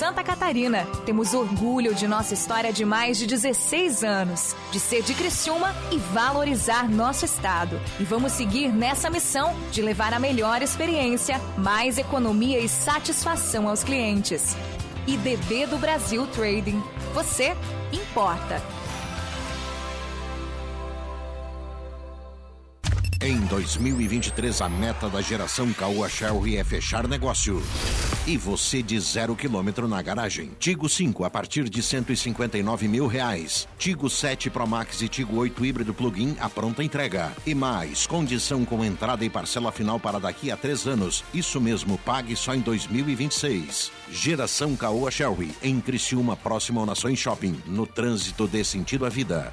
Santa Catarina. Temos orgulho de nossa história de mais de 16 anos, de ser de Criciúma e valorizar nosso estado. E vamos seguir nessa missão de levar a melhor experiência, mais economia e satisfação aos clientes. IDB do Brasil Trading. Você importa. Em 2023, a meta da geração Caoa Sherry é fechar negócio. E você de zero quilômetro na garagem. Tigo 5 a partir de 159 mil reais. Tigo 7 Pro Max e Tigo 8 híbrido plug-in a pronta entrega. E mais, condição com entrada e parcela final para daqui a três anos. Isso mesmo, pague só em 2026. Geração Caoa Sherry, em Criciúma, próximo ao Nações Shopping. No trânsito dê sentido à vida.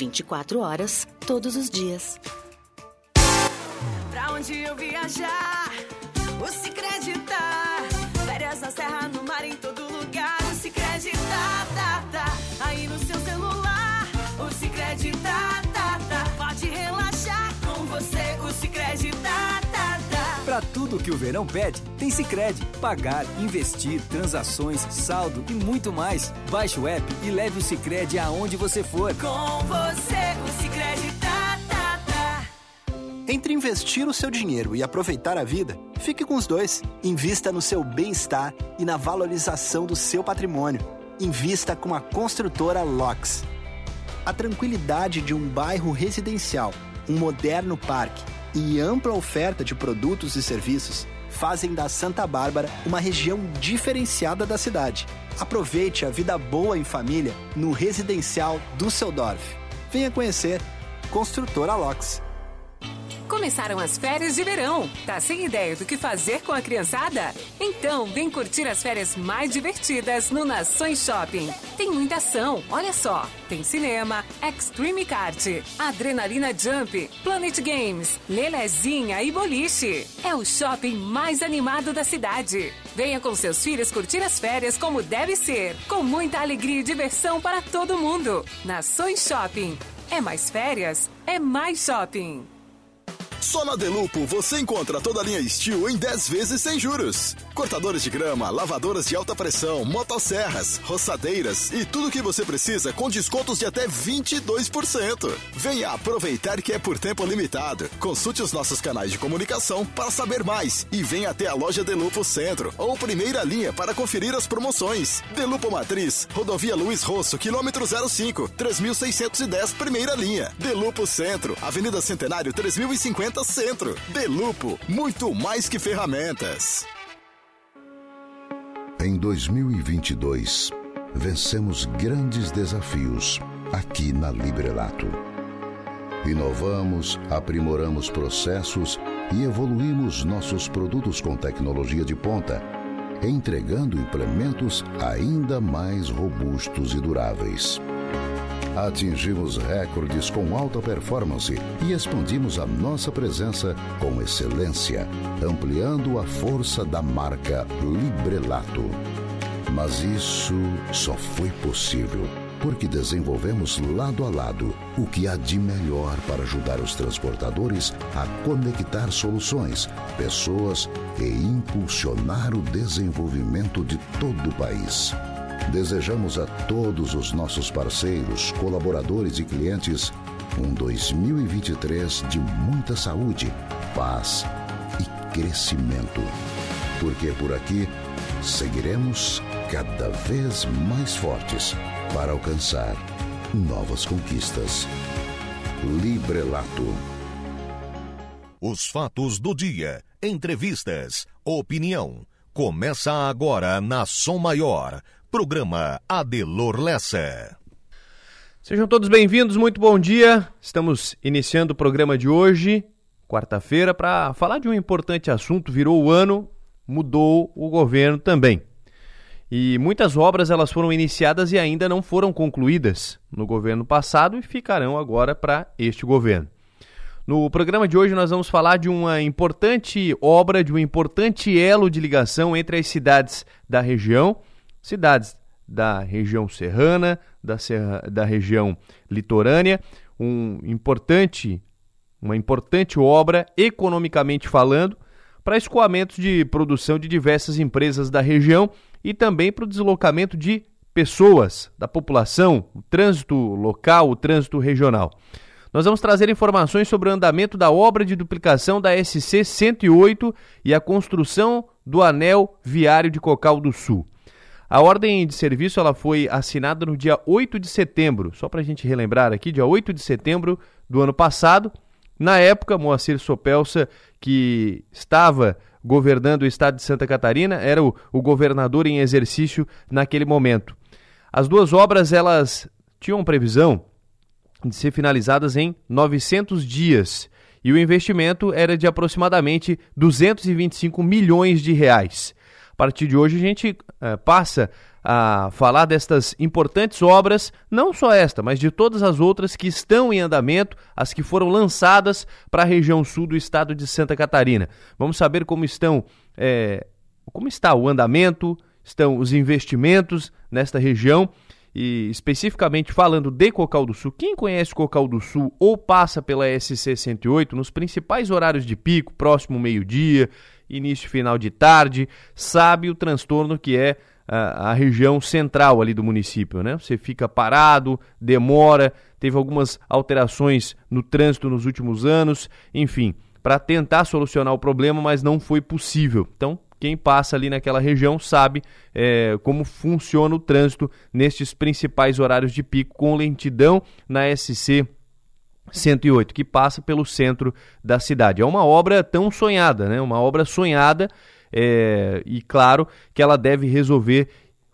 24 horas, todos os dias. Pra onde eu viajar, tudo que o verão pede, tem Cicred. Pagar, investir, transações, saldo e muito mais. Baixe o app e leve o Cicred aonde você for. Com você, o Cicred tá, tá, tá. Entre investir o seu dinheiro e aproveitar a vida, fique com os dois. Invista no seu bem-estar e na valorização do seu patrimônio. Invista com a construtora LOX. A tranquilidade de um bairro residencial, um moderno parque e ampla oferta de produtos e serviços fazem da Santa Bárbara uma região diferenciada da cidade. Aproveite a vida boa em família no residencial Düsseldorf. Venha conhecer Construtora LOX. Começaram as férias de verão. Tá sem ideia do que fazer com a criançada? Então, vem curtir as férias mais divertidas no Nações Shopping. Tem muita ação, olha só. Tem cinema, Extreme Kart, Adrenalina Jump, Planet Games, Lelezinha e Boliche. É o shopping mais animado da cidade. Venha com seus filhos curtir as férias como deve ser, com muita alegria e diversão para todo mundo. Nações Shopping. É mais férias, é mais shopping. Só na Delupo você encontra toda a linha Steel em 10 vezes sem juros. Cortadores de grama, lavadoras de alta pressão, motosserras, roçadeiras e tudo o que você precisa com descontos de até 22%. Venha aproveitar que é por tempo limitado. Consulte os nossos canais de comunicação para saber mais e venha até a loja Delupo Centro ou Primeira Linha para conferir as promoções. Delupo Matriz, Rodovia Luiz Rosso, quilômetro 05, 3610, Primeira Linha. Delupo Centro, Avenida Centenário 3050 Centro. Delupo, muito mais que ferramentas. Em 2022, vencemos grandes desafios aqui na Librelato. Inovamos, aprimoramos processos e evoluímos nossos produtos com tecnologia de ponta, entregando implementos ainda mais robustos e duráveis. Atingimos recordes com alta performance e expandimos a nossa presença com excelência, ampliando a força da marca Librelato. Mas isso só foi possível porque desenvolvemos lado a lado o que há de melhor para ajudar os transportadores a conectar soluções, pessoas e impulsionar o desenvolvimento de todo o país. Desejamos a todos os nossos parceiros, colaboradores e clientes um 2023 de muita saúde, paz e crescimento. Porque por aqui seguiremos cada vez mais fortes para alcançar novas conquistas. Librelato. Os fatos do dia, entrevistas, opinião. Começa agora na Som Maior. Programa Adelor Lessa. Sejam todos bem-vindos, muito bom dia. Estamos iniciando o programa de hoje, quarta-feira, para falar de um importante assunto. Virou o ano, mudou o governo também. E muitas obras elas foram iniciadas e ainda não foram concluídas no governo passado e ficarão agora para este governo. No programa de hoje nós vamos falar de uma importante obra, de um importante elo de ligação entre as cidades da região, cidades da região serrana, da, serra, da região litorânea, um importante, uma importante obra economicamente falando para escoamento de produção de diversas empresas da região e também para o deslocamento de pessoas, da população, o trânsito local, o trânsito regional nós vamos trazer informações sobre o andamento da obra de duplicação da SC 108 e a construção do anel viário de Cocal do Sul. A ordem de serviço ela foi assinada no dia 8 de setembro, só para a gente relembrar aqui, dia 8 de setembro do ano passado. Na época, Moacir Sopelsa, que estava governando o estado de Santa Catarina, era o, o governador em exercício naquele momento. As duas obras elas tinham previsão de ser finalizadas em 900 dias e o investimento era de aproximadamente 225 milhões de reais. Partir de hoje a gente uh, passa a falar destas importantes obras, não só esta, mas de todas as outras que estão em andamento, as que foram lançadas para a região sul do estado de Santa Catarina. Vamos saber como estão, é, como está o andamento, estão os investimentos nesta região e especificamente falando de Cocal do Sul, quem conhece Cocal do Sul ou passa pela SC 108 nos principais horários de pico, próximo meio-dia, início e final de tarde, sabe o transtorno que é a, a, região central ali do município, né? Você fica parado, demora, teve algumas alterações no trânsito nos últimos anos, enfim, para tentar solucionar o problema, mas não foi possível. Então, quem passa ali naquela região sabe é, como funciona o trânsito nestes principais horários de pico, com lentidão na SC 108, que passa pelo centro da cidade. É uma obra tão sonhada, né? uma obra sonhada, é, e claro que ela deve resolver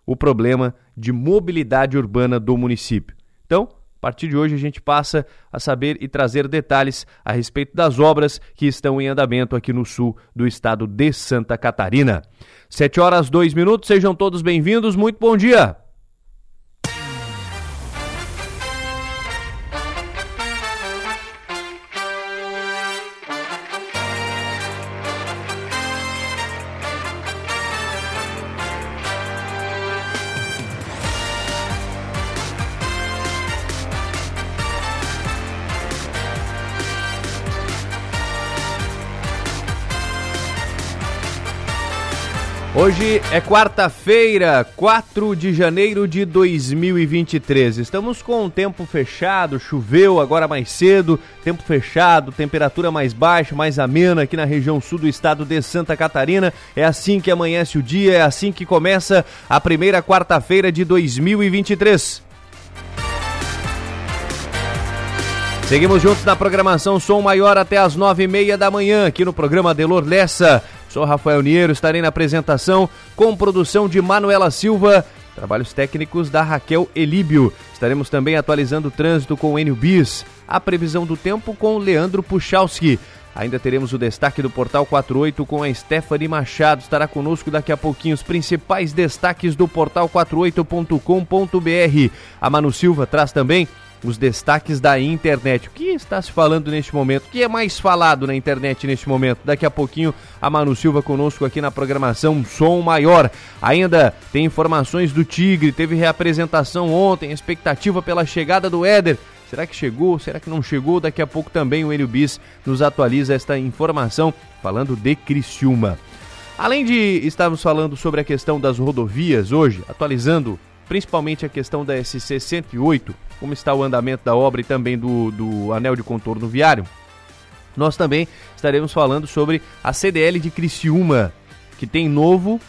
o problema de mobilidade urbana do município. Então, a partir de hoje a gente passa a saber e trazer detalhes a respeito das obras que estão em andamento aqui no sul do estado de Santa Catarina. Sete horas, dois minutos, sejam todos bem-vindos, muito bom dia! Hoje é quarta-feira, 4 de janeiro de 2023. Estamos com o tempo fechado, choveu agora mais cedo, tempo fechado, temperatura mais baixa, mais amena aqui na região sul do estado de Santa Catarina. É assim que amanhece o dia, é assim que começa a primeira quarta-feira de 2023. Seguimos juntos na programação Som Maior até as nove e meia da manhã, aqui no programa Delor Lessa. Sou Rafael Niero, estarei na apresentação com produção de Manuela Silva, trabalhos técnicos da Raquel Elíbio. Estaremos também atualizando o trânsito com o Enio Bis, a previsão do tempo com Leandro Puchalski. Ainda teremos o destaque do Portal 48 com a Stephanie Machado. Estará conosco daqui a pouquinho os principais destaques do portal 48.com.br. A Manu Silva traz também os destaques da internet. O que está se falando neste momento? O que é mais falado na internet neste momento? Daqui a pouquinho a Manu Silva conosco aqui na programação Som Maior. Ainda tem informações do Tigre, teve reapresentação ontem, expectativa pela chegada do Éder. Será que chegou? Será que não chegou? Daqui a pouco também o Enio Bis nos atualiza esta informação falando de Criciúma. Além de estarmos falando sobre a questão das rodovias hoje, atualizando principalmente a questão da SC 108, como está o andamento da obra e também do, do anel de contorno viário, nós também estaremos falando sobre a CDL de Criciúma, que tem novo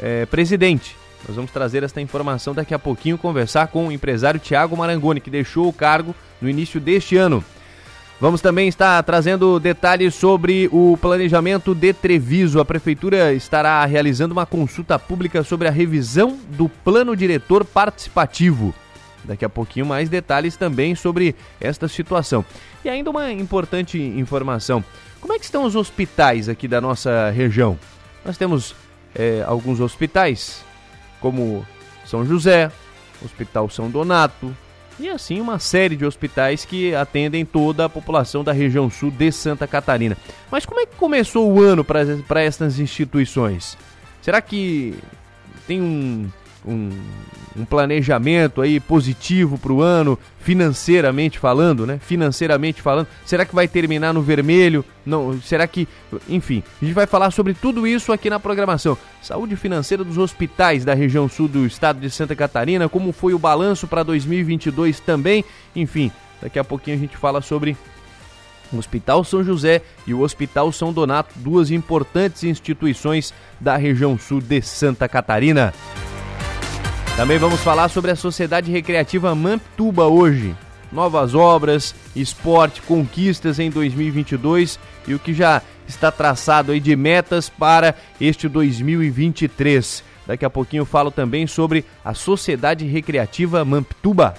é, presidente. Nós vamos trazer esta informação daqui a pouquinho, conversar com o empresário Tiago Marangoni, que deixou o cargo no início deste ano. Vamos também estar trazendo detalhes sobre o planejamento de Treviso. A prefeitura estará realizando uma consulta pública sobre a revisão do plano diretor participativo. Daqui a pouquinho mais detalhes também sobre esta situação. E ainda uma importante informação: como é que estão os hospitais aqui da nossa região? Nós temos é, alguns hospitais como São José, Hospital São Donato e assim uma série de hospitais que atendem toda a população da região sul de Santa Catarina. Mas como é que começou o ano para essas instituições? Será que tem um, um, um planejamento aí positivo para o ano, financeiramente falando, né? Financeiramente falando, será que vai terminar no vermelho? Não, será que, enfim, a gente vai falar sobre tudo isso aqui na programação. Saúde financeira dos hospitais da região sul do estado de Santa Catarina, como foi o balanço para 2022 também, enfim, daqui a pouquinho a gente fala sobre o Hospital São José e o Hospital São Donato, duas importantes instituições da região sul de Santa Catarina. Também vamos falar sobre a Sociedade Recreativa Mamptuba hoje. Novas obras, esporte, conquistas em 2022 e o que já está traçado aí de metas para este 2023. Daqui a pouquinho eu falo também sobre a Sociedade Recreativa Mamptuba.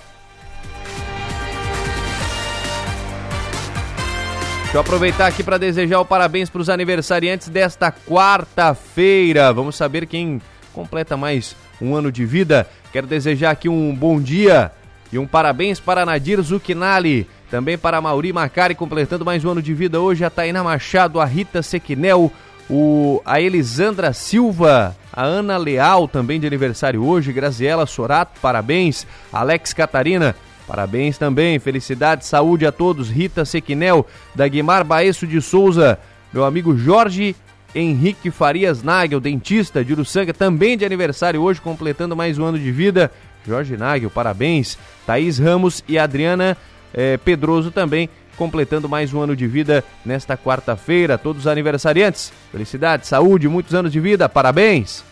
Deixa eu aproveitar aqui para desejar o parabéns para os aniversariantes desta quarta-feira. Vamos saber quem completa mais um ano de vida. Quero desejar aqui um bom dia e um parabéns para Nadir Zuchinali. Também para Mauri Macari, completando mais um ano de vida hoje, a Taina Machado, a Rita Sequinel, o, a Elisandra Silva, a Ana Leal, também de aniversário hoje, Graziela Sorato, parabéns, Alex Catarina, Parabéns também, felicidade, saúde a todos. Rita Sequinel, da Guimar Baeço de Souza, meu amigo Jorge Henrique Farias Nagel, dentista de Uruçanga, também de aniversário hoje, completando mais um ano de vida. Jorge Nagel, parabéns. Thaís Ramos e Adriana eh, Pedroso também, completando mais um ano de vida nesta quarta-feira. Todos os aniversariantes, felicidade, saúde, muitos anos de vida, parabéns.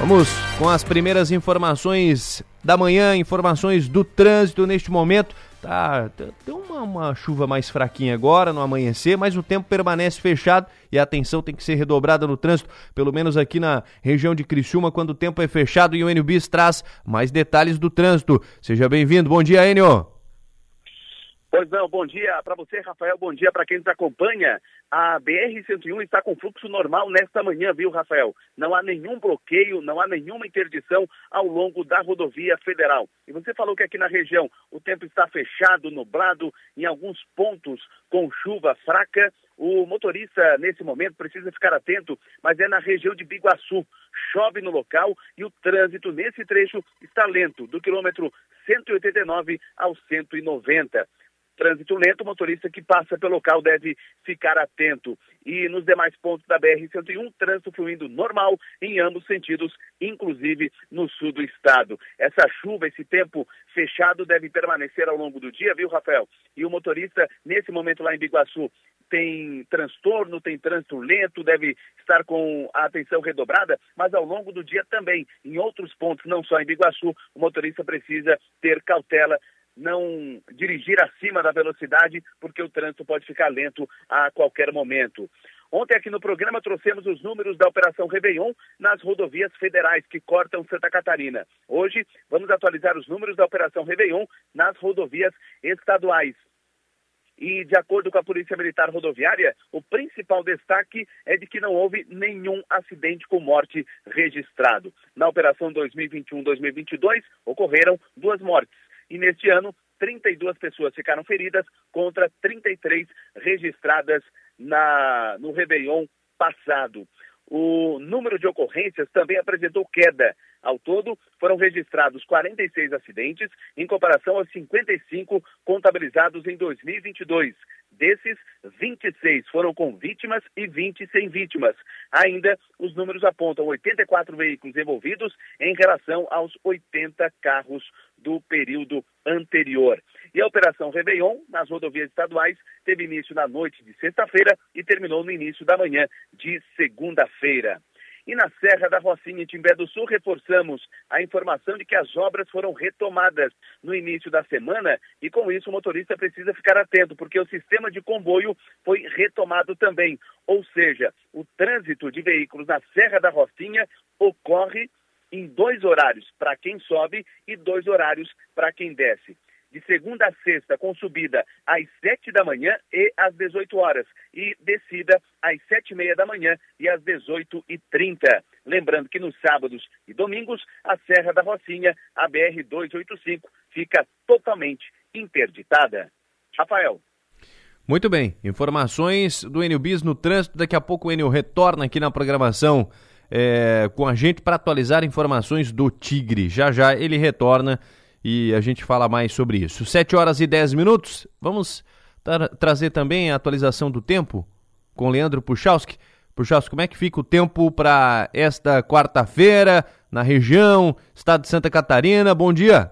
Vamos com as primeiras informações da manhã, informações do trânsito neste momento. Tá, tem uma, uma, chuva mais fraquinha agora no amanhecer, mas o tempo permanece fechado e a atenção tem que ser redobrada no trânsito, pelo menos aqui na região de Criciúma, quando o tempo é fechado e o NBIS traz mais detalhes do trânsito. Seja bem-vindo. Bom dia, Enio. Pois não, bom dia para você, Rafael, bom dia para quem nos acompanha. A BR-101 está com fluxo normal nesta manhã, viu, Rafael? Não há nenhum bloqueio, não há nenhuma interdição ao longo da rodovia federal. E você falou que aqui na região o tempo está fechado, nublado, em alguns pontos com chuva fraca. O motorista, nesse momento, precisa ficar atento, mas é na região de Biguaçu. Chove no local e o trânsito nesse trecho está lento, do quilômetro 189 ao 190 trânsito lento, o motorista que passa pelo local deve ficar atento. E nos demais pontos da BR-101, trânsito fluindo normal em ambos sentidos, inclusive no sul do estado. Essa chuva, esse tempo fechado deve permanecer ao longo do dia, viu, Rafael? E o motorista, nesse momento lá em Biguaçu, tem transtorno, tem trânsito lento, deve estar com a atenção redobrada, mas ao longo do dia também, em outros pontos, não só em Biguaçu, o motorista precisa ter cautela não dirigir acima da velocidade, porque o trânsito pode ficar lento a qualquer momento. Ontem aqui no programa trouxemos os números da Operação Réveillon nas rodovias federais que cortam Santa Catarina. Hoje vamos atualizar os números da Operação Réveillon nas rodovias estaduais. E, de acordo com a Polícia Militar Rodoviária, o principal destaque é de que não houve nenhum acidente com morte registrado. Na operação 2021-2022, ocorreram duas mortes e neste ano 32 pessoas ficaram feridas contra 33 registradas na, no Réveillon passado. O número de ocorrências também apresentou queda. Ao todo, foram registrados 46 acidentes, em comparação aos 55 contabilizados em 2022. Desses, 26 foram com vítimas e 20 sem vítimas. Ainda, os números apontam 84 veículos envolvidos em relação aos 80 carros do período anterior. E a Operação Réveillon, nas rodovias estaduais, teve início na noite de sexta-feira e terminou no início da manhã de segunda-feira. E na Serra da Rocinha, em Timbé do Sul, reforçamos a informação de que as obras foram retomadas no início da semana e, com isso, o motorista precisa ficar atento, porque o sistema de comboio foi retomado também. Ou seja, o trânsito de veículos na Serra da Rocinha ocorre em dois horários para quem sobe e dois horários para quem desce. De segunda a sexta, com subida às 7 da manhã e às 18 horas, e descida às 7 e meia da manhã e às 18 e 30. Lembrando que nos sábados e domingos, a Serra da Rocinha, a BR-285, fica totalmente interditada. Rafael. Muito bem, informações do Enio Bis no trânsito. Daqui a pouco o Enio retorna aqui na programação é, com a gente para atualizar informações do Tigre. Já já ele retorna e a gente fala mais sobre isso. 7 horas e 10 minutos. Vamos tra trazer também a atualização do tempo com Leandro Puchalski. Puchalski, como é que fica o tempo para esta quarta-feira na região, estado de Santa Catarina? Bom dia.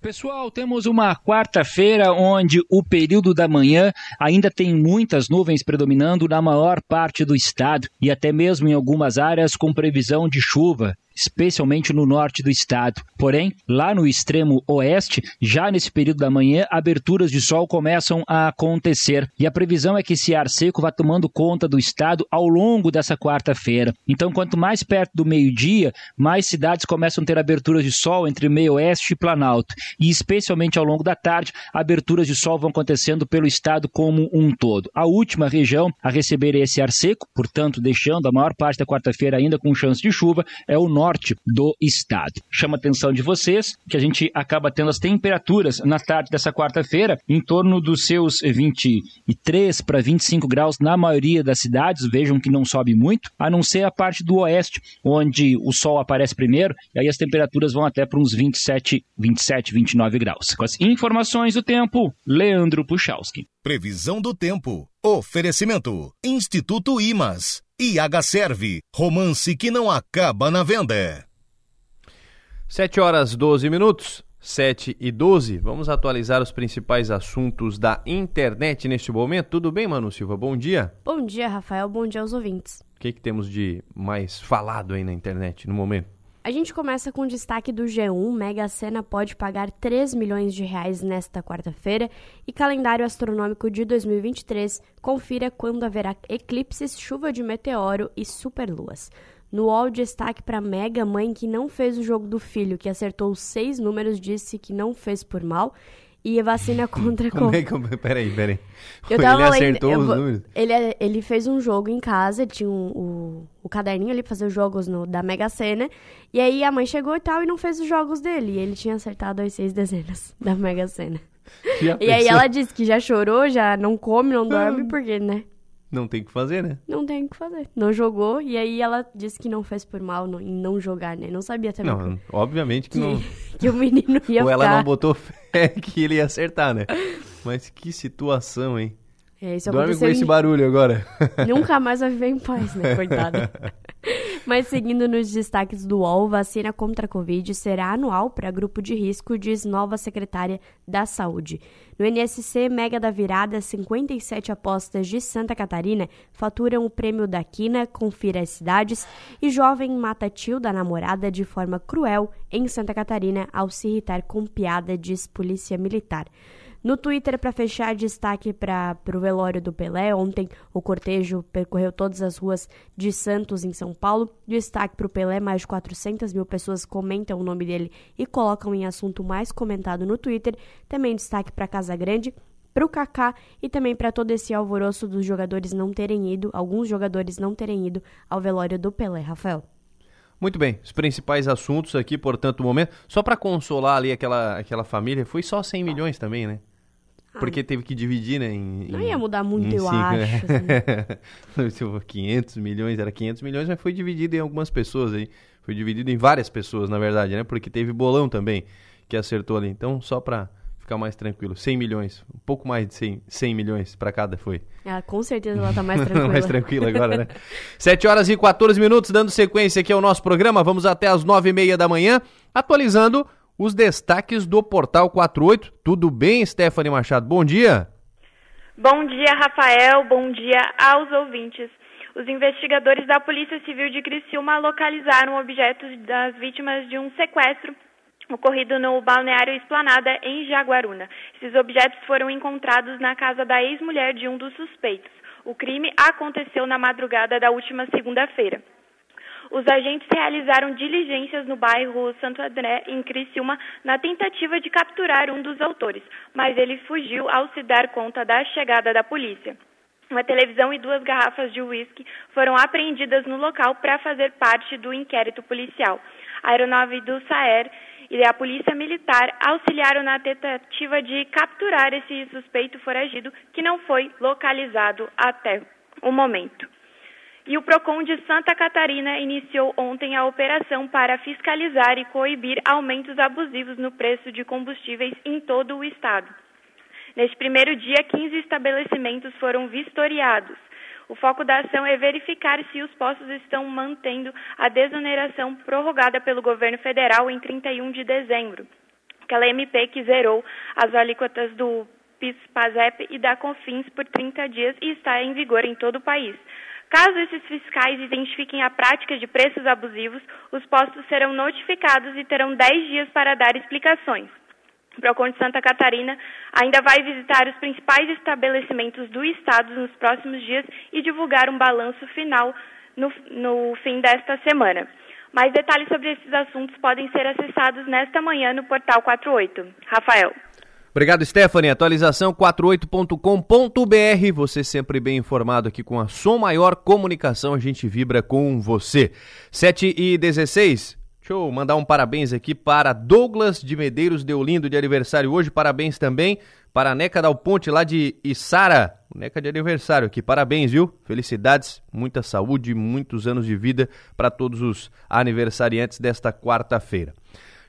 Pessoal, temos uma quarta-feira onde o período da manhã ainda tem muitas nuvens predominando na maior parte do estado e até mesmo em algumas áreas com previsão de chuva especialmente no norte do estado. Porém, lá no extremo oeste, já nesse período da manhã, aberturas de sol começam a acontecer. E a previsão é que esse ar seco vá tomando conta do estado ao longo dessa quarta-feira. Então, quanto mais perto do meio-dia, mais cidades começam a ter aberturas de sol entre meio oeste e Planalto. E especialmente ao longo da tarde, aberturas de sol vão acontecendo pelo estado como um todo. A última região a receber esse ar seco, portanto, deixando a maior parte da quarta-feira ainda com chance de chuva, é o norte norte do estado. Chama a atenção de vocês que a gente acaba tendo as temperaturas na tarde dessa quarta-feira em torno dos seus 23 para 25 graus na maioria das cidades. Vejam que não sobe muito, a não ser a parte do oeste, onde o sol aparece primeiro, e aí as temperaturas vão até para uns 27, 27, 29 graus. Com as informações do tempo, Leandro Puchalski. Previsão do tempo. Oferecimento: Instituto Imas. IH Serve. Romance que não acaba na venda. 7 horas 12 minutos. 7 e 12. Vamos atualizar os principais assuntos da internet neste momento. Tudo bem, Manu Silva? Bom dia. Bom dia, Rafael. Bom dia aos ouvintes. O que, que temos de mais falado aí na internet no momento? A gente começa com destaque do G1. Mega Sena pode pagar 3 milhões de reais nesta quarta-feira e calendário astronômico de 2023. Confira quando haverá eclipses, chuva de meteoro e superluas. No UOL, destaque para Mega, mãe que não fez o jogo do filho, que acertou seis números, disse que não fez por mal e a vacina contra como é? Que peraí peraí. Eu tava ele acertou lendo, os números? ele, ele fez um jogo em casa tinha um, o, o caderninho ali pra fazer os jogos no, da Mega Sena e aí a mãe chegou e tal e não fez os jogos dele e ele tinha acertado as seis dezenas da Mega Sena. E aí ela disse que já chorou já não come não dorme porque né não tem o que fazer, né? Não tem o que fazer. Não jogou e aí ela disse que não fez por mal em não jogar, né? Não sabia também. Não, que, obviamente que, que, não. Que o menino ia Ou ficar... ela não botou fé que ele ia acertar, né? Mas que situação, hein? É, isso Dorme com em... esse barulho agora. Nunca mais vai viver em paz, né? Coitada. Mas seguindo nos destaques do UOL, vacina contra a Covid será anual para grupo de risco, diz nova secretária da Saúde. No NSC Mega da Virada, 57 apostas de Santa Catarina faturam o prêmio da Quina, confira as cidades, e jovem mata tio da namorada de forma cruel em Santa Catarina ao se irritar com piada, diz Polícia Militar. No Twitter, para fechar, destaque para o velório do Pelé. Ontem, o cortejo percorreu todas as ruas de Santos, em São Paulo. Destaque para o Pelé: mais de 400 mil pessoas comentam o nome dele e colocam em assunto mais comentado no Twitter. Também destaque para Casa Grande para o Kaká e também para todo esse alvoroço dos jogadores não terem ido, alguns jogadores não terem ido ao velório do Pelé, Rafael. Muito bem, os principais assuntos aqui, portanto, o momento. Só para consolar ali aquela, aquela família, foi só 100 milhões também, né? Porque ah, teve que dividir, né? Em, não ia mudar muito, eu cinco, acho. Né? Assim. 500 milhões, era 500 milhões, mas foi dividido em algumas pessoas aí. Foi dividido em várias pessoas, na verdade, né? Porque teve bolão também que acertou ali. Então, só para ficar mais tranquilo, 100 milhões, um pouco mais de 100, 100 milhões para cada foi. Ah, com certeza ela tá mais tranquila. mais tranquila agora, né? 7 horas e 14 minutos, dando sequência aqui ao nosso programa. Vamos até as 9 e meia da manhã, atualizando os destaques do Portal 48. Tudo bem, Stephanie Machado? Bom dia. Bom dia, Rafael. Bom dia aos ouvintes. Os investigadores da Polícia Civil de Criciúma localizaram objetos das vítimas de um sequestro ocorrido no balneário Esplanada, em Jaguaruna. Esses objetos foram encontrados na casa da ex-mulher de um dos suspeitos. O crime aconteceu na madrugada da última segunda-feira. Os agentes realizaram diligências no bairro Santo André, em Criciúma, na tentativa de capturar um dos autores, mas ele fugiu ao se dar conta da chegada da polícia. Uma televisão e duas garrafas de uísque foram apreendidas no local para fazer parte do inquérito policial. A aeronave do SAER e a Polícia Militar auxiliaram na tentativa de capturar esse suspeito foragido, que não foi localizado até o momento. E o PROCON de Santa Catarina iniciou ontem a operação para fiscalizar e coibir aumentos abusivos no preço de combustíveis em todo o estado. Neste primeiro dia, 15 estabelecimentos foram vistoriados. O foco da ação é verificar se os postos estão mantendo a desoneração prorrogada pelo governo federal em 31 de dezembro, aquela MP que zerou as alíquotas do PIS-PASEP e da COFINS por 30 dias e está em vigor em todo o país. Caso esses fiscais identifiquem a prática de preços abusivos, os postos serão notificados e terão 10 dias para dar explicações. O Procon de Santa Catarina ainda vai visitar os principais estabelecimentos do estado nos próximos dias e divulgar um balanço final no, no fim desta semana. Mais detalhes sobre esses assuntos podem ser acessados nesta manhã no portal 48. Rafael. Obrigado, Stephanie. Atualização 48.com.br. Você sempre bem informado aqui com a Som Maior Comunicação. A gente vibra com você. 7 e 16. Deixa eu mandar um parabéns aqui para Douglas de Medeiros Deolindo de aniversário hoje. Parabéns também para a Neca Dal Ponte lá de Içara. Neca de aniversário aqui. Parabéns, viu? Felicidades, muita saúde, muitos anos de vida para todos os aniversariantes desta quarta-feira.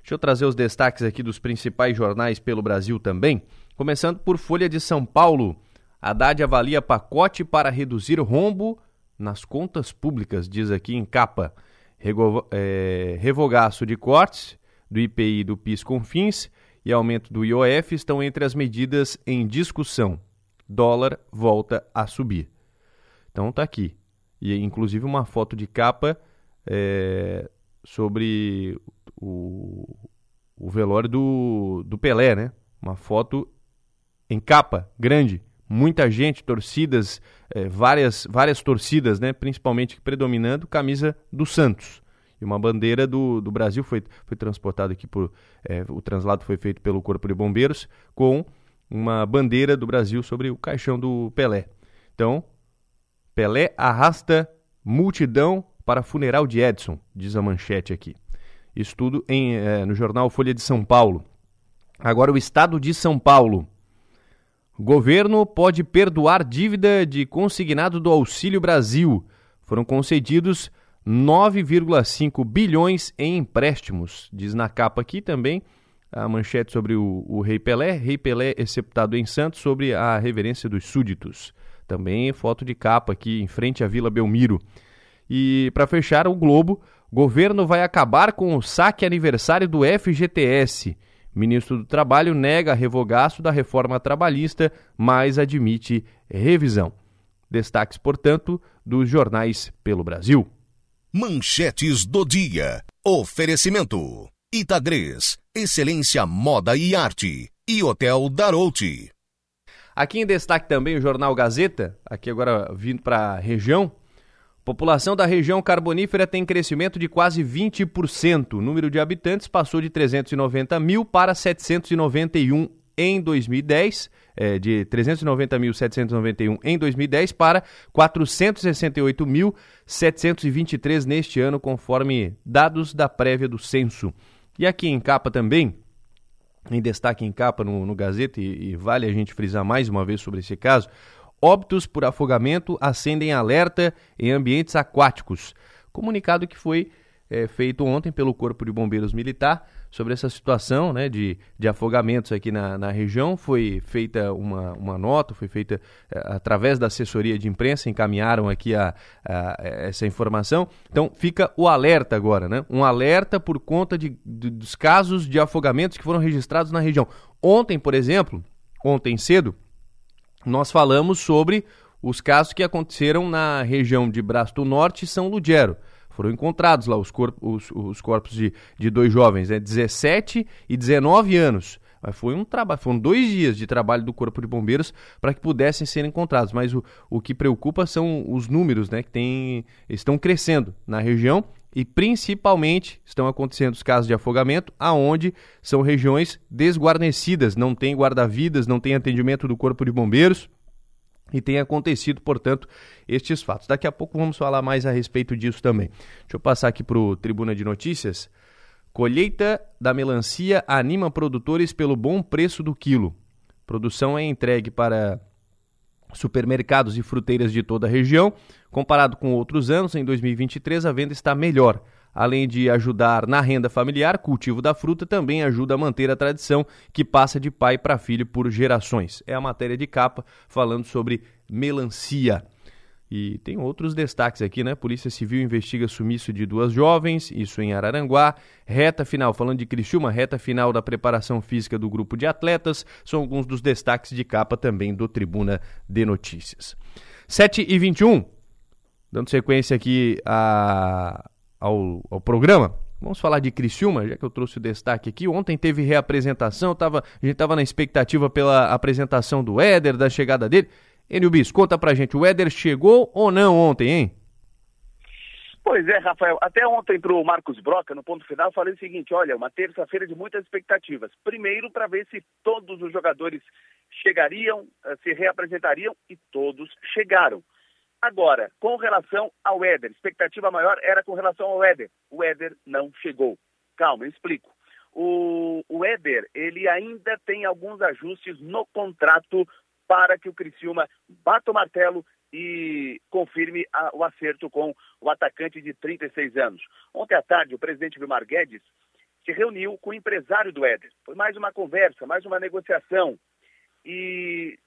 Deixa eu trazer os destaques aqui dos principais jornais pelo Brasil também. Começando por Folha de São Paulo. Haddad avalia pacote para reduzir rombo nas contas públicas, diz aqui em capa. Rego, é, revogaço de cortes do IPI do PIS Confins e aumento do IOF estão entre as medidas em discussão. Dólar volta a subir. Então tá aqui. E inclusive uma foto de capa é, sobre o, o velório do, do Pelé, né? Uma foto em capa, grande, muita gente, torcidas, é, várias, várias torcidas, né? Principalmente predominando camisa do Santos. E uma bandeira do, do Brasil foi, foi transportada aqui por. É, o translado foi feito pelo Corpo de Bombeiros com uma bandeira do Brasil sobre o caixão do Pelé. Então, Pelé arrasta multidão para funeral de Edson, diz a manchete aqui. Isso tudo em, é, no jornal Folha de São Paulo. Agora, o estado de São Paulo. Governo pode perdoar dívida de consignado do Auxílio Brasil. Foram concedidos 9,5 bilhões em empréstimos. Diz na capa aqui também a manchete sobre o, o, Rei Pelé. Rei Pelé executado em Santos sobre a reverência dos súditos. Também foto de capa aqui em frente à Vila Belmiro. E para fechar, o Globo. Governo vai acabar com o saque aniversário do FGTS. Ministro do Trabalho nega revogaço da reforma trabalhista, mas admite revisão. Destaques, portanto, dos jornais pelo Brasil. Manchetes do dia. Oferecimento: Itagres, Excelência Moda e Arte e Hotel Darouti. Aqui em destaque também o jornal Gazeta, aqui agora vindo para a região. População da região carbonífera tem crescimento de quase 20%. O número de habitantes passou de 390 mil para 791 em 2010, é, de 390.791 em 2010 para 468.723 neste ano, conforme dados da prévia do censo. E aqui em capa também, em destaque em capa no, no Gazeta, e, e vale a gente frisar mais uma vez sobre esse caso, Óbitos por afogamento acendem alerta em ambientes aquáticos. Comunicado que foi é, feito ontem pelo Corpo de Bombeiros Militar sobre essa situação né, de, de afogamentos aqui na, na região. Foi feita uma, uma nota, foi feita é, através da assessoria de imprensa, encaminharam aqui a, a, essa informação. Então fica o alerta agora, né? Um alerta por conta de, de, dos casos de afogamentos que foram registrados na região. Ontem, por exemplo, ontem cedo, nós falamos sobre os casos que aconteceram na região de Braço do Norte e São Ludgero. Foram encontrados lá os, corpos, os, os corpos de, de dois jovens, né, 17 e 19 anos. Mas foi um trabalho, foram dois dias de trabalho do Corpo de Bombeiros para que pudessem ser encontrados. Mas o, o que preocupa são os números, né? Que tem, estão crescendo na região e principalmente estão acontecendo os casos de afogamento aonde são regiões desguarnecidas, não tem guarda-vidas, não tem atendimento do Corpo de Bombeiros e tem acontecido, portanto, estes fatos. Daqui a pouco vamos falar mais a respeito disso também. Deixa eu passar aqui para o Tribuna de Notícias. Colheita da melancia anima produtores pelo bom preço do quilo. Produção é entregue para supermercados e fruteiras de toda a região. Comparado com outros anos, em 2023 a venda está melhor. Além de ajudar na renda familiar, cultivo da fruta também ajuda a manter a tradição que passa de pai para filho por gerações. É a matéria de capa falando sobre melancia. E tem outros destaques aqui, né? Polícia Civil investiga sumiço de duas jovens, isso em Araranguá. Reta final, falando de Criciúma, reta final da preparação física do grupo de atletas. São alguns dos destaques de capa também do Tribuna de Notícias. 7 e 21 dando sequência aqui a, ao, ao programa, Vamos falar de Criciúma, já que eu trouxe o destaque aqui. Ontem teve reapresentação, tava, a gente estava na expectativa pela apresentação do Éder, da chegada dele. Enio Bis, conta pra gente, o Éder chegou ou não ontem, hein? Pois é, Rafael. Até ontem para o Marcos Broca, no ponto final, falei o seguinte: olha, uma terça-feira de muitas expectativas. Primeiro, para ver se todos os jogadores chegariam, eh, se reapresentariam, e todos chegaram. Agora, com relação ao Éder, expectativa maior era com relação ao Éder. O Éder não chegou. Calma, eu explico. O, o Éder, ele ainda tem alguns ajustes no contrato para que o Criciúma bata o martelo e confirme a, o acerto com o atacante de 36 anos. Ontem à tarde, o presidente Vilmar Guedes se reuniu com o empresário do Éder. Foi mais uma conversa, mais uma negociação. E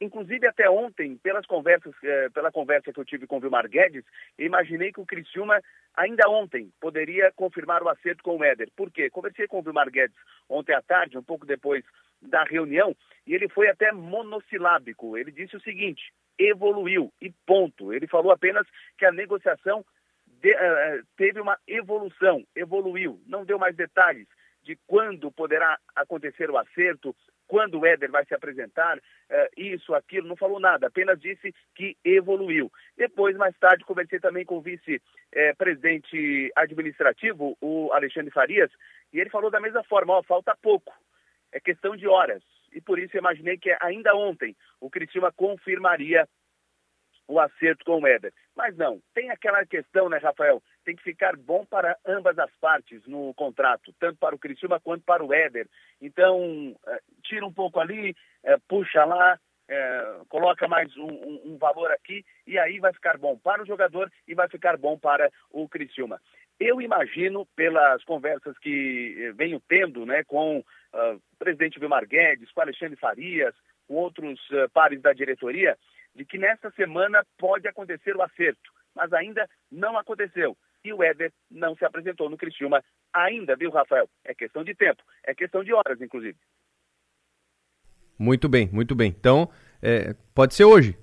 inclusive até ontem, pelas conversas, eh, pela conversa que eu tive com o Vilmar Guedes, imaginei que o Criciúma ainda ontem poderia confirmar o acerto com o Éder. Por quê? Conversei com o Vilmar Guedes ontem à tarde, um pouco depois da reunião, e ele foi até monossilábico. Ele disse o seguinte: evoluiu e ponto. Ele falou apenas que a negociação de, uh, teve uma evolução, evoluiu, não deu mais detalhes de quando poderá acontecer o acerto, quando o Éder vai se apresentar, uh, isso, aquilo, não falou nada, apenas disse que evoluiu. Depois, mais tarde, conversei também com o vice-presidente administrativo, o Alexandre Farias, e ele falou da mesma forma, ó, falta pouco, é questão de horas. E por isso imaginei que ainda ontem o Cristiúma confirmaria o acerto com o Éder. Mas não, tem aquela questão, né, Rafael? Tem que ficar bom para ambas as partes no contrato, tanto para o Criciúma quanto para o Éder. Então, é, tira um pouco ali, é, puxa lá, é, coloca mais um, um, valor aqui e aí vai ficar bom para o jogador e vai ficar bom para o Criciúma. Eu imagino, pelas conversas que venho tendo né, com uh, o presidente Vilmar Guedes, com Alexandre Farias, com outros pares da diretoria, de que nesta semana pode acontecer o acerto, mas ainda não aconteceu. E o Éder não se apresentou no Criciúma ainda, viu, Rafael? É questão de tempo, é questão de horas, inclusive. Muito bem, muito bem. Então, é, pode ser hoje.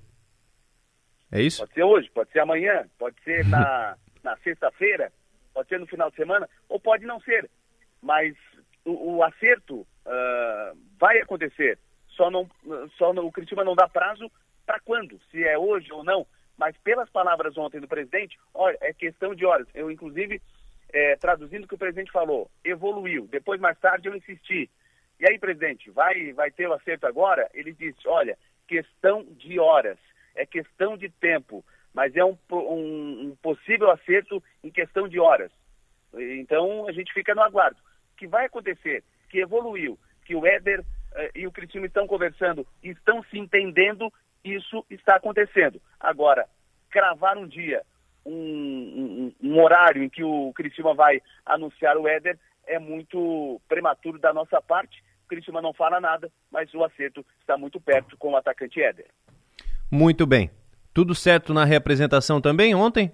É isso? Pode ser hoje, pode ser amanhã, pode ser na, na sexta-feira, pode ser no final de semana, ou pode não ser. Mas o, o acerto uh, vai acontecer. Só não, só não, o Criciúma não dá prazo para quando, se é hoje ou não. Mas pelas palavras ontem do presidente, olha, é questão de horas. Eu, inclusive, é, traduzindo o que o presidente falou, evoluiu. Depois, mais tarde, eu insisti. E aí, presidente, vai, vai ter o acerto agora? Ele disse, olha, questão de horas, é questão de tempo, mas é um, um, um possível acerto em questão de horas. Então, a gente fica no aguardo. O que vai acontecer? Que evoluiu, que o Éder eh, e o Cristiano estão conversando, estão se entendendo isso está acontecendo. Agora, cravar um dia, um, um, um horário em que o Criciúma vai anunciar o Éder é muito prematuro da nossa parte. O Criciúma não fala nada, mas o acerto está muito perto com o atacante Éder. Muito bem. Tudo certo na representação também ontem?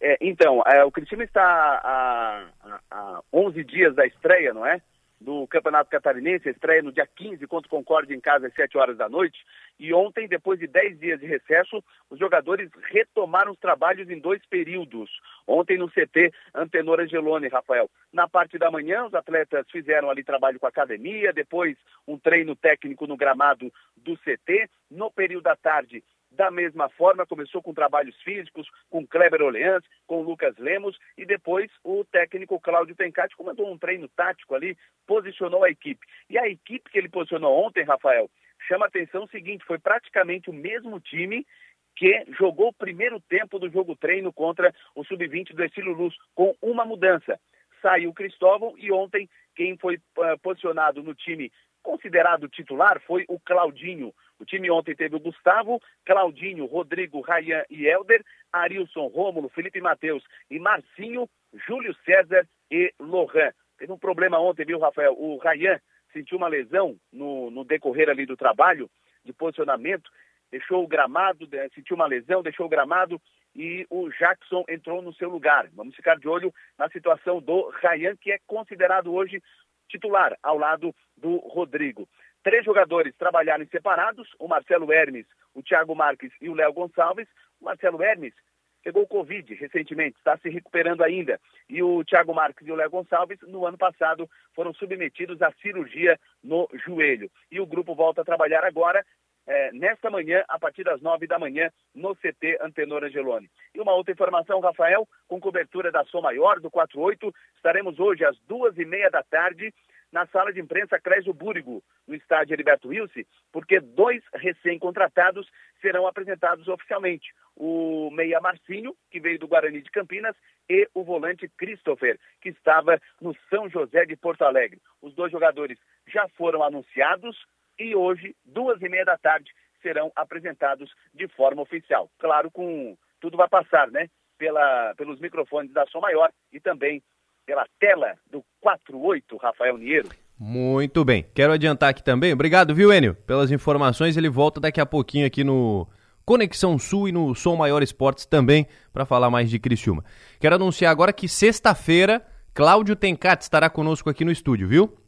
É, então, é, o Criciúma está a, a, a 11 dias da estreia, não é? Do Campeonato Catarinense, estreia no dia 15 contra o Concorde em casa às 7 horas da noite. E ontem, depois de 10 dias de recesso, os jogadores retomaram os trabalhos em dois períodos. Ontem no CT Antenor Angeloni, Rafael. Na parte da manhã, os atletas fizeram ali trabalho com a academia, depois um treino técnico no gramado do CT. No período da tarde, da mesma forma, começou com trabalhos físicos, com Kleber Oleans, com Lucas Lemos, e depois o técnico Cláudio Tencati comandou um treino tático ali, posicionou a equipe. E a equipe que ele posicionou ontem, Rafael, chama atenção o seguinte, foi praticamente o mesmo time que jogou o primeiro tempo do jogo treino contra o Sub-20 do Estilo Luz, com uma mudança. Saiu Cristóvão e ontem quem foi uh, posicionado no time considerado titular foi o Claudinho. O time ontem teve o Gustavo, Claudinho, Rodrigo, Rayan e Helder, Arilson, Rômulo, Felipe Mateus e Marcinho, Júlio César e Lohan. Teve um problema ontem, viu, Rafael? O Rayan sentiu uma lesão no, no decorrer ali do trabalho de posicionamento, deixou o gramado, sentiu uma lesão, deixou o gramado e o Jackson entrou no seu lugar. Vamos ficar de olho na situação do Rayan, que é considerado hoje titular, ao lado do Rodrigo. Três jogadores trabalharam separados, o Marcelo Hermes, o Thiago Marques e o Léo Gonçalves. O Marcelo Hermes pegou Covid recentemente, está se recuperando ainda. E o Thiago Marques e o Léo Gonçalves, no ano passado, foram submetidos à cirurgia no joelho. E o grupo volta a trabalhar agora, é, nesta manhã, a partir das nove da manhã, no CT Antenor Angeloni. E uma outra informação, Rafael, com cobertura da Som Maior, do 48, estaremos hoje às duas e meia da tarde na sala de imprensa Clésio Búrigo, no estádio Heriberto Wilson, porque dois recém-contratados serão apresentados oficialmente. O meia Marcinho, que veio do Guarani de Campinas, e o volante Christopher, que estava no São José de Porto Alegre. Os dois jogadores já foram anunciados e hoje, duas e meia da tarde, serão apresentados de forma oficial. Claro, com tudo vai passar, né? Pela, pelos microfones da Som Maior e também pela tela do 48, Rafael Niero. Muito bem. Quero adiantar aqui também. Obrigado, viu, Enio, pelas informações. Ele volta daqui a pouquinho aqui no Conexão Sul e no Som Maior Esportes também para falar mais de Criciúma. Quero anunciar agora que sexta-feira Cláudio Tencati estará conosco aqui no estúdio, viu?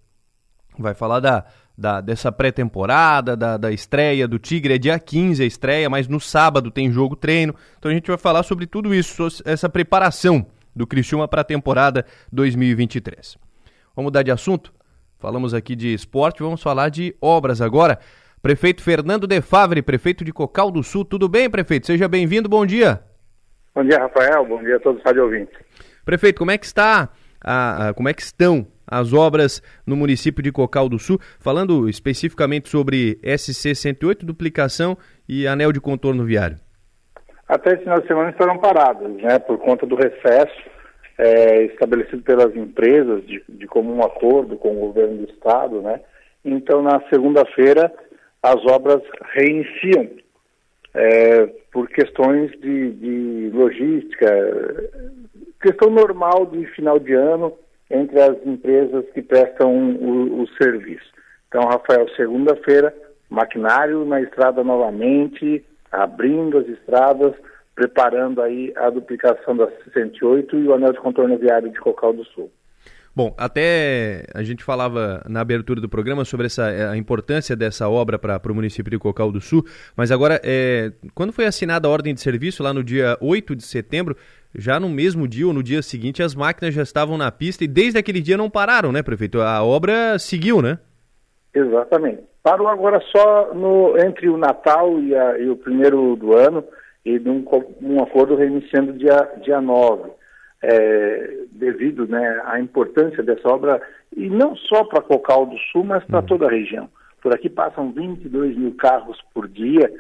Vai falar da, da dessa pré-temporada, da, da estreia do Tigre. É dia 15 a estreia, mas no sábado tem jogo treino. Então a gente vai falar sobre tudo isso, essa preparação do Criciúma para a temporada 2023. Vamos mudar de assunto? Falamos aqui de esporte, vamos falar de obras agora. Prefeito Fernando De Favre, prefeito de Cocal do Sul. Tudo bem, prefeito? Seja bem-vindo, bom dia. Bom dia, Rafael. Bom dia a todos os ouvintes. Prefeito, como é que está, a, a, como é que estão as obras no município de Cocal do Sul? Falando especificamente sobre SC 108, duplicação e anel de contorno viário até esse final de semana estarão paradas, né, por conta do recesso é, estabelecido pelas empresas de, de comum acordo com o governo do estado, né. Então, na segunda-feira, as obras reiniciam é, por questões de, de, logística, questão normal de final de ano entre as empresas que prestam o, o serviço. Então, Rafael, segunda-feira, maquinário na estrada novamente, abrindo as estradas, preparando aí a duplicação da 68 e o anel de contorno viário de Cocal do Sul. Bom, até a gente falava na abertura do programa sobre essa, eh, a importância dessa obra para o município de Cocal do Sul, mas agora, é, quando foi assinada a ordem de serviço, lá no dia 8 de setembro, já no mesmo dia ou no dia seguinte, as máquinas já estavam na pista e desde aquele dia não pararam, né, prefeito? A obra seguiu, né? Exatamente. Parou agora só no, entre o Natal e, a, e o primeiro do ano, e num, um acordo reiniciando dia, dia 9, é, devido né, à importância dessa obra, e não só para Cocal do Sul, mas para uhum. toda a região. Por aqui passam 22 mil carros por dia,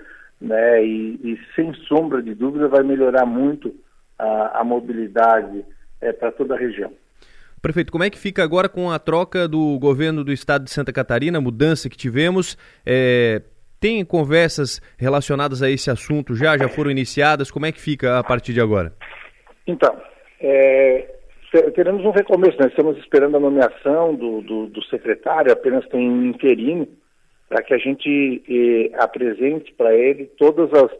né, e, e sem sombra de dúvida vai melhorar muito a, a mobilidade é, para toda a região. Prefeito, como é que fica agora com a troca do governo do estado de Santa Catarina, a mudança que tivemos? É, tem conversas relacionadas a esse assunto já? Já foram iniciadas? Como é que fica a partir de agora? Então, é, teremos um recomeço, né? estamos esperando a nomeação do, do, do secretário, apenas tem um interino, para que a gente eh, apresente para ele todas as,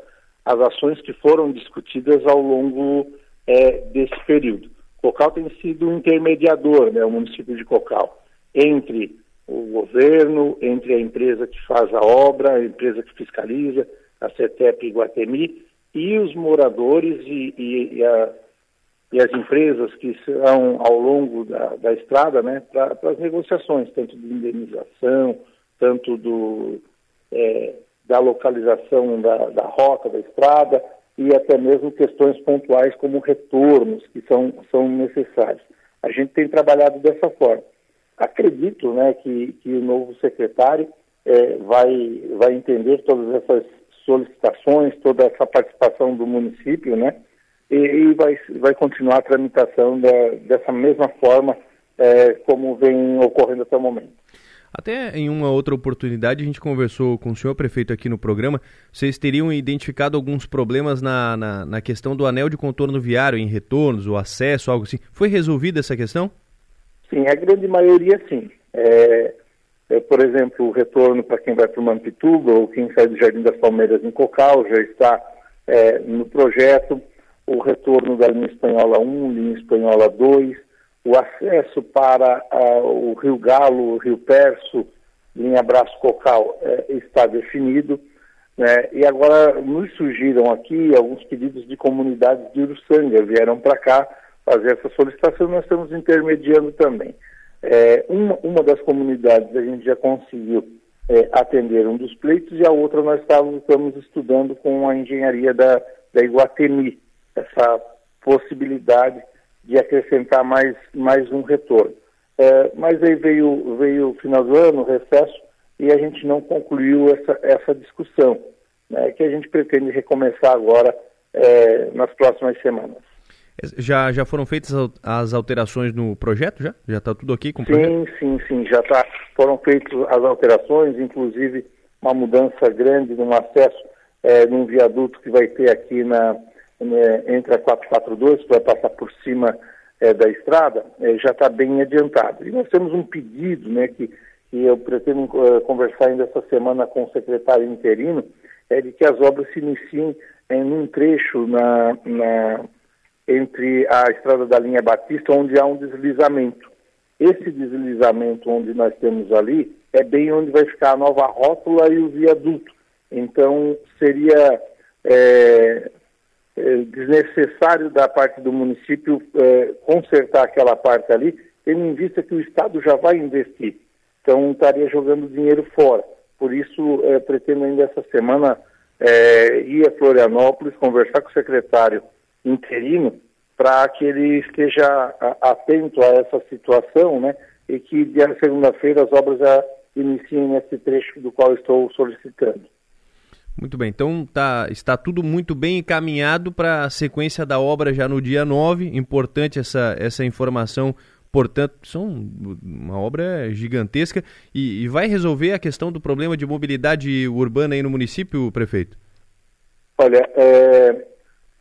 as ações que foram discutidas ao longo eh, desse período. Cocal tem sido um intermediador, né, o município de Cocal, entre o governo, entre a empresa que faz a obra, a empresa que fiscaliza, a CETEP Guatemi, e os moradores e, e, e, a, e as empresas que são ao longo da, da estrada né, para as negociações, tanto de indenização, tanto do, é, da localização da, da rota da estrada e até mesmo questões pontuais como retornos que são, são necessários. A gente tem trabalhado dessa forma. Acredito né, que, que o novo secretário é, vai, vai entender todas essas solicitações, toda essa participação do município, né? E, e vai, vai continuar a tramitação da, dessa mesma forma é, como vem ocorrendo até o momento. Até em uma outra oportunidade a gente conversou com o senhor prefeito aqui no programa. Vocês teriam identificado alguns problemas na, na, na questão do anel de contorno viário em retornos, o acesso, algo assim. Foi resolvida essa questão? Sim, a grande maioria sim. É, é, por exemplo, o retorno para quem vai para o Mampituba ou quem sai do Jardim das Palmeiras em Cocal já está é, no projeto. O retorno da linha espanhola 1, linha espanhola 2, o acesso para uh, o Rio Galo, Rio Perso, linha Braço Cocal é, está definido. Né? E agora nos surgiram aqui alguns pedidos de comunidades de Uruçanga, vieram para cá fazer essa solicitação, nós estamos intermediando também. É, uma, uma das comunidades a gente já conseguiu é, atender um dos pleitos e a outra nós estávamos, estamos estudando com a engenharia da, da Iguatemi, essa possibilidade de acrescentar mais, mais um retorno. É, mas aí veio, veio o final do ano, o recesso, e a gente não concluiu essa, essa discussão, né, que a gente pretende recomeçar agora é, nas próximas semanas. Já, já foram feitas as alterações no projeto? Já já está tudo aqui com o sim, projeto? Sim, sim, já tá, foram feitas as alterações, inclusive uma mudança grande no acesso é, num viaduto que vai ter aqui na, né, entre a 442, que vai passar por cima é, da estrada, é, já está bem adiantado. E nós temos um pedido né, que, que eu pretendo uh, conversar ainda essa semana com o secretário interino, é de que as obras se iniciem em um trecho na, na entre a estrada da linha Batista, onde há um deslizamento. Esse deslizamento onde nós temos ali é bem onde vai ficar a nova rótula e o viaduto. Então, seria é, é, desnecessário da parte do município é, consertar aquela parte ali, tendo em vista que o Estado já vai investir. Então, estaria jogando dinheiro fora. Por isso, é, pretendo ainda essa semana é, ir a Florianópolis, conversar com o secretário interino para que ele esteja atento a essa situação, né? E que dia segunda-feira as obras já iniciem nesse trecho do qual estou solicitando. Muito bem, então tá, está tudo muito bem encaminhado para a sequência da obra já no dia 9. Importante essa, essa informação, portanto, são uma obra gigantesca e, e vai resolver a questão do problema de mobilidade urbana aí no município, prefeito? Olha, é,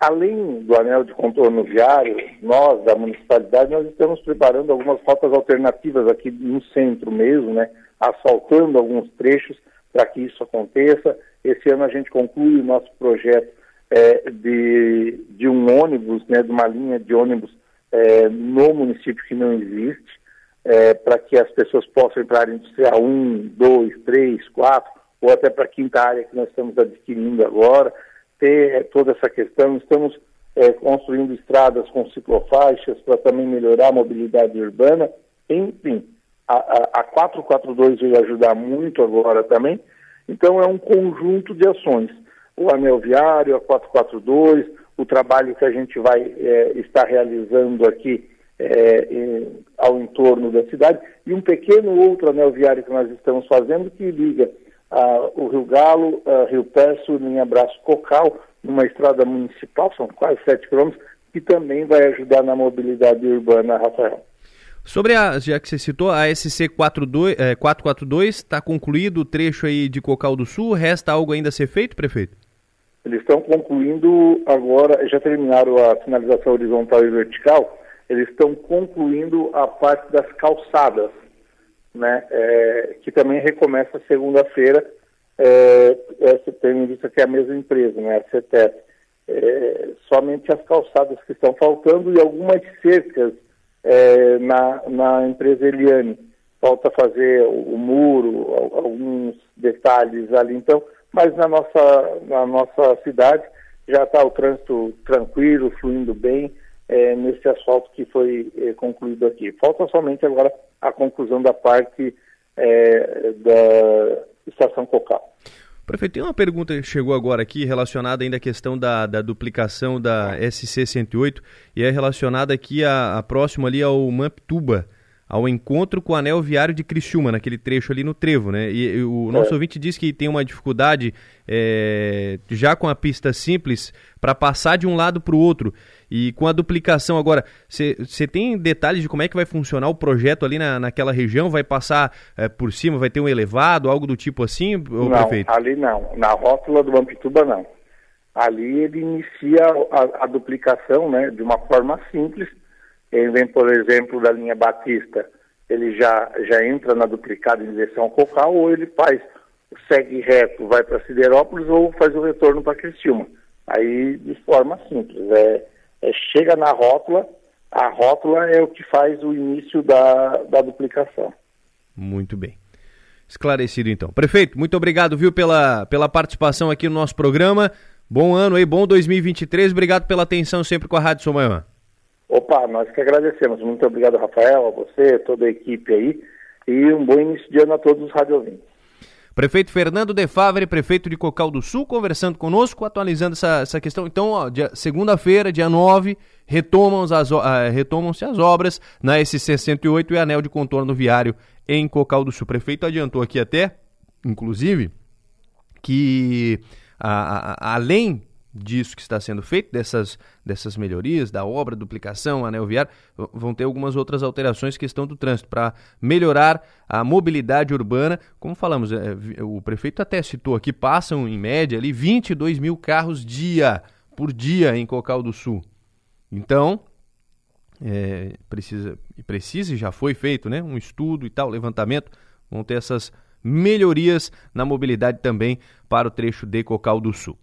Além do anel de contorno viário, nós, da municipalidade, nós estamos preparando algumas rotas alternativas aqui no centro mesmo, né? Asfaltando alguns trechos para que isso aconteça. Esse ano a gente conclui o nosso projeto é, de, de um ônibus, né? De uma linha de ônibus é, no município que não existe, é, para que as pessoas possam ir para a área industrial 1, 2, 3, 4, ou até para a quinta área que nós estamos adquirindo agora ter toda essa questão. Estamos é, construindo estradas com ciclofaixas para também melhorar a mobilidade urbana. Enfim, a, a, a 442 veio ajudar muito agora também. Então, é um conjunto de ações. O anel viário, a 442, o trabalho que a gente vai é, estar realizando aqui é, em, ao entorno da cidade, e um pequeno outro anel viário que nós estamos fazendo que liga o Rio Galo, uh, Rio Perso, linha Braço Cocal, numa estrada municipal, são quase 7 quilômetros, que também vai ajudar na mobilidade urbana, Rafael. Sobre a, já que você citou, a SC 42, é, 442, está concluído o trecho aí de Cocal do Sul, resta algo ainda a ser feito, prefeito? Eles estão concluindo agora, já terminaram a sinalização horizontal e vertical, eles estão concluindo a parte das calçadas né, é, que também recomeça segunda-feira, é, essa tem vista que é a mesma empresa, né, a CETEP. É, somente as calçadas que estão faltando e algumas cercas é, na, na empresa Eliane. Falta fazer o, o muro, alguns detalhes ali, então, mas na nossa, na nossa cidade já está o trânsito tranquilo, fluindo bem, é, nesse asfalto que foi é, concluído aqui. Falta somente agora a conclusão da parte é, da estação Cocal. Prefeito, tem uma pergunta que chegou agora aqui relacionada ainda à questão da, da duplicação da SC-108 e é relacionada aqui a, a próximo ali ao Mamptuba, ao encontro com o anel viário de Criciúma, naquele trecho ali no Trevo, né? E, e o nosso é. ouvinte diz que tem uma dificuldade é, já com a pista simples para passar de um lado para o outro. E com a duplicação agora, você tem detalhes de como é que vai funcionar o projeto ali na, naquela região? Vai passar é, por cima, vai ter um elevado, algo do tipo assim, não, prefeito? ali não. Na rótula do Ampituba não. Ali ele inicia a, a duplicação né, de uma forma simples. Ele vem, por exemplo, da linha Batista, ele já, já entra na duplicada em direção ao Cocal, ou ele faz, segue reto, vai para Siderópolis, ou faz o retorno para Criciúma. Aí de forma simples. É, é, chega na rótula, a rótula é o que faz o início da, da duplicação. Muito bem. Esclarecido então. Prefeito, muito obrigado, viu, pela, pela participação aqui no nosso programa. Bom ano aí, bom 2023. Obrigado pela atenção sempre com a Rádio Somanhã. Opa, nós que agradecemos. Muito obrigado, Rafael, a você, toda a equipe aí. E um bom início de ano a todos os radiovintes. Prefeito Fernando De Favre, prefeito de Cocal do Sul, conversando conosco, atualizando essa, essa questão. Então, segunda-feira, dia 9, retomam-se as, uh, retomam as obras na SC-108 e anel de contorno viário em Cocal do Sul. O prefeito adiantou aqui até, inclusive, que além disso que está sendo feito, dessas, dessas melhorias, da obra, duplicação, anel viário, vão ter algumas outras alterações questão do trânsito, para melhorar a mobilidade urbana. Como falamos, é, o prefeito até citou aqui, passam em média ali 22 mil carros dia, por dia em Cocal do Sul. Então, é, precisa, precisa e já foi feito né, um estudo e tal, levantamento, vão ter essas melhorias na mobilidade também para o trecho de Cocal do Sul.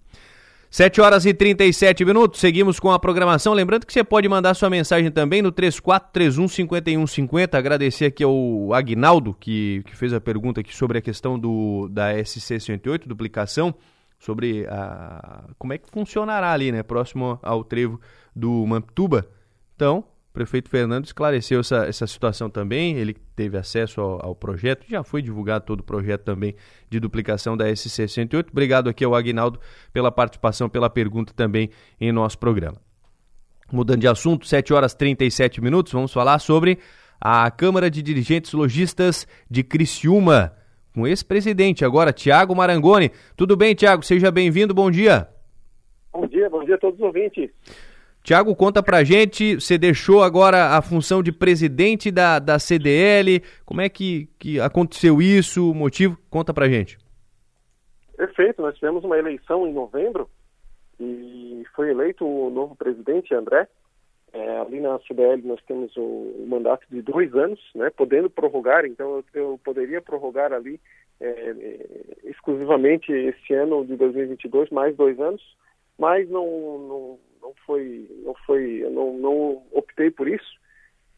7 horas e 37 minutos, seguimos com a programação. Lembrando que você pode mandar sua mensagem também no 3431 5150. Agradecer aqui ao Agnaldo, que, que fez a pergunta aqui sobre a questão do, da SC108, duplicação, sobre a, como é que funcionará ali, né, próximo ao trevo do Mamptuba. Então, o prefeito Fernando esclareceu essa, essa situação também, ele teve acesso ao, ao, projeto, já foi divulgado todo o projeto também de duplicação da SC-108. Obrigado aqui ao Agnaldo pela participação, pela pergunta também em nosso programa. Mudando de assunto, 7 horas 37 minutos, vamos falar sobre a Câmara de Dirigentes Logistas de Criciúma, com esse presidente agora, Tiago Marangoni. Tudo bem, Tiago? Seja bem-vindo, bom dia. Bom dia, bom dia a todos os ouvintes. Tiago, conta pra gente, você deixou agora a função de presidente da, da CDL, como é que, que aconteceu isso, o motivo? Conta pra gente. Perfeito, nós tivemos uma eleição em novembro e foi eleito o novo presidente, André. É, ali na CDL nós temos o, o, mandato de dois anos, né, podendo prorrogar, então eu, eu poderia prorrogar ali é, exclusivamente esse ano de 2022, mais dois anos, mas não, não não foi, não foi, eu não, não optei por isso.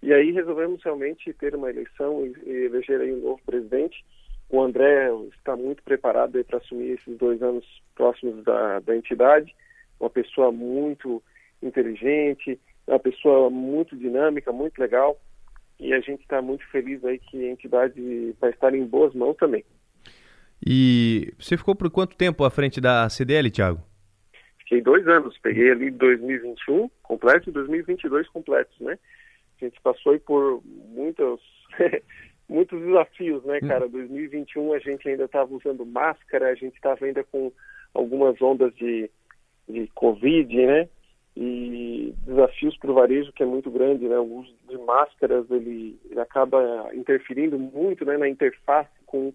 E aí resolvemos realmente ter uma eleição e, e eleger aí um novo presidente. O André está muito preparado para assumir esses dois anos próximos da, da entidade. Uma pessoa muito inteligente, uma pessoa muito dinâmica, muito legal. E a gente está muito feliz aí que a entidade vai estar em boas mãos também. E você ficou por quanto tempo à frente da CDL, Thiago? Fiquei dois anos, peguei ali 2021 completo e 2022 completos, né? A gente passou aí por muitos, muitos desafios, né, cara? 2021 hum. a gente ainda estava usando máscara, a gente estava ainda com algumas ondas de, de Covid, né? E desafios para o varejo que é muito grande, né? O uso de máscaras, ele, ele acaba interferindo muito né, na interface com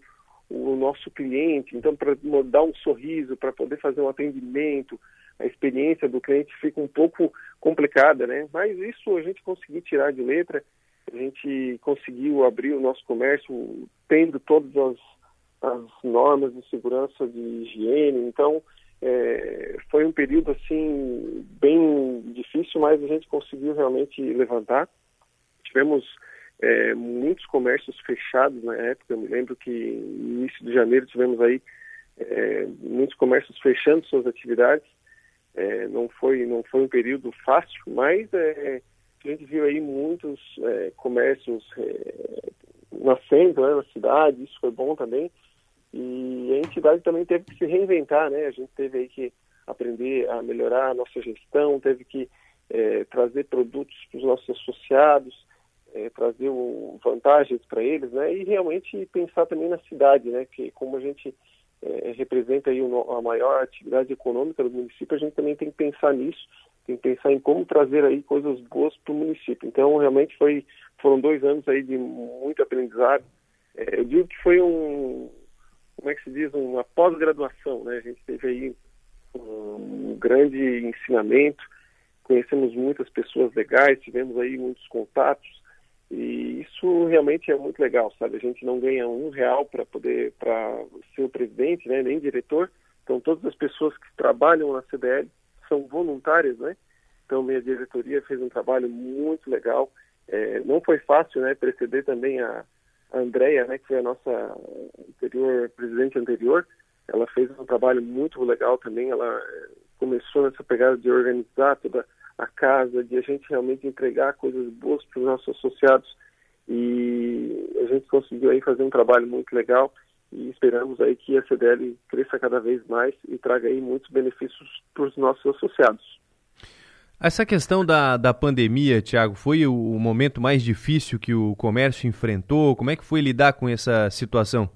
o nosso cliente. Então, para dar um sorriso, para poder fazer um atendimento, a experiência do cliente fica um pouco complicada, né? Mas isso a gente conseguiu tirar de letra, a gente conseguiu abrir o nosso comércio tendo todas as, as normas de segurança de higiene, então é, foi um período assim bem difícil, mas a gente conseguiu realmente levantar. Tivemos é, muitos comércios fechados na época. Eu me lembro que no início de janeiro tivemos aí é, muitos comércios fechando suas atividades é, não foi não foi um período fácil, mas é, a gente viu aí muitos é, comércios é, nascendo né, na cidade, isso foi bom também. E a entidade também teve que se reinventar, né? A gente teve aí que aprender a melhorar a nossa gestão, teve que é, trazer produtos para os nossos associados, é, trazer vantagens para eles, né? E realmente pensar também na cidade, né? Que como a gente é, representa aí a maior atividade econômica do município, a gente também tem que pensar nisso, tem que pensar em como trazer aí coisas boas para o município. Então, realmente foi foram dois anos aí de muito aprendizado. É, eu digo que foi um como é que se diz uma pós-graduação, né? A gente teve aí um grande ensinamento, conhecemos muitas pessoas legais, tivemos aí muitos contatos e isso realmente é muito legal, sabe? A gente não ganha um real para poder para ser o presidente, né? Nem diretor. Então todas as pessoas que trabalham na CDL são voluntárias, né? Então minha diretoria fez um trabalho muito legal. É, não foi fácil, né? Preceder também a, a Andrea, né? Que foi a nossa anterior presidente anterior. Ela fez um trabalho muito legal também. Ela é, começou nessa pegada de organizar toda a casa, de a gente realmente entregar coisas boas para os nossos associados e a gente conseguiu aí fazer um trabalho muito legal e esperamos aí que a CDL cresça cada vez mais e traga aí muitos benefícios para os nossos associados. Essa questão da, da pandemia, Tiago, foi o, o momento mais difícil que o comércio enfrentou? Como é que foi lidar com essa situação?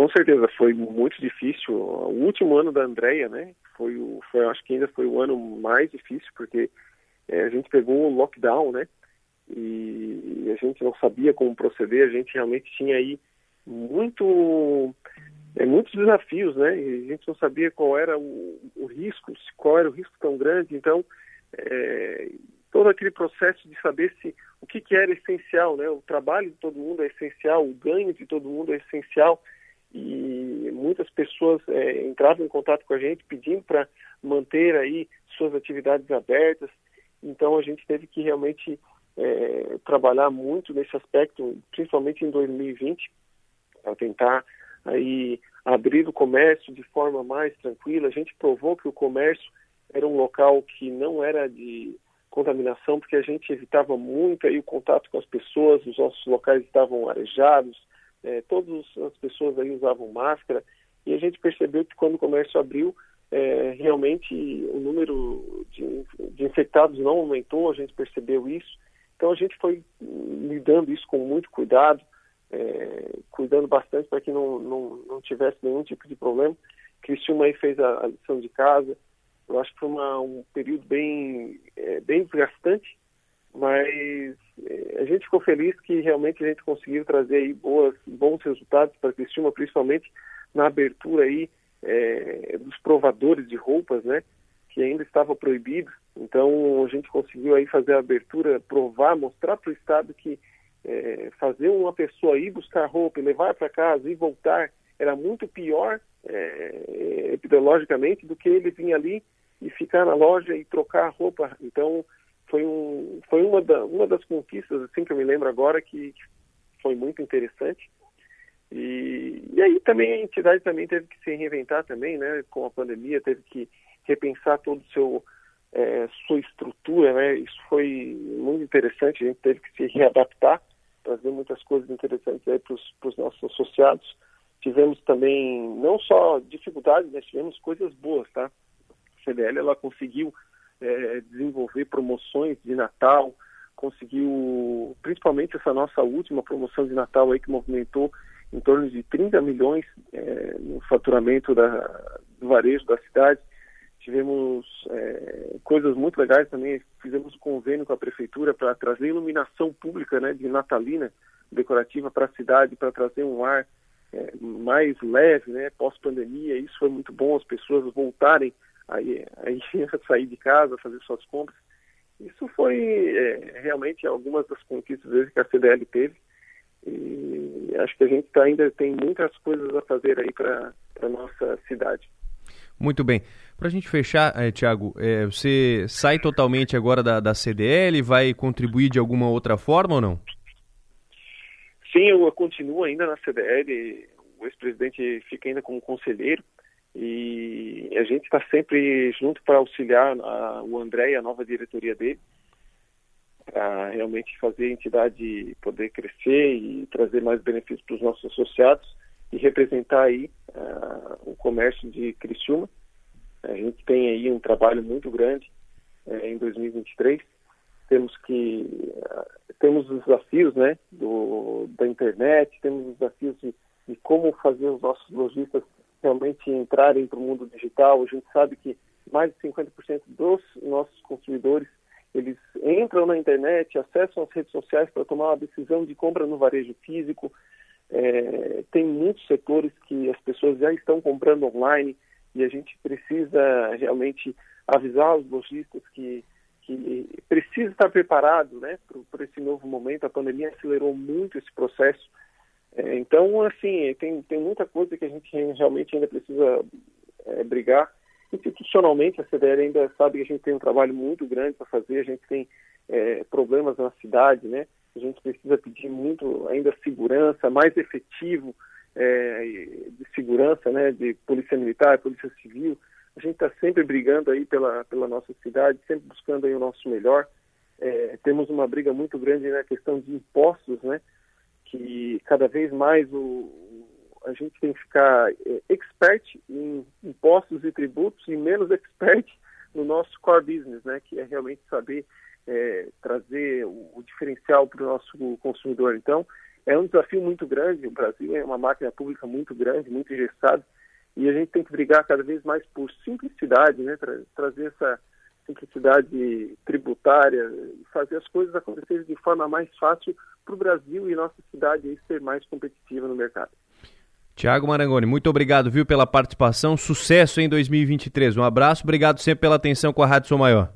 Com certeza, foi muito difícil. O último ano da Andrea, né, foi o, foi, acho que ainda foi o ano mais difícil, porque é, a gente pegou o lockdown, né, e, e a gente não sabia como proceder, a gente realmente tinha aí muito, é, muitos desafios, né, e a gente não sabia qual era o, o risco, qual era o risco tão grande, então, é, todo aquele processo de saber se o que, que era essencial, né, o trabalho de todo mundo é essencial, o ganho de todo mundo é essencial, e muitas pessoas é, entravam em contato com a gente pedindo para manter aí suas atividades abertas. Então a gente teve que realmente é, trabalhar muito nesse aspecto, principalmente em 2020, para tentar aí abrir o comércio de forma mais tranquila. A gente provou que o comércio era um local que não era de contaminação, porque a gente evitava muito aí o contato com as pessoas, os nossos locais estavam arejados, é, todas as pessoas aí usavam máscara e a gente percebeu que quando o comércio abriu, é, realmente o número de, de, infectados não aumentou, a gente percebeu isso. Então a gente foi lidando isso com muito cuidado, é, cuidando bastante para que não, não, não tivesse nenhum tipo de problema. Cristiuma aí fez a, a lição de casa. Eu acho que foi uma, um período bem, é, bem desgastante, mas eh, a gente ficou feliz que realmente a gente conseguiu trazer aí boas, bons resultados para Cristina, principalmente na abertura aí é, dos provadores de roupas, né, que ainda estava proibido. Então a gente conseguiu aí fazer a abertura, provar, mostrar para o Estado que é, fazer uma pessoa ir buscar roupa, levar para casa e voltar era muito pior é, epidemiologicamente do que ele vir ali e ficar na loja e trocar a roupa. Então foi, um, foi uma, da, uma das conquistas, assim, que eu me lembro agora, que foi muito interessante. E, e aí também a entidade também teve que se reinventar também, né, com a pandemia, teve que repensar todo o seu é, sua estrutura, né? Isso foi muito interessante. A gente teve que se readaptar, trazer muitas coisas interessantes aí para os nossos associados. Tivemos também não só dificuldades, mas tivemos coisas boas, tá? A CDL ela conseguiu é, desenvolver promoções de Natal, conseguiu, principalmente essa nossa última promoção de Natal aí que movimentou em torno de 30 milhões é, no faturamento da, do varejo da cidade. Tivemos é, coisas muito legais também, fizemos um convênio com a prefeitura para trazer iluminação pública né, de natalina decorativa para a cidade, para trazer um ar é, mais leve, né, pós-pandemia. Isso foi muito bom, as pessoas voltarem aí, aí sair de casa, fazer suas compras. Isso foi é, realmente algumas das conquistas que a CDL teve. E acho que a gente tá, ainda tem muitas coisas a fazer aí para a nossa cidade. Muito bem. Para a gente fechar, é, Tiago, é, você sai totalmente agora da, da CDL, vai contribuir de alguma outra forma ou não? Sim, eu continuo ainda na CDL, o ex-presidente fica ainda como conselheiro, e a gente está sempre junto para auxiliar a, o André e a nova diretoria dele, para realmente fazer a entidade poder crescer e trazer mais benefícios para os nossos associados. e representar aí uh, o comércio de Criciúma. A gente tem aí um trabalho muito grande uh, em 2023. Temos que uh, temos os desafios, né, do, da internet, temos os desafios de, de como fazer os nossos lojistas realmente entrarem para o mundo digital. A gente sabe que mais de 50% dos nossos consumidores eles entram na internet, acessam as redes sociais para tomar uma decisão de compra no varejo físico. É, tem muitos setores que as pessoas já estão comprando online e a gente precisa realmente avisar os lojistas que, que precisa estar preparado né, para esse novo momento. A pandemia acelerou muito esse processo. É, então, assim, tem, tem muita coisa que a gente realmente ainda precisa é, brigar Institucionalmente, a CDL ainda sabe que a gente tem um trabalho muito grande para fazer, a gente tem é, problemas na cidade, né? A gente precisa pedir muito ainda segurança, mais efetivo é, de segurança, né? De polícia militar, polícia civil. A gente está sempre brigando aí pela, pela nossa cidade, sempre buscando aí o nosso melhor. É, temos uma briga muito grande na questão de impostos, né? Que cada vez mais o, a gente tem que ficar é, expert em impostos e tributos e menos expert no nosso core business, né, que é realmente saber é, trazer o, o diferencial para o nosso consumidor. Então, é um desafio muito grande. O Brasil é uma máquina pública muito grande, muito engessada, e a gente tem que brigar cada vez mais por simplicidade, né, tra trazer essa simplicidade tributária, fazer as coisas acontecerem de forma mais fácil para o Brasil e nossa cidade ser mais competitiva no mercado. Tiago Marangoni, muito obrigado, viu, pela participação. Sucesso em 2023. Um abraço, obrigado sempre pela atenção com a Rádio Sou Maior.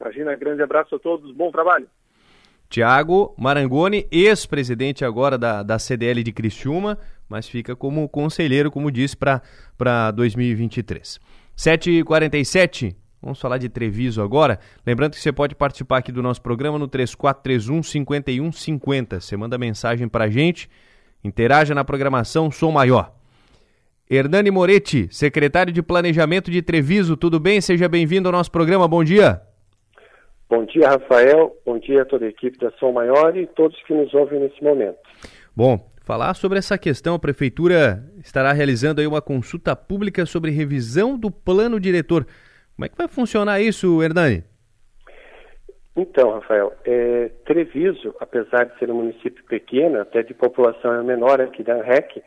Imagina, grande abraço a todos, bom trabalho. Tiago Marangoni, ex-presidente agora da, da CDL de Criciúma, mas fica como conselheiro, como disse, para 2023. 7h47, vamos falar de Treviso agora. Lembrando que você pode participar aqui do nosso programa no 3431 5150. Você manda mensagem para a gente Interaja na programação Som Maior. Hernani Moretti, secretário de Planejamento de Treviso, tudo bem? Seja bem-vindo ao nosso programa, bom dia. Bom dia, Rafael, bom dia a toda a equipe da Som Maior e todos que nos ouvem nesse momento. Bom, falar sobre essa questão, a Prefeitura estará realizando aí uma consulta pública sobre revisão do plano diretor. Como é que vai funcionar isso, Hernani? Então, Rafael, é, Treviso, apesar de ser um município pequeno, até de população é menor aqui da REC,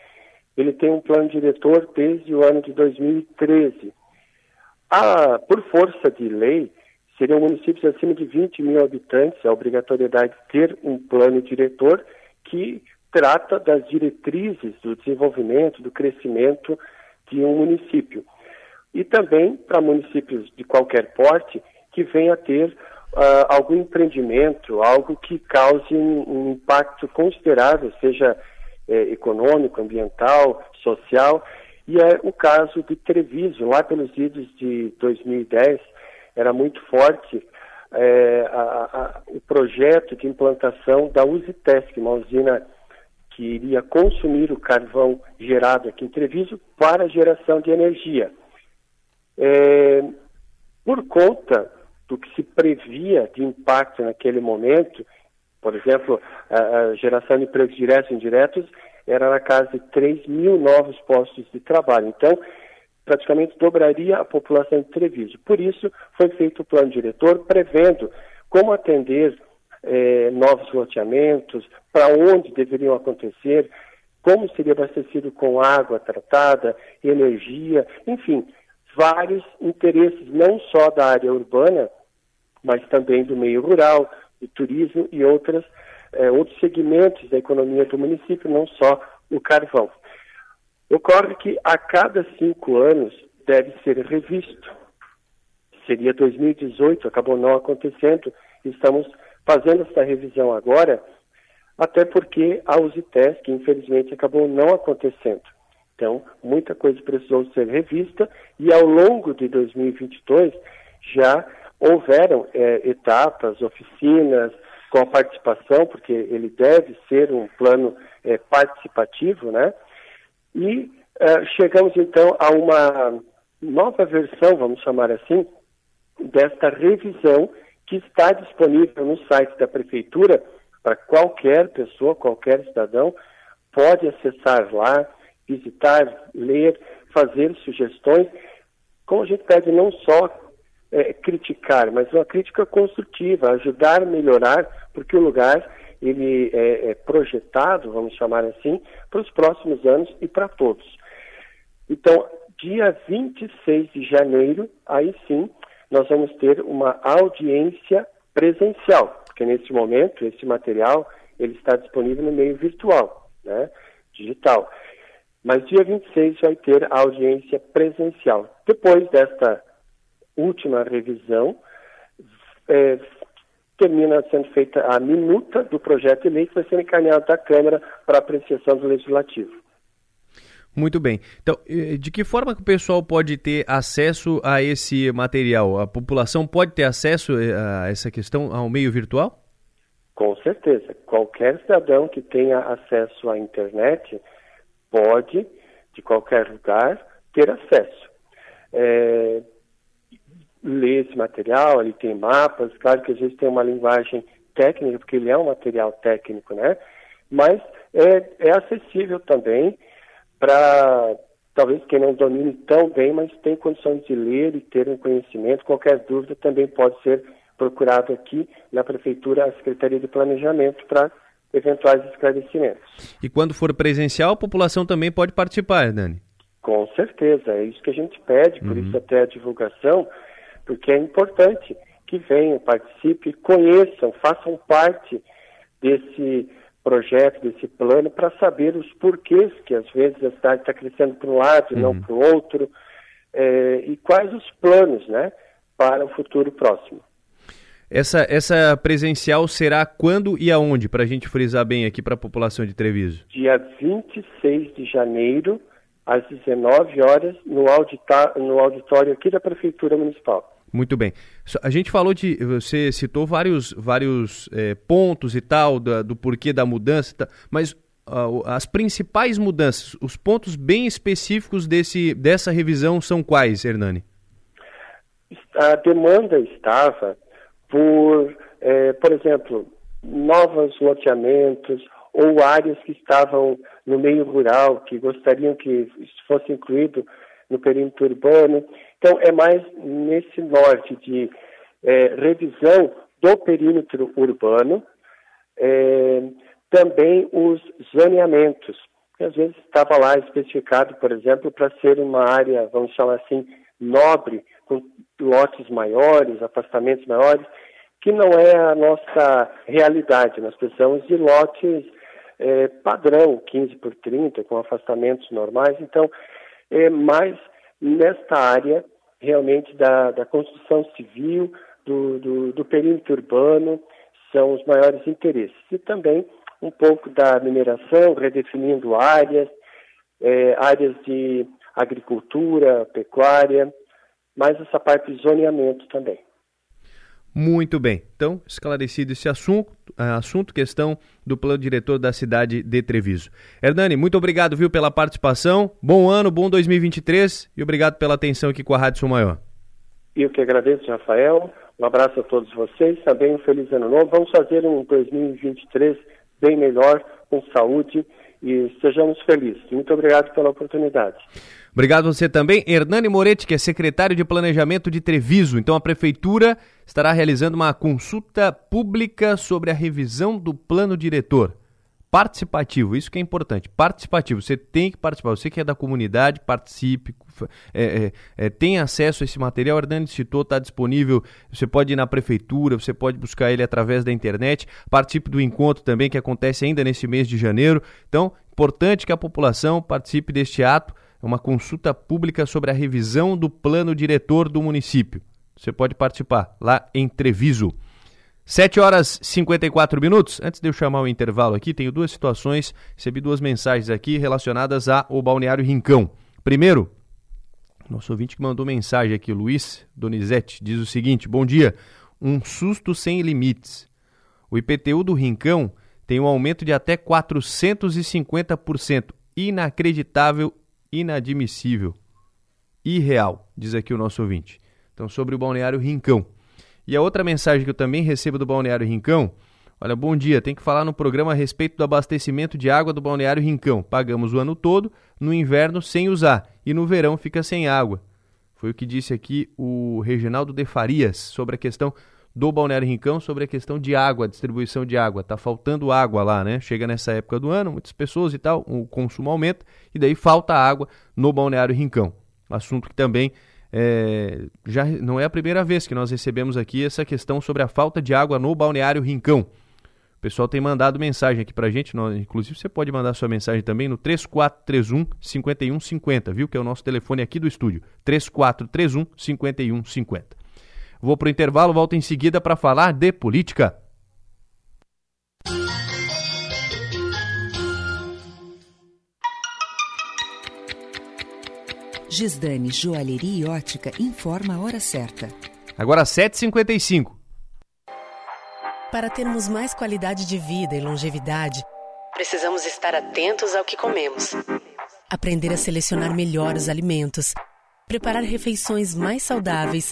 ele tem um plano diretor desde o ano de 2013. Ah, por força de lei, seriam municípios acima de 20 mil habitantes a obrigatoriedade de ter um plano diretor que trata das diretrizes do desenvolvimento, do crescimento de um município. E também para municípios de qualquer porte que venha a ter uh, algum empreendimento, algo que cause um, um impacto considerável, seja é, econômico, ambiental, social. E é o caso de Treviso, lá pelos idos de 2010, era muito forte é, a, a, o projeto de implantação da Usitesc, uma usina que iria consumir o carvão gerado aqui em Treviso para geração de energia. É, por conta do que se previa de impacto naquele momento, por exemplo, a, geração de empregos diretos e indiretos era na casa de 3 mil novos postos de trabalho. Então, praticamente dobraria a população de Treviso. Por isso, foi feito o plano diretor prevendo como atender eh, novos loteamentos, para onde deveriam acontecer, como seria abastecido com água tratada, energia, enfim, vários interesses, não só da área urbana, mas também do meio rural, do turismo e outras, é, outros segmentos da economia do município, não só o carvão. Ocorre que a cada cinco anos deve ser revisto. Seria 2018, acabou não acontecendo, estamos fazendo essa revisão agora, até porque a Usitesc, infelizmente, acabou não acontecendo. Então, muita coisa precisou ser revista e ao longo de 2022 já houveram é, etapas, oficinas com a participação, porque ele deve ser um plano é, participativo, né? E é, chegamos então a uma nova versão, vamos chamar assim, desta revisão que está disponível no site da prefeitura para qualquer pessoa, qualquer cidadão pode acessar lá, visitar, ler, fazer sugestões. Como a gente pede não só é, criticar, mas uma crítica construtiva, ajudar a melhorar, porque o lugar ele é, é projetado, vamos chamar assim, para os próximos anos e para todos. Então, dia 26 de janeiro, aí sim, nós vamos ter uma audiência presencial, porque nesse momento esse material ele está disponível no meio virtual, né, digital. Mas dia 26 vai ter a audiência presencial. Depois desta última revisão, é, termina sendo feita a minuta do projeto de lei que vai ser encaminhado da Câmara para apreciação do Legislativo. Muito bem. Então, de que forma que o pessoal pode ter acesso a esse material? A população pode ter acesso eh, a essa questão ao meio virtual? Com certeza. Qualquer cidadão que tenha acesso à internet pode, de qualquer lugar, ter acesso. É, ler esse material, ele tem mapas, claro que às vezes tem uma linguagem técnica, porque ele é um material técnico, né? Mas é, é acessível também para talvez quem não domine tão bem, mas tem condições de ler e ter um conhecimento. Qualquer dúvida também pode ser procurado aqui na Prefeitura, a Secretaria de Planejamento, para eventuais esclarecimentos. E quando for presencial, a população também pode participar, Dani? Com certeza, é isso que a gente pede, por uhum. isso até a divulgação, porque é importante que venham, participem, conheçam, façam parte desse projeto, desse plano, para saber os porquês que às vezes a cidade está crescendo para um lado e uhum. não para o outro, é, e quais os planos né, para o futuro próximo. Essa, essa presencial será quando e aonde, para a gente frisar bem aqui para a população de Treviso? Dia 26 de janeiro, às 19 horas, no, audita, no auditório aqui da Prefeitura Municipal. Muito bem. A gente falou de. Você citou vários, vários é, pontos e tal, do, do porquê da mudança, mas uh, as principais mudanças, os pontos bem específicos desse, dessa revisão são quais, Hernani? A demanda estava por, é, por exemplo, novos loteamentos ou áreas que estavam no meio rural, que gostariam que fosse incluído no perímetro urbano. Então, é mais nesse norte de é, revisão do perímetro urbano, é, também os zoneamentos, que às vezes estava lá especificado, por exemplo, para ser uma área, vamos chamar assim, nobre, com lotes maiores, afastamentos maiores, que não é a nossa realidade. Nós precisamos de lotes é, padrão, 15 por 30, com afastamentos normais. Então, é mais nesta área realmente da, da construção civil, do, do, do perímetro urbano, são os maiores interesses. E também um pouco da mineração, redefinindo áreas, é, áreas de agricultura, pecuária, mais essa parte de zoneamento também. Muito bem. Então, esclarecido esse assunto, é, assunto, questão do plano diretor da cidade de Treviso. Hernani, muito obrigado, viu, pela participação. Bom ano, bom 2023 e obrigado pela atenção aqui com a Rádio Sul Maior. Eu que agradeço, Rafael. Um abraço a todos vocês. Também um feliz ano novo. Vamos fazer um 2023 bem melhor, com saúde e sejamos felizes. Muito obrigado pela oportunidade. Obrigado você também, Hernani Moretti, que é secretário de Planejamento de Treviso. Então a prefeitura estará realizando uma consulta pública sobre a revisão do plano diretor. Participativo, isso que é importante. Participativo, você tem que participar. Você que é da comunidade, participe, é, é, é, tem acesso a esse material. Hernani citou, está disponível. Você pode ir na prefeitura, você pode buscar ele através da internet. Participe do encontro também, que acontece ainda nesse mês de janeiro. Então, importante que a população participe deste ato uma consulta pública sobre a revisão do plano diretor do município. Você pode participar lá em Treviso. 7 horas e 54 minutos. Antes de eu chamar o intervalo aqui, tenho duas situações. Recebi duas mensagens aqui relacionadas ao Balneário Rincão. Primeiro, nosso ouvinte que mandou mensagem aqui, Luiz Donizete, diz o seguinte: Bom dia. Um susto sem limites. O IPTU do Rincão tem um aumento de até 450%. Inacreditável inadmissível, irreal, diz aqui o nosso ouvinte. Então, sobre o Balneário Rincão. E a outra mensagem que eu também recebo do Balneário Rincão, Olha, bom dia. Tem que falar no programa a respeito do abastecimento de água do Balneário Rincão. Pagamos o ano todo, no inverno sem usar e no verão fica sem água. Foi o que disse aqui o Reginaldo de Farias sobre a questão do Balneário Rincão, sobre a questão de água, distribuição de água. Tá faltando água lá, né? Chega nessa época do ano, muitas pessoas e tal, o consumo aumenta e daí falta água no Balneário Rincão. Assunto que também é, já não é a primeira vez que nós recebemos aqui essa questão sobre a falta de água no Balneário Rincão. O pessoal tem mandado mensagem aqui pra gente, nós, inclusive você pode mandar sua mensagem também no 3431 5150, viu? Que é o nosso telefone aqui do estúdio, 3431 5150. Vou pro intervalo, volto em seguida para falar de política. Gisdane Joalheria e Ótica informa a hora certa. Agora 7h55. Para termos mais qualidade de vida e longevidade, precisamos estar atentos ao que comemos. Aprender a selecionar melhor os alimentos, preparar refeições mais saudáveis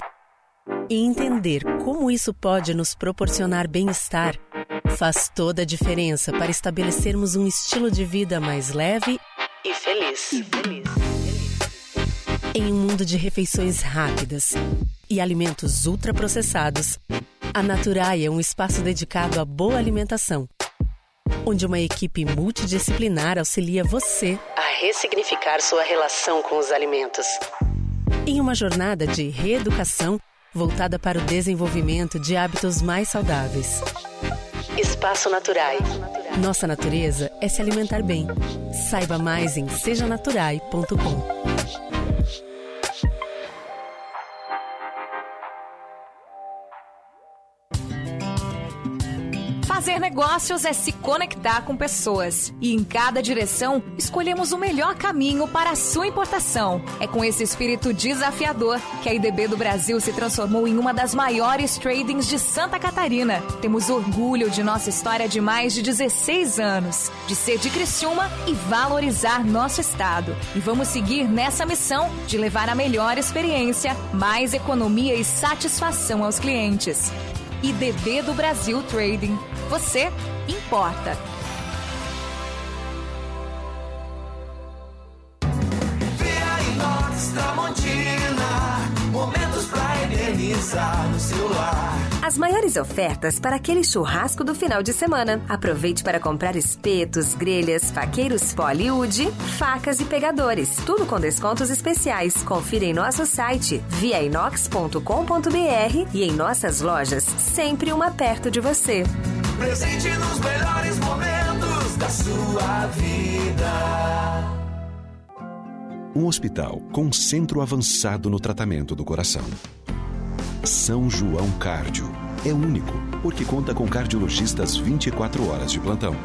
e entender como isso pode nos proporcionar bem-estar faz toda a diferença para estabelecermos um estilo de vida mais leve e feliz. Em um mundo de refeições rápidas e alimentos ultraprocessados, a Naturai é um espaço dedicado à boa alimentação, onde uma equipe multidisciplinar auxilia você a ressignificar sua relação com os alimentos. Em uma jornada de reeducação voltada para o desenvolvimento de hábitos mais saudáveis. Espaço Naturai. Nossa natureza é se alimentar bem. Saiba mais em sejanaturai.com. Fazer negócios é se conectar com pessoas. E em cada direção, escolhemos o melhor caminho para a sua importação. É com esse espírito desafiador que a IDB do Brasil se transformou em uma das maiores tradings de Santa Catarina. Temos orgulho de nossa história de mais de 16 anos, de ser de Criciúma e valorizar nosso estado. E vamos seguir nessa missão de levar a melhor experiência, mais economia e satisfação aos clientes. IDB do Brasil Trading. Você importa. Inox Tramontina, momentos pra eternizar no celular. As maiores ofertas para aquele churrasco do final de semana. Aproveite para comprar espetos, grelhas, faqueiros poliúde, facas e pegadores. Tudo com descontos especiais. Confira em nosso site viainox.com.br e em nossas lojas, sempre uma perto de você. Presente nos melhores momentos da sua vida. Um hospital com um centro avançado no tratamento do coração. São João Cárdio. É único, porque conta com cardiologistas 24 horas de plantão.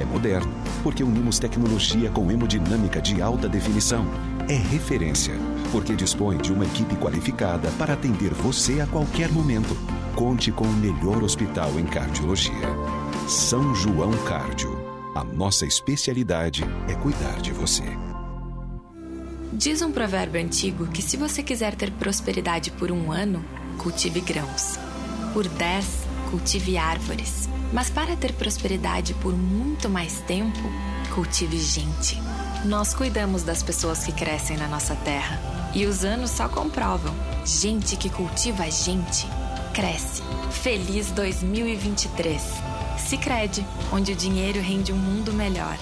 É moderno, porque unimos tecnologia com hemodinâmica de alta definição. É referência, porque dispõe de uma equipe qualificada para atender você a qualquer momento. Conte com o melhor hospital em cardiologia. São João Cárdio. A nossa especialidade é cuidar de você. Diz um provérbio antigo que se você quiser ter prosperidade por um ano, cultive grãos. Por dez, cultive árvores. Mas para ter prosperidade por muito mais tempo, cultive gente. Nós cuidamos das pessoas que crescem na nossa terra. E os anos só comprovam. Gente que cultiva gente, cresce. Feliz 2023. Sicredi, onde o dinheiro rende um mundo melhor.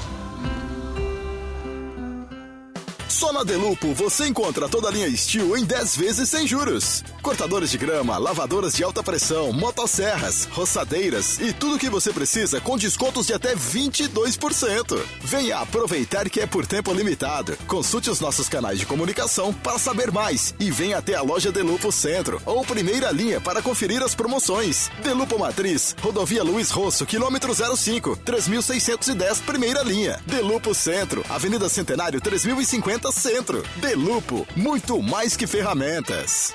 Só na Delupo você encontra toda a linha Steel em 10 vezes sem juros. Cortadores de grama, lavadoras de alta pressão, motosserras, roçadeiras e tudo o que você precisa com descontos de até 22%. Venha aproveitar que é por tempo limitado. Consulte os nossos canais de comunicação para saber mais e venha até a loja Delupo Centro ou primeira linha para conferir as promoções. Delupo Matriz, Rodovia Luiz Rosso, quilômetro 05, 3610, primeira linha. Delupo Centro, Avenida Centenário 3050 Centro. Delupo, muito mais que ferramentas.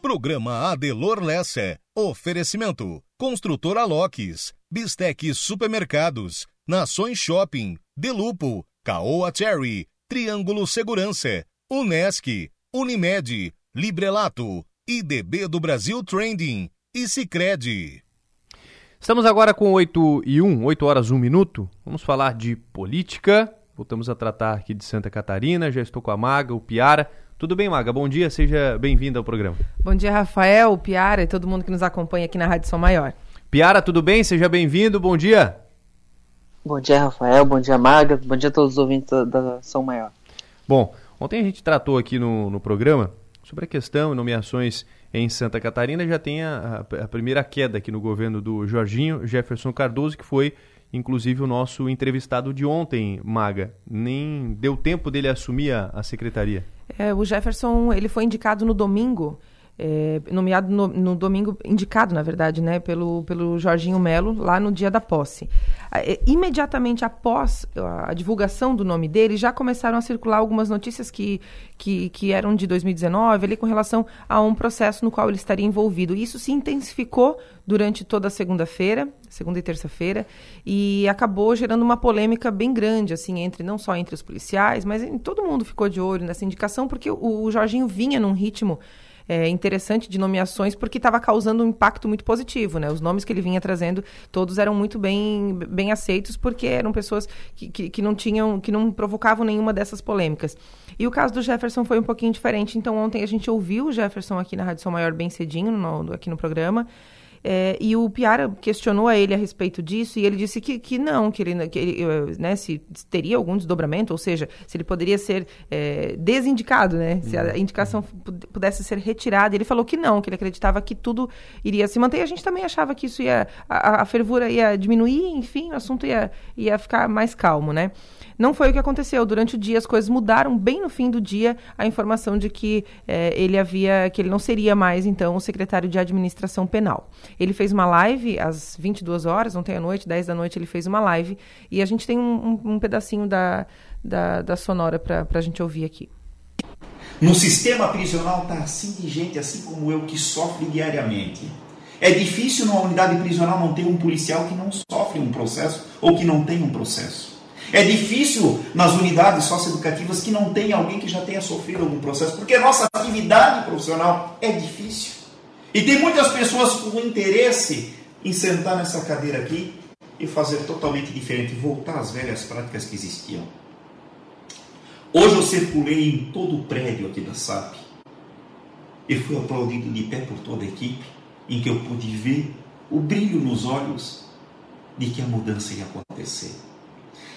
Programa Adelor Lessa. Oferecimento: Construtora Locks, Bistec Supermercados, Nações Shopping, Delupo, Caoa Cherry, Triângulo Segurança, Unesc, Unimed, Librelato, IDB do Brasil Trending e Sicredi. Estamos agora com 8 e 1, 8 horas 1 minuto. Vamos falar de política. Voltamos a tratar aqui de Santa Catarina. Já estou com a Maga, o Piara. Tudo bem, Maga? Bom dia, seja bem-vinda ao programa. Bom dia, Rafael, o Piara e todo mundo que nos acompanha aqui na Rádio São Maior. Piara, tudo bem? Seja bem-vindo, bom dia. Bom dia, Rafael, bom dia, Maga, bom dia a todos os ouvintes da São Maior. Bom, ontem a gente tratou aqui no, no programa sobre a questão de nomeações em Santa Catarina. Já tem a, a, primeira queda aqui no governo do Jorginho Jefferson Cardoso, que foi inclusive o nosso entrevistado de ontem, Maga. Nem deu tempo dele assumir a, a secretaria. É, o Jefferson ele foi indicado no domingo é, nomeado no, no, domingo, indicado, na verdade, né, pelo, pelo Jorginho Melo, lá no dia da posse. É, imediatamente após a divulgação do nome dele, já começaram a circular algumas notícias que, que, que eram de 2019, ali com relação a um processo no qual ele estaria envolvido. Isso se intensificou durante toda a segunda-feira, segunda e terça-feira, e acabou gerando uma polêmica bem grande, assim, entre não só entre os policiais, mas em, todo mundo ficou de olho nessa indicação, porque o, o Jorginho vinha num ritmo é, interessante de nomeações porque estava causando um impacto muito positivo, né? Os nomes que ele vinha trazendo, todos eram muito bem, bem aceitos porque eram pessoas que, que, que não tinham, que não provocavam nenhuma dessas polêmicas. E o caso do Jefferson foi um pouquinho diferente. Então ontem a gente ouviu o Jefferson aqui na Rádio São Maior bem cedinho, no, aqui no programa. É, e o Piara questionou a ele a respeito disso e ele disse que, que não, que ele, que ele né, se teria algum desdobramento, ou seja, se ele poderia ser é, desindicado, né, se a uhum. indicação pudesse ser retirada. Ele falou que não, que ele acreditava que tudo iria se manter. E a gente também achava que isso ia, a, a fervura ia diminuir, enfim, o assunto ia, ia ficar mais calmo, né. Não foi o que aconteceu. Durante o dia as coisas mudaram. Bem no fim do dia, a informação de que é, ele havia, que ele não seria mais então o secretário de administração penal. Ele fez uma live às 22 horas, ontem à noite, 10 da noite, ele fez uma live e a gente tem um, um, um pedacinho da, da, da sonora para a gente ouvir aqui. No sistema prisional está assim de gente, assim como eu, que sofre diariamente. É difícil numa unidade prisional não ter um policial que não sofre um processo ou que não tem um processo. É difícil nas unidades socioeducativas que não tem alguém que já tenha sofrido algum processo, porque a nossa atividade profissional é difícil. E tem muitas pessoas com interesse em sentar nessa cadeira aqui e fazer totalmente diferente, voltar às velhas práticas que existiam. Hoje eu circulei em todo o prédio aqui da SAP e fui aplaudido de pé por toda a equipe, em que eu pude ver o brilho nos olhos de que a mudança ia acontecer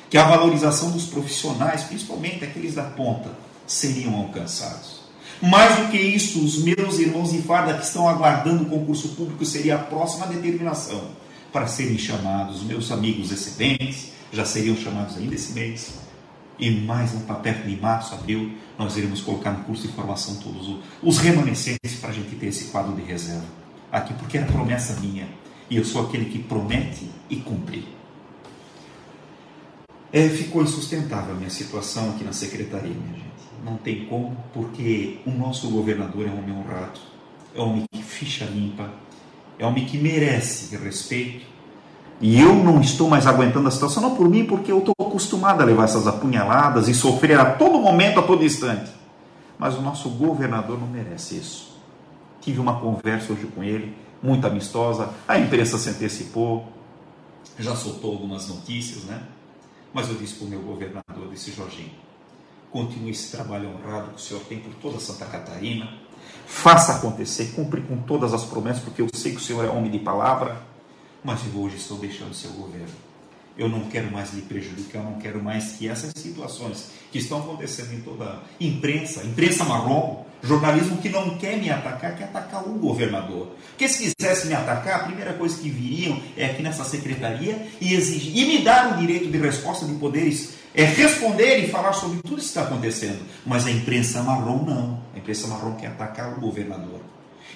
que a valorização dos profissionais, principalmente aqueles da ponta, seriam alcançados. Mais do que isso, os meus irmãos de farda que estão aguardando o concurso público seria a próxima determinação para serem chamados. Meus amigos excedentes já seriam chamados ainda esse mês. E mais para perto de março, abril, nós iremos colocar no curso de formação todos os remanescentes para a gente ter esse quadro de reserva aqui, porque era promessa minha. E eu sou aquele que promete e cumpre. É, ficou insustentável a minha situação aqui na secretaria, minha gente. Não tem como, porque o nosso governador é um homem honrado, é um homem que ficha limpa, é um homem que merece respeito. E eu não estou mais aguentando a situação, não por mim, porque eu estou acostumado a levar essas apunhaladas e sofrer a todo momento, a todo instante. Mas o nosso governador não merece isso. Tive uma conversa hoje com ele, muito amistosa, a imprensa se antecipou, já soltou algumas notícias, né? Mas eu disse para o meu governador, disse Jorginho, continue esse trabalho honrado que o senhor tem por toda Santa Catarina. Faça acontecer, cumpre com todas as promessas, porque eu sei que o Senhor é homem de palavra, mas eu hoje estou deixando o seu governo. Eu não quero mais lhe prejudicar, eu não quero mais que essas situações que estão acontecendo em toda a imprensa, imprensa marrom, jornalismo que não quer me atacar, quer atacar o governador. Porque se quisesse me atacar, a primeira coisa que viriam é aqui nessa secretaria e exigir, e me dar o direito de resposta de poderes é responder e falar sobre tudo isso que está acontecendo. Mas a imprensa marrom não. A imprensa marrom quer atacar o governador.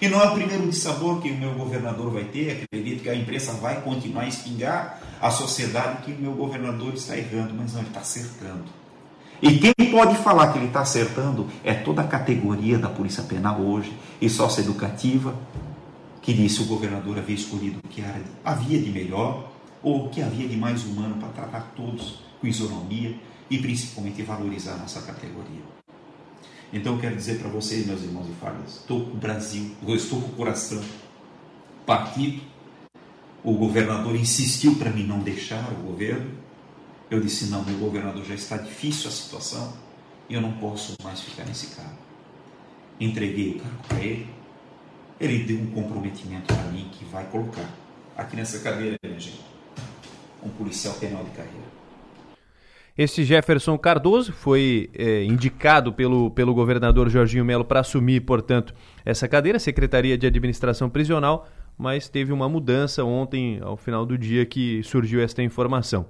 E não é o primeiro de sabor que o meu governador vai ter. Acredito que a imprensa vai continuar a espingar a sociedade que o meu governador está errando, mas não, ele está acertando. E quem pode falar que ele está acertando é toda a categoria da Polícia Penal hoje e socioeducativa que disse o governador havia escolhido o que havia de melhor ou o que havia de mais humano para tratar todos com isonomia e principalmente valorizar a nossa categoria. Então eu quero dizer para vocês, meus irmãos e filhas, estou com o Brasil, estou com o coração partido. O governador insistiu para mim não deixar o governo. Eu disse: não, meu governador já está difícil a situação e eu não posso mais ficar nesse cargo. Entreguei o cargo para ele. Ele deu um comprometimento para mim que vai colocar aqui nessa cadeira, minha gente, um policial penal de carreira. Esse Jefferson Cardoso foi é, indicado pelo, pelo governador Jorginho Melo para assumir, portanto, essa cadeira, Secretaria de Administração Prisional, mas teve uma mudança ontem, ao final do dia, que surgiu esta informação.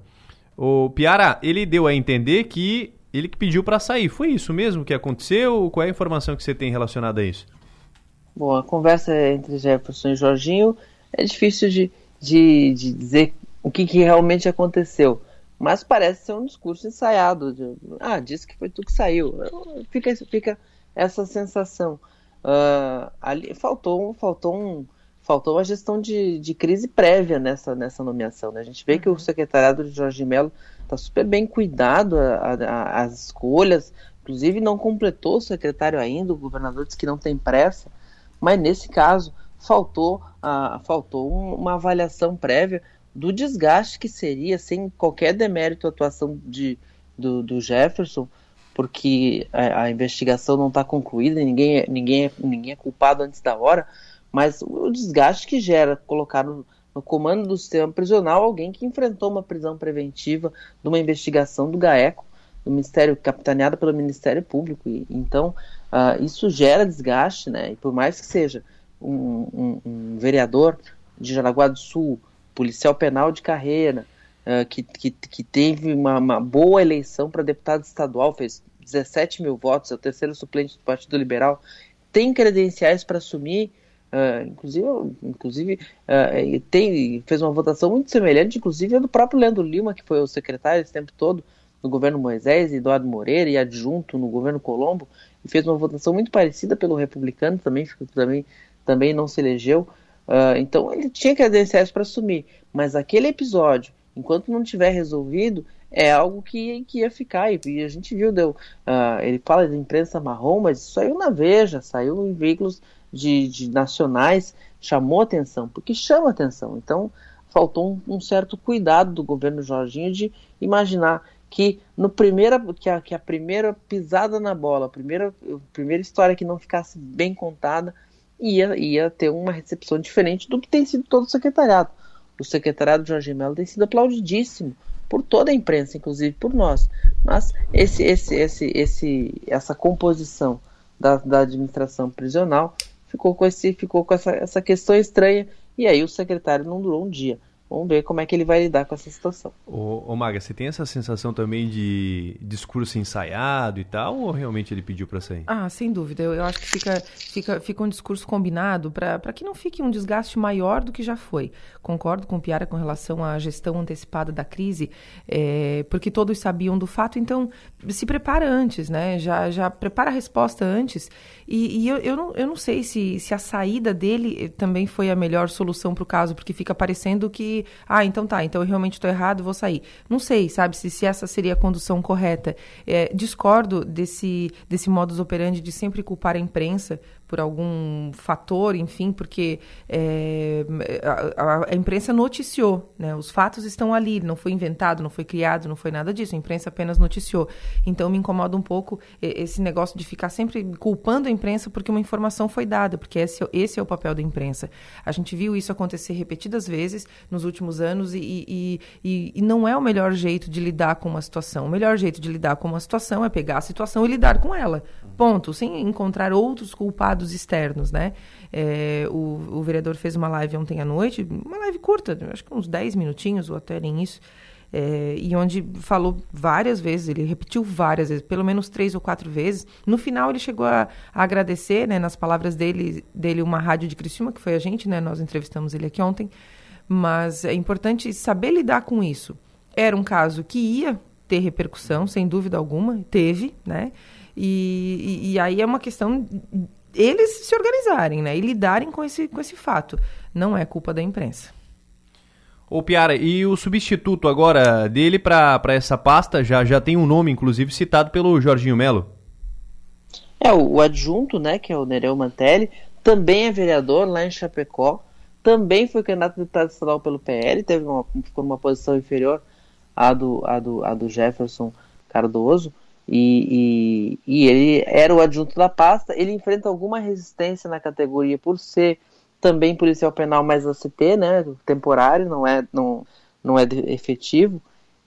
O Piara, ele deu a entender que ele que pediu para sair. Foi isso mesmo que aconteceu? Qual é a informação que você tem relacionada a isso? Bom, a conversa entre Jefferson e Jorginho é difícil de, de, de dizer o que, que realmente aconteceu mas parece ser um discurso ensaiado. De, ah, disse que foi tu que saiu. Fica, fica essa sensação. Uh, ali faltou, faltou, um, faltou uma gestão de, de crise prévia nessa, nessa nomeação. Né? A gente vê que o uhum. secretariado de Jorge Mello está super bem cuidado as escolhas, inclusive não completou o secretário ainda, o governador disse que não tem pressa, mas nesse caso faltou, uh, faltou um, uma avaliação prévia do desgaste que seria, sem qualquer demérito, a atuação de, do, do Jefferson, porque a, a investigação não está concluída, ninguém, é, ninguém, é, ninguém é culpado antes da hora, mas o desgaste que gera colocar no, no comando do sistema prisional alguém que enfrentou uma prisão preventiva de uma investigação do GAECO, do Ministério, capitaneada pelo Ministério Público. E, então, uh, isso gera desgaste, né? E por mais que seja um, um, um vereador de Jaraguá do Sul, policial penal de carreira, uh, que, que, que, teve uma, uma boa eleição para deputado estadual, fez 17 mil votos, é o terceiro suplente do Partido Liberal, tem credenciais para assumir, uh, inclusive, inclusive uh, tem, fez uma votação muito semelhante, inclusive do próprio Leandro Lima, que foi o secretário esse tempo todo no governo Moisés, Eduardo Moreira, e adjunto no governo Colombo, e fez uma votação muito parecida pelo republicano, também, também, também não se elegeu. Uh, então ele tinha credenciais para assumir, mas aquele episódio, enquanto não tiver resolvido, é algo que, que ia ficar. E a gente viu, deu, ele fala de imprensa marrom, mas saiu na Veja, saiu em veículos de, de nacionais, chamou atenção, porque chama atenção. Então faltou um, um, certo cuidado do governo Jorginho de imaginar que no primeira que a, que a primeira pisada na bola, a primeira, a primeira história que não ficasse bem contada ia, ia ter uma recepção diferente do que tem sido todo o secretariado. O secretariado Jorge Mello tem sido aplaudidíssimo por toda a imprensa, inclusive por nós. Mas esse, esse, esse, esse, essa composição da, da administração prisional ficou com, esse, ficou com essa, essa questão estranha e aí o secretário não durou um dia. Vamos ver como é que ele vai lidar com essa situação. Ô, ô Maga, você tem essa sensação também de discurso ensaiado e tal, ou realmente ele pediu para sair? Ah, sem dúvida. Eu, eu, acho que fica, fica, fica um discurso combinado para que não fique um desgaste maior do que já foi. Concordo com o Piara com relação à gestão antecipada da crise, é, porque todos sabiam do fato, então se prepara antes, né? Já, já prepara a resposta antes. E, e eu, eu, não, eu não sei se, se a saída dele também foi a melhor solução para o caso, porque fica parecendo que que, ah, então tá, então eu realmente estou errado, vou sair. Não sei, sabe, se, se essa seria a condução correta. É, discordo desse, desse modus operandi de sempre culpar a imprensa por algum fator, enfim, porque é, a, a, imprensa noticiou, né? Os fatos estão ali, não foi inventado, não foi criado, não foi nada disso. A imprensa apenas noticiou. Então me incomoda um pouco esse negócio de ficar sempre culpando a imprensa porque uma informação foi dada, porque esse, esse é o papel da imprensa. A gente viu isso acontecer repetidas vezes nos últimos anos e, e, e, e não é o melhor jeito de lidar com uma situação. O melhor jeito de lidar com uma situação é pegar a situação e lidar com ela. Ponto. Sem encontrar outros culpados externos, né? É, o, o vereador fez uma live ontem à noite, uma live curta, acho que uns 10 minutinhos ou até nem isso. É, e onde falou várias vezes, ele repetiu várias vezes, pelo menos três ou quatro vezes. No final, ele chegou a, a, agradecer, né, nas palavras dele, dele, uma rádio de Criciúma, que foi a gente, né, nós entrevistamos ele aqui ontem. Mas é importante saber lidar com isso. Era um caso que ia ter repercussão, sem dúvida alguma, teve, né? E, e, e aí é uma questão eles se organizarem, né? E lidarem com esse, com esse fato. Não é culpa da imprensa. Ô Piara, e o substituto agora dele para essa pasta já, já tem um nome, inclusive, citado pelo Jorginho Melo? É, o, o adjunto, né, que é o Nereu Mantelli, também é vereador lá em Chapecó, também foi candidato a deputado estadual pelo PL, teve uma, ficou numa posição inferior à do, à do, à do Jefferson Cardoso, e, e, e, ele era o adjunto da pasta. Ele enfrenta alguma resistência na categoria por ser também policial penal mais OCT, né, temporário, não é, não, não é efetivo.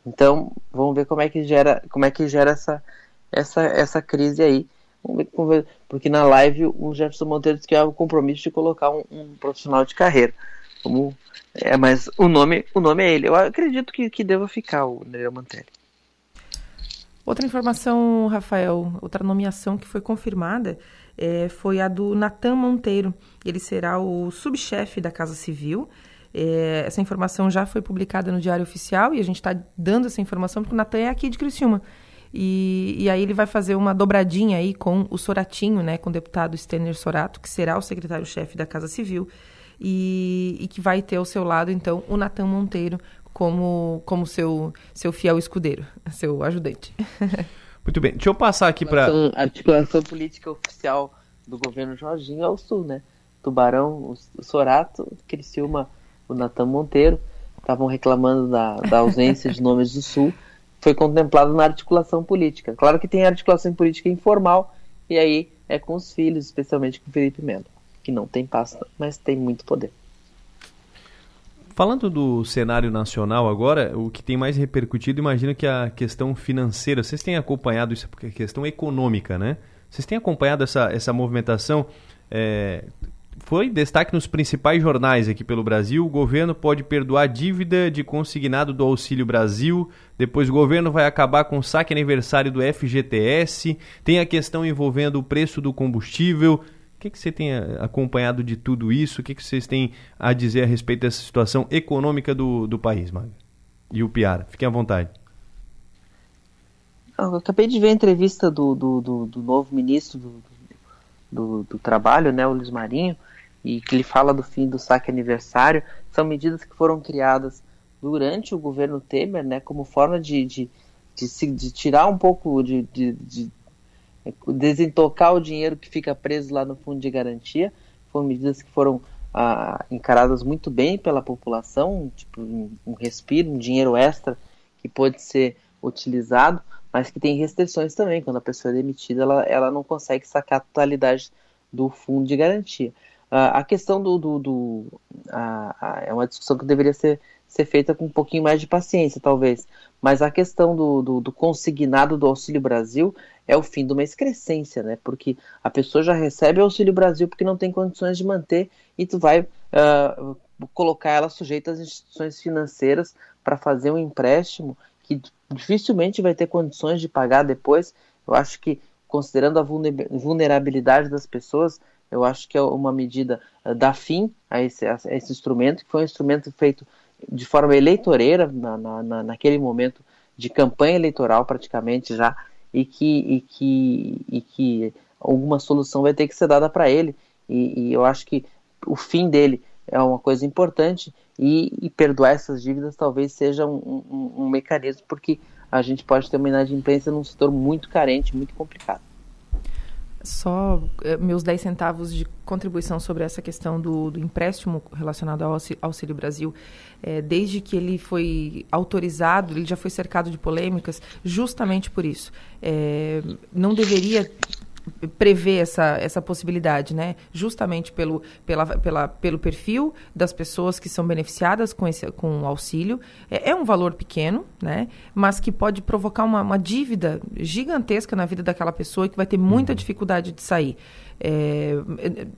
Então, vamos ver como é que gera, como é que gera essa, essa, essa crise aí. Vamos ver, vamos ver, porque na live o Jefferson Monteiro disse que é o compromisso de colocar um, um profissional de carreira. Como, é, mas o nome, o nome é ele. Eu acredito que, que deva ficar o Nereu Mantelli. Outra informação, Rafael, outra nomeação que foi confirmada é, foi a do Natan Monteiro. Ele será o subchefe da Casa Civil. É, essa informação já foi publicada no Diário Oficial e a gente está dando essa informação porque o Natan é aqui de Criciúma. E, e, aí ele vai fazer uma dobradinha aí com o Soratinho, né, com o deputado Stener Sorato, que será o secretário-chefe da Casa Civil, e, e, que vai ter ao seu lado, então, o Natan Monteiro como, como seu, seu fiel escudeiro, seu ajudante. Muito bem, deixa eu passar aqui para. A articulação política oficial do governo Jorginho é o Sul, né? Tubarão, o Sorato, Criciúma, o Natan Monteiro, estavam reclamando da, da ausência de nomes do Sul, foi contemplado na articulação política. Claro que tem articulação política informal, e aí é com os filhos, especialmente com o Felipe Melo, que não tem pasta, mas tem muito poder. Falando do cenário nacional agora, o que tem mais repercutido, imagino que a questão financeira. Vocês têm acompanhado isso, porque é questão econômica, né? Vocês têm acompanhado essa, essa movimentação? É, foi destaque nos principais jornais aqui pelo Brasil. O governo pode perdoar dívida de consignado do Auxílio Brasil. Depois o governo vai acabar com o saque aniversário do FGTS. Tem a questão envolvendo o preço do combustível que, que você tem eh, acompanhado de tudo isso? O que, que vocês têm a dizer a respeito dessa situação econômica do, do país, Maga? E o Piara, fiquem à vontade. Eu acabei de ver a entrevista do, do, do, do novo ministro do, do, do, Trabalho, né, o Luiz Marinho, e que ele fala do fim do saque aniversário. São medidas que foram criadas durante o governo Temer, né, como forma de, de, de, de tirar um pouco de, de, de desentocar o dinheiro que fica preso lá no fundo de garantia. Foram medidas que foram ah, encaradas muito bem pela população, tipo um, um respiro, um dinheiro extra que pode ser utilizado, mas que tem restrições também. Quando a pessoa é demitida, ela, ela não consegue sacar a totalidade do fundo de garantia. Ah, a questão do. do, do ah, ah, é uma discussão que deveria ser, ser feita com um pouquinho mais de paciência, talvez. Mas a questão do, do, do consignado do Auxílio Brasil é o fim de uma excrescência, né? Porque a pessoa já recebe o Auxílio Brasil porque não tem condições de manter e tu vai uh, colocar ela sujeita às instituições financeiras para fazer um empréstimo que dificilmente vai ter condições de pagar depois. Eu acho que, considerando a vulnerabilidade das pessoas, eu acho que é uma medida uh, da fim a esse, a esse instrumento, que foi um instrumento feito de forma eleitoreira, na, na, naquele momento de campanha eleitoral praticamente já, e que, e que, e que alguma solução vai ter que ser dada para ele. E, e, eu acho que o fim dele é uma coisa importante e, e perdoar essas dívidas talvez seja um, um, um, mecanismo, porque a gente pode ter uma inadimplência num setor muito carente, muito complicado. Só eh, meus 10 centavos de contribuição sobre essa questão do, do empréstimo relacionado ao Auxílio Brasil. É, desde que ele foi autorizado, ele já foi cercado de polêmicas, justamente por isso. É, não deveria prevê essa, essa possibilidade, né? Justamente pelo, pela, pela, pelo perfil das pessoas que são beneficiadas com, esse, com o auxílio. É, é um valor pequeno, né? Mas que pode provocar uma, uma dívida gigantesca na vida daquela pessoa que vai ter muita uhum. dificuldade de sair. É,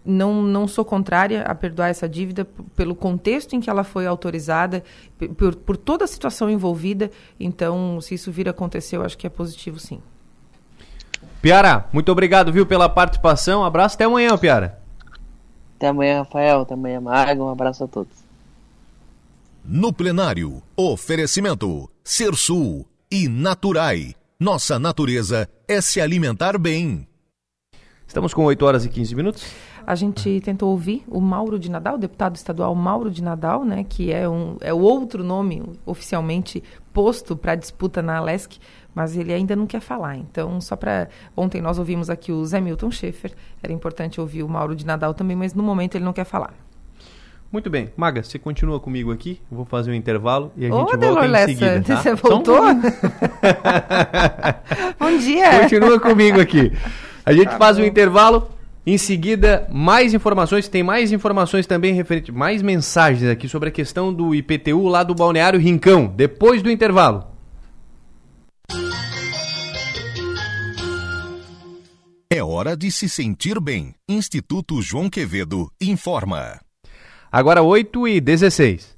não, não sou contrária a perdoar essa dívida pelo contexto em que ela foi autorizada, por, por toda a situação envolvida. Então, se isso vir a acontecer, eu acho que é positivo, sim. Piara, muito obrigado, viu, pela participação. abraço, até amanhã, Piara. Até amanhã, Rafael. Até amanhã, Marga. Um abraço a todos. No plenário, oferecimento Sul e Naturai. Nossa natureza é se alimentar bem. Estamos com 8 horas e 15 minutos. A gente tentou ouvir o Mauro de Nadal, o deputado estadual Mauro de Nadal, né, que é, um, é o outro nome oficialmente posto para a disputa na Alesc, mas ele ainda não quer falar. Então, só para. Ontem nós ouvimos aqui o Zé Milton Schaefer, era importante ouvir o Mauro de Nadal também, mas no momento ele não quer falar. Muito bem. Maga, você continua comigo aqui, eu vou fazer um intervalo e a Ô, gente volta Lessa, em seguida. Tá? Você voltou? Um Bom dia! Continua comigo aqui. A gente tá faz bom. um intervalo. Em seguida, mais informações, tem mais informações também referente, mais mensagens aqui sobre a questão do IPTU lá do Balneário Rincão, depois do intervalo. É hora de se sentir bem. Instituto João Quevedo informa. Agora 8 e 16.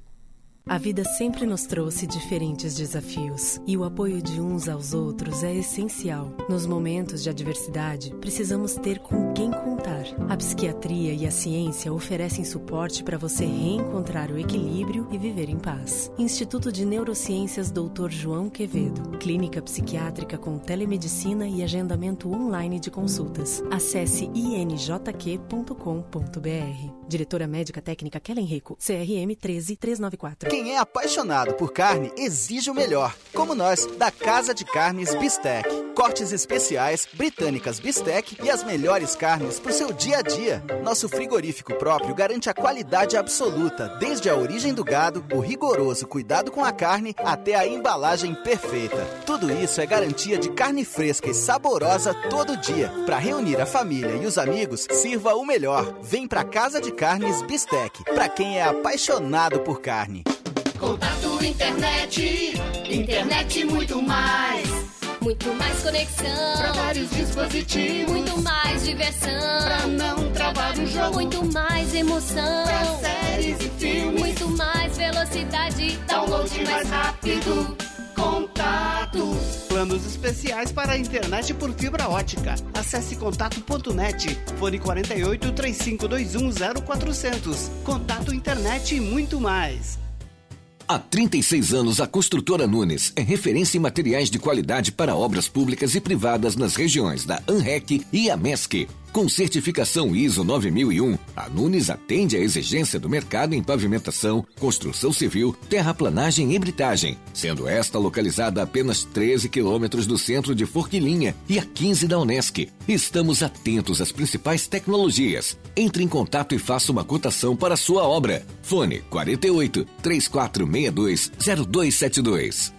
A vida sempre nos trouxe diferentes desafios e o apoio de uns aos outros é essencial. Nos momentos de adversidade, precisamos ter com quem contar. A psiquiatria e a ciência oferecem suporte para você reencontrar o equilíbrio e viver em paz. Instituto de Neurociências Dr. João Quevedo. Clínica psiquiátrica com telemedicina e agendamento online de consultas. Acesse injq.com.br. Diretora Médica Técnica Kellen Rico, CRM 13394. Quem é apaixonado por carne exige o melhor, como nós, da Casa de Carnes Bistec. Cortes especiais, britânicas Bistec e as melhores carnes para o seu dia a dia. Nosso frigorífico próprio garante a qualidade absoluta, desde a origem do gado, o rigoroso cuidado com a carne até a embalagem perfeita. Tudo isso é garantia de carne fresca e saborosa todo dia. Para reunir a família e os amigos, sirva o melhor. Vem para Casa de Carnes Bistec, para quem é apaixonado por carne. Contato internet, internet muito mais. Muito mais conexão. Pra vários dispositivos. Muito mais diversão. Pra não travar o jogo. Muito mais emoção. Pra séries e filmes. Muito mais velocidade. Download mais rápido. Contato. Planos especiais para a internet por fibra ótica. Acesse contato.net. Fone 48 3521 0400. Contato internet e muito mais. Há 36 anos, a construtora Nunes é referência em materiais de qualidade para obras públicas e privadas nas regiões da ANREC e AMESC. Com certificação ISO 9001, a Nunes atende à exigência do mercado em pavimentação, construção civil, terraplanagem e britagem, sendo esta localizada a apenas 13 quilômetros do centro de Forquilinha e a 15 da Unesc. Estamos atentos às principais tecnologias. Entre em contato e faça uma cotação para sua obra. Fone 48 3462 0272.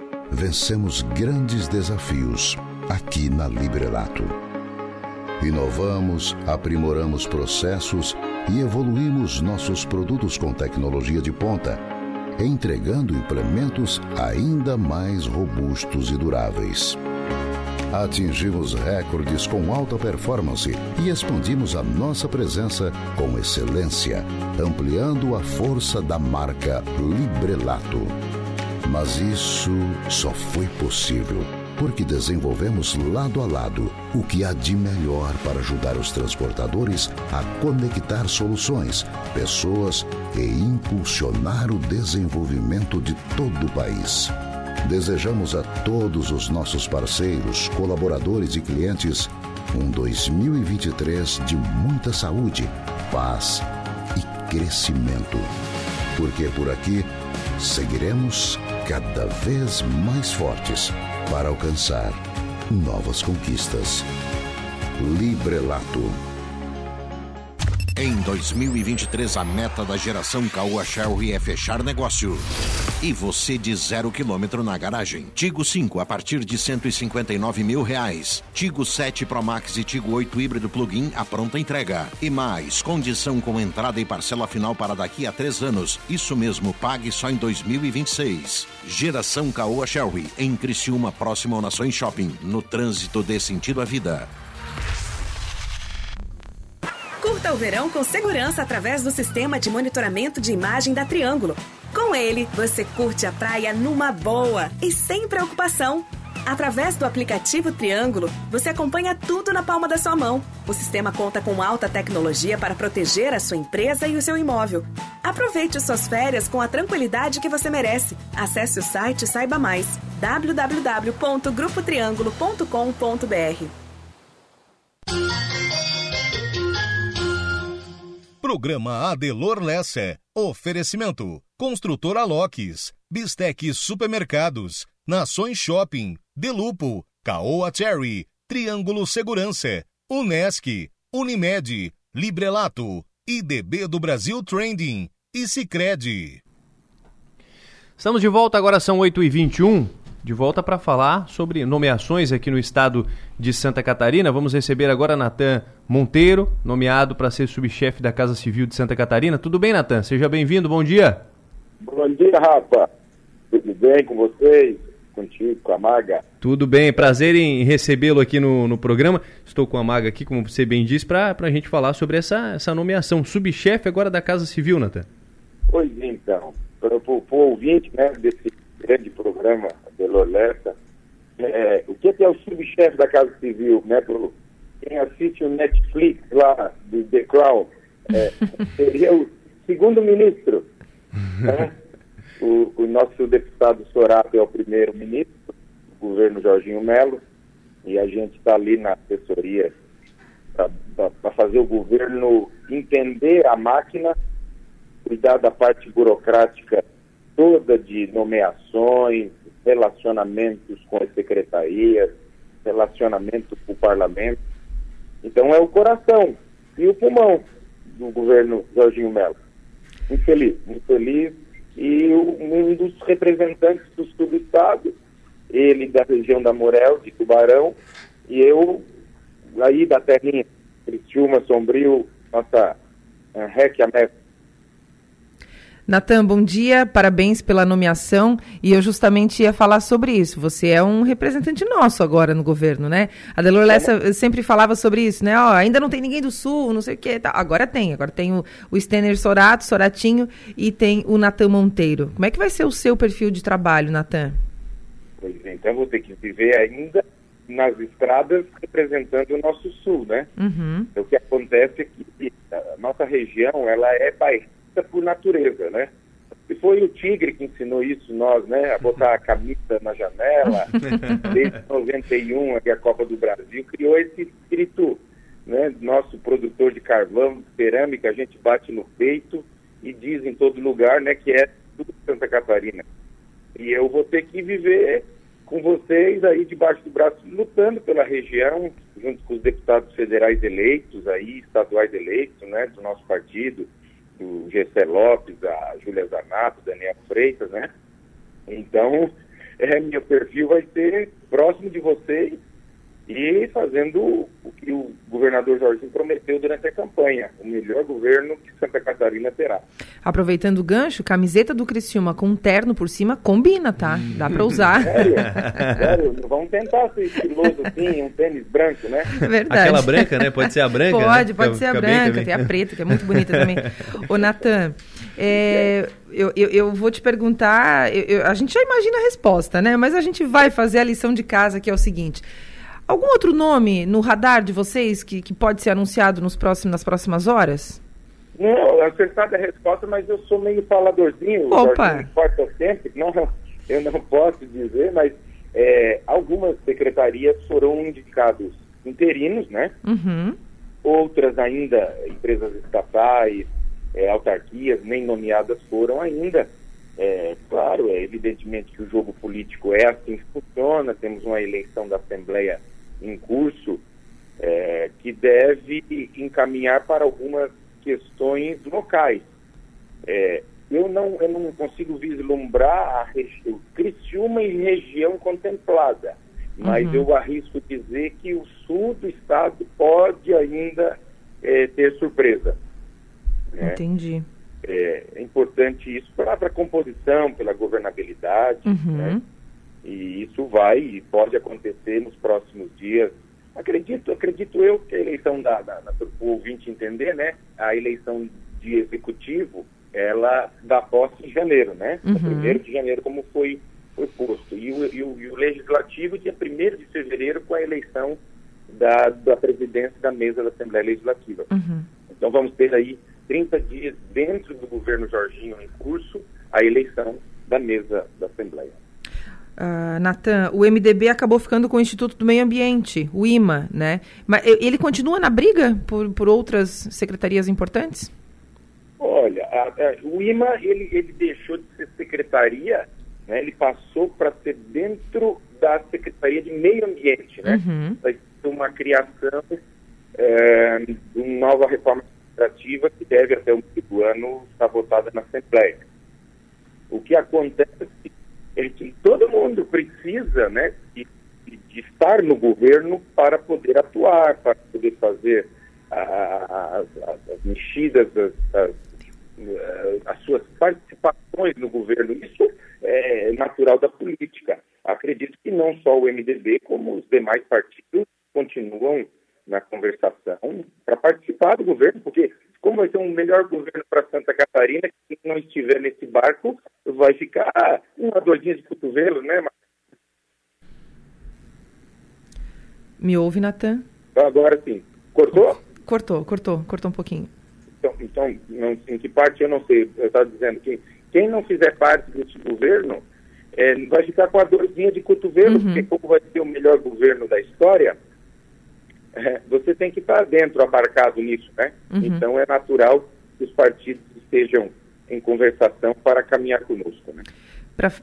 vencemos grandes desafios aqui na Librelato. Inovamos, aprimoramos processos e evoluímos nossos produtos com tecnologia de ponta, entregando implementos ainda mais robustos e duráveis. Atingimos recordes com alta performance e expandimos a nossa presença com excelência, ampliando a força da marca Librelato. Mas isso só foi possível porque desenvolvemos lado a lado o que há de melhor para ajudar os transportadores a conectar soluções, pessoas e impulsionar o desenvolvimento de todo o país. Desejamos a todos os nossos parceiros, colaboradores e clientes um 2023 de muita saúde, paz e crescimento. Porque por aqui seguiremos cada vez mais fortes para alcançar novas conquistas. Librelato. Em 2023, a meta da geração Caoa Sherry é fechar negócio. E você de zero quilômetro na garagem. Tigo 5 a partir de 159 mil reais. Tigo 7 Pro Max e Tigo 8 híbrido plug-in a pronta entrega. E mais, condição com entrada e parcela final para daqui a três anos. Isso mesmo, pague só em 2026. Geração Caoa Sherry, em Criciúma, próximo ao Nações Shopping. No trânsito dê sentido à vida. Curta o verão com segurança através do sistema de monitoramento de imagem da Triângulo. Com ele, você curte a praia numa boa e sem preocupação. Através do aplicativo Triângulo, você acompanha tudo na palma da sua mão. O sistema conta com alta tecnologia para proteger a sua empresa e o seu imóvel. Aproveite suas férias com a tranquilidade que você merece. Acesse o site e saiba mais. www.grupotriangulo.com.br Programa Adelor Lessa. Oferecimento. Construtora Locks. Bistec Supermercados. Nações Shopping. Delupo. Caoa Cherry. Triângulo Segurança. Unesc. Unimed. Librelato. IDB do Brasil Trending. E Cicred. Estamos de volta, agora são 8h21. De volta para falar sobre nomeações aqui no estado de Santa Catarina. Vamos receber agora Natan Monteiro, nomeado para ser subchefe da Casa Civil de Santa Catarina. Tudo bem, Natan? Seja bem-vindo, bom dia. Bom dia, Rafa. Tudo bem com vocês? Contigo, com a Maga? Tudo bem, prazer em recebê-lo aqui no, no programa. Estou com a Maga aqui, como você bem disse, para a gente falar sobre essa, essa nomeação. Subchefe agora da Casa Civil, Natan. Pois então, para o ouvinte né, desse grande programa Delor Lessa, é, o que é, que é o subchefe da Casa Civil, né, pro, quem assiste o Netflix lá do The Crown, é, seria o segundo ministro, né? o, o, nosso deputado Sorato é o primeiro ministro do governo Jorginho Melo, e a gente está ali na assessoria para fazer o governo entender a máquina, cuidar da parte burocrática toda de nomeações, relacionamentos com as secretarias, relacionamento com o parlamento. Então é o coração e o pulmão do governo Jorginho Melo. Muito feliz, muito feliz. E um dos representantes do sul do estado, ele da região da Morel, de Tubarão, e eu aí da terrinha, Criciúma, Sombrio, nossa uh, REC Natan, bom dia, parabéns pela nomeação. E eu justamente ia falar sobre isso. Você é um representante nosso agora no governo, né? A Delor Lessa sempre falava sobre isso, né? Ó, ainda não tem ninguém do Sul, não sei o quê. Tá. Agora tem. Agora tem o, o Stener Sorato, Soratinho, e tem o Natan Monteiro. Como é que vai ser o seu perfil de trabalho, Natan? Pois é, então vou ter que viver ainda nas estradas representando o nosso Sul, né? Uhum. O que acontece é que a nossa região, ela é bairrista por natureza, né? E foi o Tigre que ensinou isso nós, né? A botar a camisa na janela. Desde 91, a Copa do Brasil criou esse espírito, né? Nosso produtor de carvão, cerâmica, a gente bate no peito e diz em todo lugar, né? Que é tudo Santa Catarina. E eu vou ter que viver com vocês aí debaixo do braço, lutando pela região, junto com os deputados federais eleitos aí, estaduais eleitos, né? Do nosso partido do Gessé Lopes, a Júlia Zanato, Daniel Freitas, né? Então, é, meu perfil vai ser próximo de vocês e fazendo o que o governador Jorginho prometeu durante a campanha, o melhor governo que Santa Catarina terá. Aproveitando o gancho, camiseta do Criciúma com um terno por cima combina, tá? Dá pra usar. Sério? Sério? Vamos tentar ser estiloso assim, um tênis branco, né? Verdade. Aquela branca, né? Pode ser a branca, né? Pode, pode Fica- ser a fica branca, tem a preta, que é muito bonita também. Ô, Natan, é, eu, eu, eu vou te perguntar, eu- eu- a gente já imagina a resposta, né? Mas a gente vai fazer a lição de casa, que é o seguinte. Algum outro nome no radar de vocês que, que pode ser anunciado nos próximos, nas próximas horas? Não, acertada a resposta, mas eu sou meio faladorzinho. Opa! Corta sempre. Não, eu não posso dizer, mas é, algumas secretarias foram indicados interinos, né? Uhum. Outras ainda, empresas estatais, é, autarquias, nem nomeadas foram ainda. É, claro, é evidentemente que o jogo político é assim que funciona, temos uma eleição da Assembleia em curso é, que deve encaminhar para algumas questões locais. É, eu, não, eu não consigo vislumbrar a Criciúma em região contemplada, mas Uhum. eu arrisco dizer que o sul do estado pode ainda é, ter surpresa. né? Entendi. É, é importante isso para a composição, pela governabilidade, Uhum. né? E isso vai e pode acontecer nos próximos dias. Acredito, acredito eu que a eleição da, da, da o ouvinte entender, né? A eleição de executivo, ela dá posse em janeiro, né? Uhum. Primeiro de janeiro, como foi foi posto. E o, e o, e o legislativo dia 1 de fevereiro com a eleição da, da presidência da mesa da Assembleia Legislativa. Uhum. Então vamos ter aí 30 dias dentro do governo Jorginho em curso a eleição da mesa da Assembleia. Ah, Natan, o MDB acabou ficando com o Instituto do Meio Ambiente, o IMA, né? Mas ele continua na briga por, por outras secretarias importantes? Olha, a- a- o IMA ele, ele deixou de ser secretaria, né, ele passou para ser dentro da Secretaria de Meio Ambiente, né? Uhum. Uma criação é, de uma nova reforma administrativa que deve até o meio do ano estar votada na Assembleia. O que acontece é que todo mundo precisa né, de, de- estar no governo para poder atuar, para poder fazer as, as- as mexidas, as, as, eh, as suas participações no governo. Isso é natural da política. Acredito que não só o MDB, como os demais partidos continuam na conversação para participar do governo, porque como vai ser um melhor governo para Santa Catarina, quem não estiver nesse barco vai ficar uma dorzinha de cotovelo, né? Me ouve, Natan? agora sim, cortou? Cortou, cortou, cortou um pouquinho. Então, então não, em que parte eu não sei. Eu estava dizendo que quem não fizer parte desse governo eh, vai ficar com a dorzinha de cotovelo, porque como vai ser o melhor governo da história, eh, você tem que estar dentro, abarcado nisso, né? Uhum. Então é natural que os partidos estejam em conversação para caminhar conosco, né?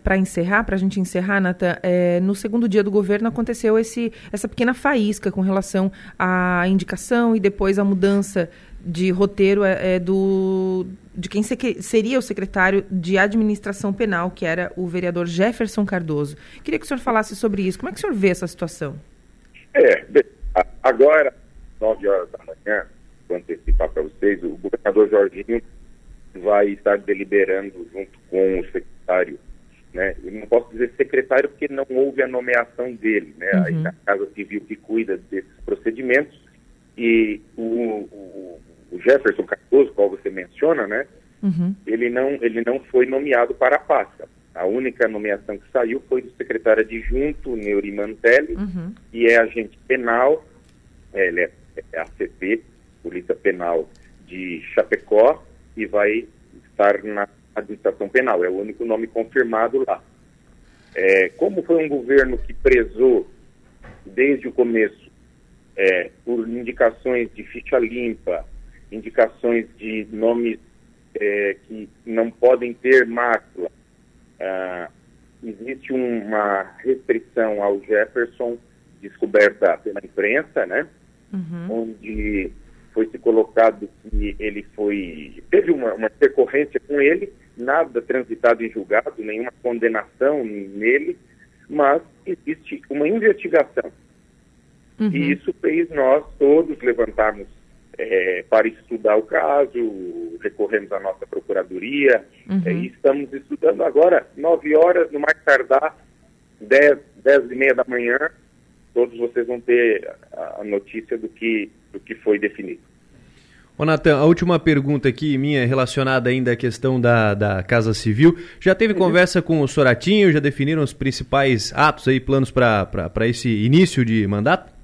Para encerrar, para a gente encerrar, Natan, é, no segundo dia do governo aconteceu esse, essa pequena faísca com relação à indicação e depois a mudança de roteiro é, é, do, de quem seria o secretário de administração penal, que era o vereador Jefferson Cardoso. Queria que o senhor falasse sobre isso. Como é que o senhor vê essa situação? É, agora, 9 horas da manhã, vou antecipar para vocês, o governador Jorginho vai estar deliberando junto com o secretário, né? Eu não posso dizer secretário porque não houve a nomeação dele, né? Uhum. A Casa Civil que cuida desses procedimentos e o, o- o Jefferson Cardoso, qual você menciona, né? Uhum. ele não, ele não foi nomeado para a pasta. A única nomeação que saiu foi do secretário adjunto, Neuri Mantelli, Uhum. que é agente penal, é, ele é, é ACP, Polícia Penal de Chapecó, e vai estar na administração penal. É o único nome confirmado lá. É, como foi um governo que prezou desde o começo é, por indicações de ficha limpa, indicações de nomes é, que não podem ter mácula. Ah, existe uma restrição ao Jefferson, descoberta pela imprensa, né? Onde foi se colocado que ele foi. teve uma, uma intercorrência com ele, nada transitado em julgado, nenhuma condenação nele, mas existe uma investigação Uhum. E isso fez nós todos levantarmos é, para estudar o caso, recorremos à nossa procuradoria Uhum. é, e estamos estudando agora, nove horas, no mais tardar, dez, dez e meia da manhã, todos vocês vão ter a, a notícia do que, do que foi definido. Ô Natan, a última pergunta aqui minha relacionada ainda à questão da, da Casa Civil. Já teve conversa com o Soratinho? Já definiram os principais atos aí, planos para esse início de mandato?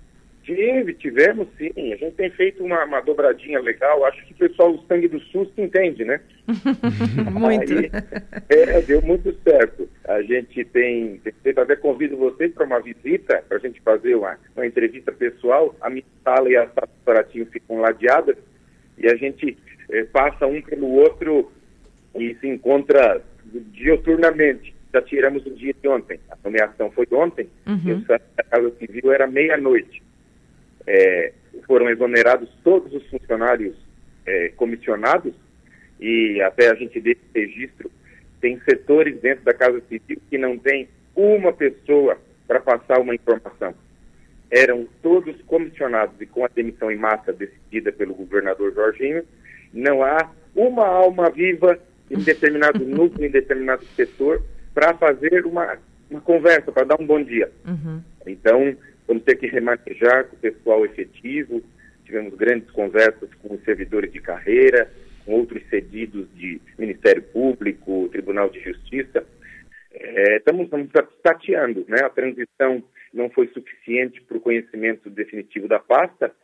Tive, tivemos sim. A gente tem feito uma, uma dobradinha legal. Acho que o pessoal do sangue do susto entende, né? Muito. Aí, é, deu muito certo. A gente tem, tem até convido vocês para uma visita, para a gente fazer uma, uma entrevista pessoal. A minha sala e a sala do ficam ladeadas e a gente eh, passa um pelo outro e se encontra dioturnamente. Já tiramos o dia de ontem. A nomeação foi ontem. Uhum. E o saque da Casa Civil era meia-noite. É, foram exonerados todos os funcionários é, comissionados e até a gente desse registro tem setores dentro da Casa Civil que não tem uma pessoa para passar uma informação. Eram todos comissionados e com a demissão em massa decidida pelo governador Jorginho, não há uma alma viva em determinado núcleo, em determinado setor, para fazer uma, uma conversa, para dar um bom dia. Uhum. Então, vamos ter que remanejar com o pessoal efetivo. Tivemos grandes conversas com os servidores de carreira, com outros cedidos de Ministério Público, Tribunal de Justiça. É, estamos, estamos tateando, né? A transição não foi suficiente para o conhecimento definitivo da pasta,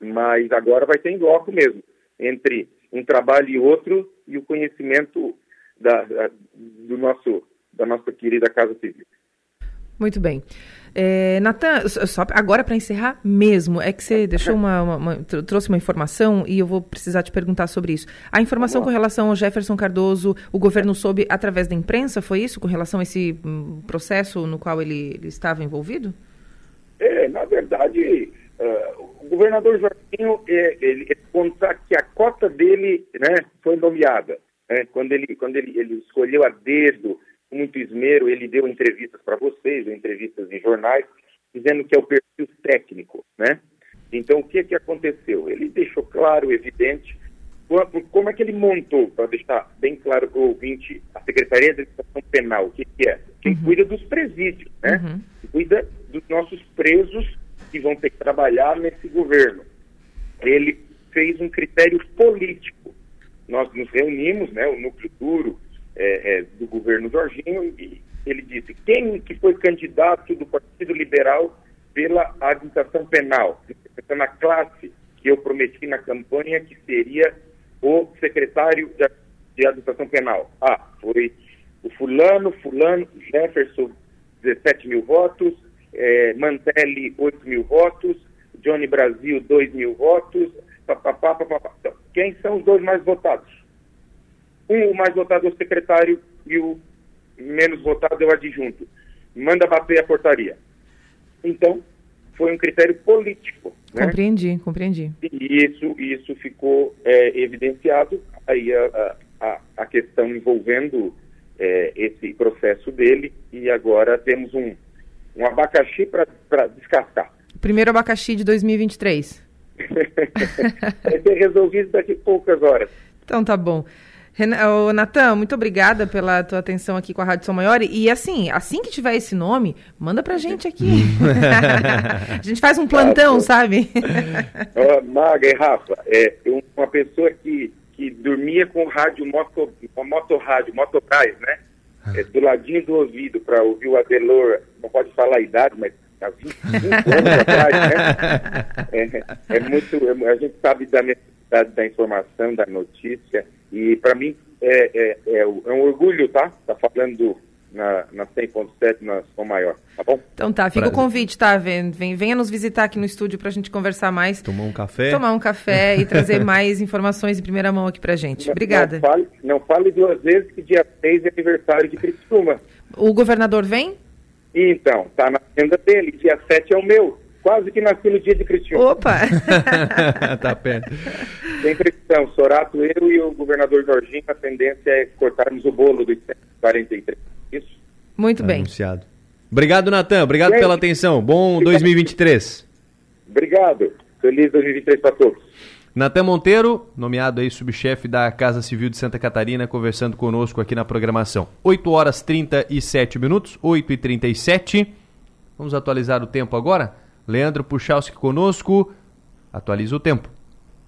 mas agora vai ter em bloco mesmo, entre um trabalho e outro e o conhecimento da, da, do nosso, da nossa querida Casa Civil. Muito bem. É, Natan, só agora para encerrar mesmo, é que você deixou uma, uma, uma, trouxe uma informação e eu vou precisar te perguntar sobre isso. A informação com relação ao Jefferson Cardoso, o governo soube através da imprensa, foi isso? Com relação a esse um, processo no qual ele, ele, estava envolvido? É, na verdade, uh, o governador Jorginho, é, ele, ele conta que a cota dele né, foi nomeada. Né, quando ele, quando ele, ele escolheu a dedo com muito esmero, ele deu entrevistas para vocês, deu entrevistas em jornais, dizendo que é o perfil técnico, né? Então, o que que aconteceu? Ele deixou claro, evidente, como é que ele montou, para deixar bem claro para o ouvinte, a Secretaria de Administração Penal, o que, que é? Quem uhum. cuida dos presídios, né? Uhum. Cuida dos nossos presos que vão ter que trabalhar nesse governo. Ele fez um critério político. Nós nos reunimos, né, o núcleo duro, é, é, do governo Jorginho e ele disse quem que foi candidato do Partido Liberal pela administração penal, na classe que eu prometi na campanha que seria o secretário de, administração penal. Ah, foi o fulano, fulano, Jefferson, 17 mil votos, é, Mantelli, 8 mil votos, Johnny Brasil, 2 mil votos, papapá, papapá. Então, quem são os dois mais votados? Um, o mais votado é o secretário e o menos votado é o adjunto. Manda bater a portaria. Então, foi um critério político. Né? Compreendi, compreendi. E isso, isso ficou é, evidenciado. Aí a, a, a questão envolvendo é, esse processo dele e agora temos um, um abacaxi para descascar. Primeiro abacaxi de 2023. Vai ser resolvido daqui a poucas horas. Então tá bom. Ô, Natan, muito obrigada pela tua atenção aqui com a Rádio São Maior. E assim, assim que tiver esse nome, manda pra gente aqui. a gente faz um plantão, sabe? Maga e Rafa, é, uma pessoa que, que dormia com rádio moto, com motorrádio, motocais, né? É, do ladinho do ouvido para ouvir o Adelor, não pode falar a idade, mas há 25 anos atrás, né? É, é muito, é, a gente sabe da necessidade da informação, da notícia. E para mim é, é, é, é, um orgulho, tá? Tá falando na, na 100.7 na Som Maior, tá bom? Então tá, fica Prazer. o convite, tá? Vem, vem, venha nos visitar aqui no estúdio pra gente conversar mais. Tomar um café. Tomar um café e trazer mais informações em primeira mão aqui pra gente. Obrigada. Não fale, não fale duas vezes que dia 6 é aniversário de Criciúma. O governador vem? Então, tá na agenda dele, dia 7 é o meu. Quase que nasci no dia de Criciúma. Opa! tá perto. Tem questão, Sorato, eu e o governador Jorginho, a tendência é cortarmos o bolo dos 143. Isso? Muito bem. Anunciado. Obrigado, Natan. Obrigado Gente, pela atenção. Bom 2023. Obrigado. Feliz 2023 para todos. Natan Monteiro, nomeado aí subchefe da Casa Civil de Santa Catarina, conversando conosco aqui na programação. 8 horas 37 minutos, 8 e 37 Vamos atualizar o tempo agora? Leandro Puchalski conosco. Atualiza o tempo.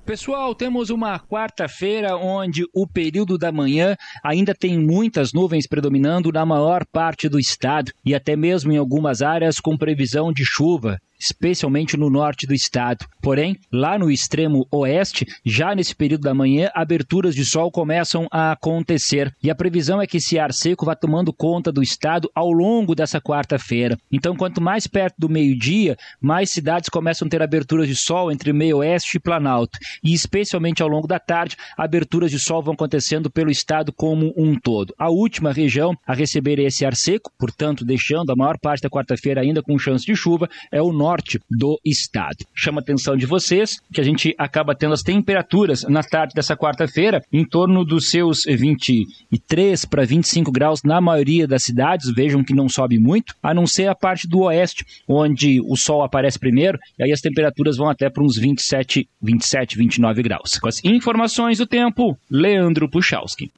Pessoal, temos uma quarta-feira onde o período da manhã ainda tem muitas nuvens predominando na maior parte do estado e até mesmo em algumas áreas com previsão de chuva especialmente no norte do estado. Porém, lá no extremo oeste, já nesse período da manhã, aberturas de sol começam a acontecer. E a previsão é que esse ar seco vá tomando conta do estado ao longo dessa quarta-feira. Então, quanto mais perto do meio-dia, mais cidades começam a ter aberturas de sol entre meio oeste e Planalto. E especialmente ao longo da tarde, aberturas de sol vão acontecendo pelo estado como um todo. A última região a receber esse ar seco, portanto, deixando a maior parte da quarta-feira ainda com chance de chuva, é o norte norte do estado. Chama a atenção de vocês que a gente acaba tendo as temperaturas na tarde dessa quarta-feira em torno dos seus 23 para 25 graus na maioria das cidades. Vejam que não sobe muito, a não ser a parte do oeste, onde o sol aparece primeiro, e aí as temperaturas vão até para uns 27, 27, 29 graus. Com as informações do tempo, Leandro Puchalski.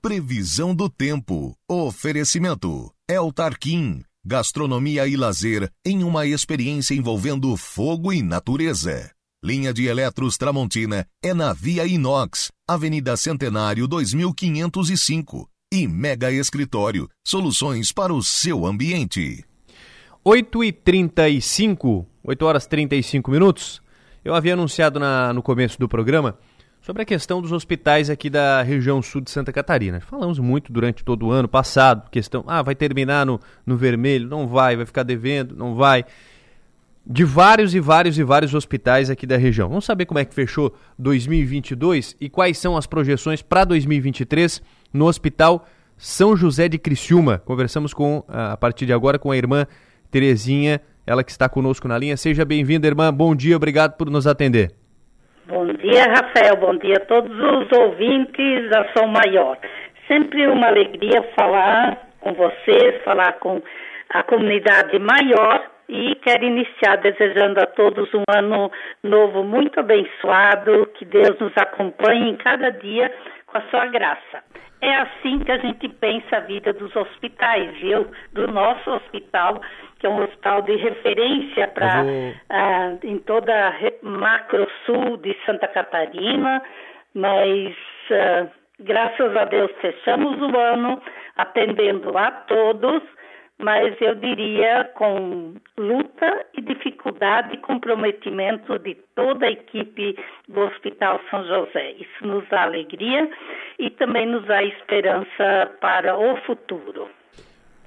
Previsão do tempo. Oferecimento. El Tarquim gastronomia e lazer em uma experiência envolvendo fogo e natureza. Linha de Eletros Tramontina é na Via Inox, Avenida Centenário 2505 e Mega Escritório, soluções para o seu ambiente. 8 e 35, 8 horas 35 minutos. Eu havia anunciado na, no começo do programa sobre a questão dos hospitais aqui da região sul de Santa Catarina. Falamos muito durante todo o ano passado, questão, ah, vai terminar no, no vermelho, não vai, vai ficar devendo, não vai. De vários e vários e vários hospitais aqui da região. Vamos saber como é que fechou 2022 e quais são as projeções para 2023 no Hospital São José de Criciúma. Conversamos com, a partir de agora, com a irmã Terezinha, ela que está conosco na linha. Seja bem-vinda, irmã. Bom dia, obrigado por nos atender. Bom dia, Rafael. Bom dia a todos os ouvintes da Som Maior. Sempre uma alegria falar com vocês, falar com a comunidade maior e quero iniciar desejando a todos um ano novo muito abençoado, que Deus nos acompanhe em cada dia com a sua graça. É assim que a gente pensa a vida dos hospitais, viu? Do nosso hospital, que é um hospital de referência para vou... uh, em toda a macro sul de Santa Catarina, mas uh, graças a Deus fechamos o ano atendendo a todos mas eu diria com luta e dificuldade e comprometimento de toda a equipe do Hospital São José. Isso nos dá alegria e também nos dá esperança para o futuro.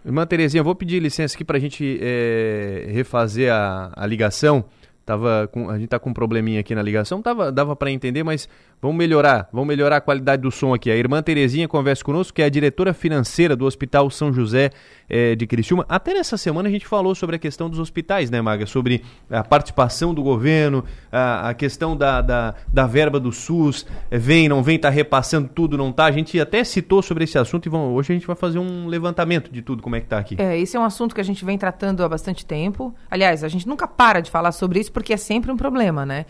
Irmã Terezinha, vou pedir licença aqui para a gente é, refazer a, a ligação. Tava com, a gente tá com um probleminha aqui na ligação, tava, dava para entender, mas vamos melhorar, vamos melhorar a qualidade do som aqui. A irmã Terezinha conversa conosco, que é a diretora financeira do Hospital São José é, de Criciúma. Até nessa semana a gente falou sobre a questão dos hospitais, né, Maga? Sobre a participação do governo, a, a questão da, da, da, verba do SUS, é, vem, não vem, tá repassando tudo, não tá? A gente até citou sobre esse assunto e vamos, hoje a gente vai fazer um levantamento de tudo, como é que tá aqui. É, esse é um assunto que a gente vem tratando há bastante tempo. Aliás, a gente nunca para de falar sobre isso porque é sempre um problema, né?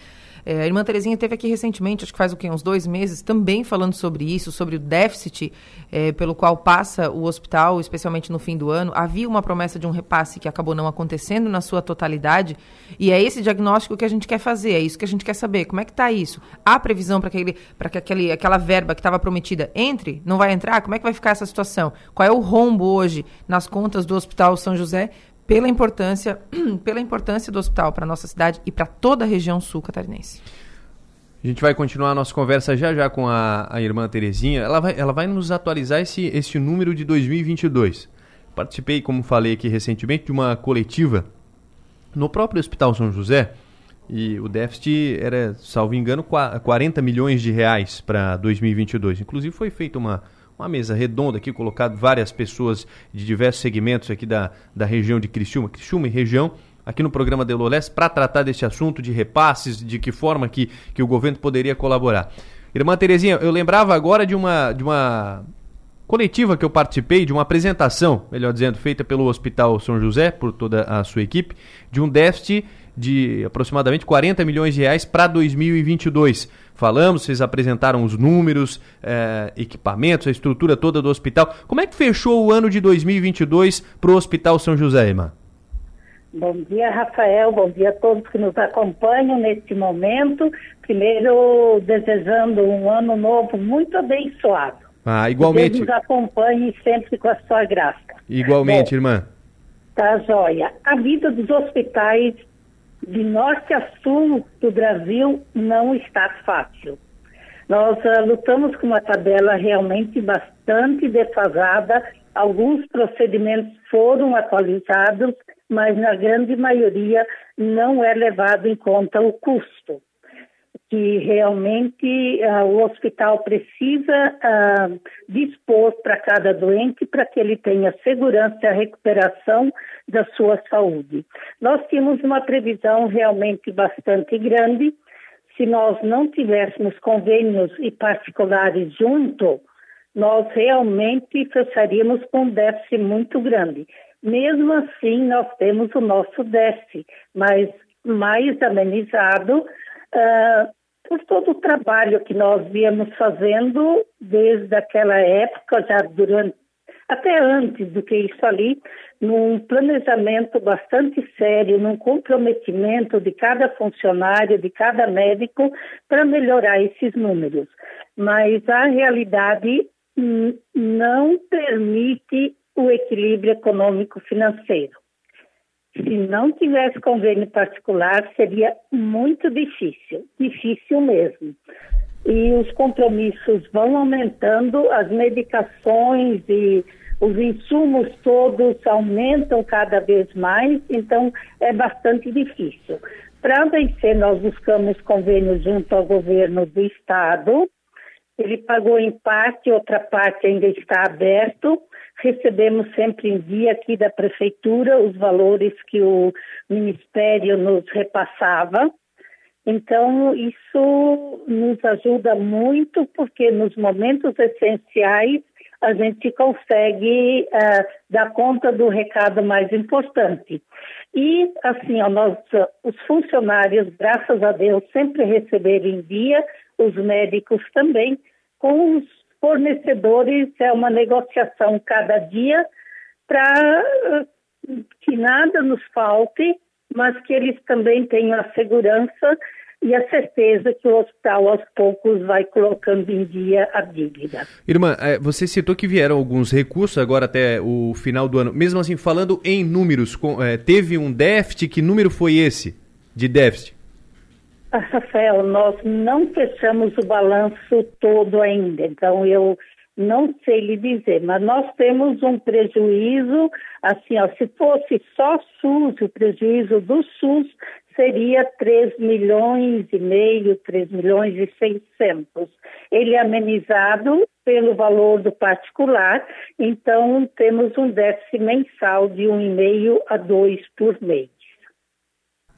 É, a irmã Terezinha teve aqui recentemente, acho que faz o quê? Uns dois meses, também falando sobre isso, sobre o déficit é, pelo qual passa o hospital, especialmente no fim do ano. Havia uma promessa de um repasse que acabou não acontecendo na sua totalidade. E é esse diagnóstico que a gente quer fazer, é isso que a gente quer saber. Como é que está isso? Há previsão para que, que aquele, aquela verba que estava prometida entre? Não vai entrar? Como é que vai ficar essa situação? Qual é o rombo hoje nas contas do Hospital São José pela importância, pela importância do hospital para a nossa cidade e para toda a região sul catarinense. A gente vai continuar a nossa conversa já já com a, a irmã Terezinha. Ela vai, ela vai nos atualizar esse, esse número de 2022. Participei, como falei aqui recentemente, de uma coletiva no próprio Hospital São José e o déficit era, salvo engano, 40 milhões de reais para 2022. Inclusive foi feita uma, uma mesa redonda aqui, colocado várias pessoas de diversos segmentos aqui da, da região de Criciúma, Criciúma e região, aqui no programa de Lolés, para tratar desse assunto de repasses, de que forma que, que o governo poderia colaborar. Irmã Terezinha, eu lembrava agora de uma, de uma coletiva que eu participei, de uma apresentação, melhor dizendo, feita pelo Hospital São José, por toda a sua equipe, de um déficit de aproximadamente 40 milhões de reais para 2022. Falamos, vocês apresentaram os números, eh, equipamentos, a estrutura toda do hospital. Como é que fechou o ano de 2022 para o Hospital São José, irmã? Bom dia, Rafael. Bom dia a todos que nos acompanham neste momento. Primeiro, desejando um ano novo muito abençoado. Ah, igualmente. Que Deus nos acompanhe sempre com a sua graça. Igualmente, Bom, irmã. Tá, joia. A vida dos hospitais de norte a sul do Brasil não está fácil. Nós uh, lutamos com uma tabela realmente bastante defasada. Alguns procedimentos foram atualizados, mas na grande maioria não é levado em conta o custo que realmente uh, o hospital precisa uh, dispor para cada doente para que ele tenha segurança e recuperação da sua saúde. Nós tínhamos uma previsão realmente bastante grande. Se nós não tivéssemos convênios e particulares junto, nós realmente fecharíamos com um déficit muito grande. Mesmo assim, nós temos o nosso déficit, mas mais amenizado uh, por todo o trabalho que nós viemos fazendo desde aquela época, já durante, até antes do que isso ali, num planejamento bastante sério, num comprometimento de cada funcionário, de cada médico, para melhorar esses números. Mas a realidade não permite o equilíbrio econômico financeiro. Se não tivesse convênio particular, seria muito difícil, difícil mesmo. E os compromissos vão aumentando, as medicações e os insumos todos aumentam cada vez mais, então é bastante difícil. Para vencer, nós buscamos convênio junto ao governo do estado. Ele pagou em parte, outra parte ainda está aberto recebemos sempre em dia aqui da prefeitura os valores que o ministério nos repassava. Então, isso nos ajuda muito, porque nos momentos essenciais a gente consegue uh, dar conta do recado mais importante. E, assim, ó, nós, os funcionários, graças a Deus, sempre receberam em dia, os médicos também, com os fornecedores é uma negociação cada dia para eh, que nada nos falte, mas que eles também tenham a segurança e a certeza que o hospital aos poucos vai colocando em dia a dívida. Irmã, eh, você citou que vieram alguns recursos agora até o final do ano. Mesmo assim, falando em números, eh, teve um déficit, que número foi esse de déficit? Rafael, nós não fechamos o balanço todo ainda, então eu não sei lhe dizer, mas nós temos um prejuízo, assim, ó, se fosse só SUS, o prejuízo do SUS seria 3 milhões e meio, 3 milhões e 600. Ele é amenizado pelo valor do particular, então temos um déficit mensal de 1,5 a 2 por mês.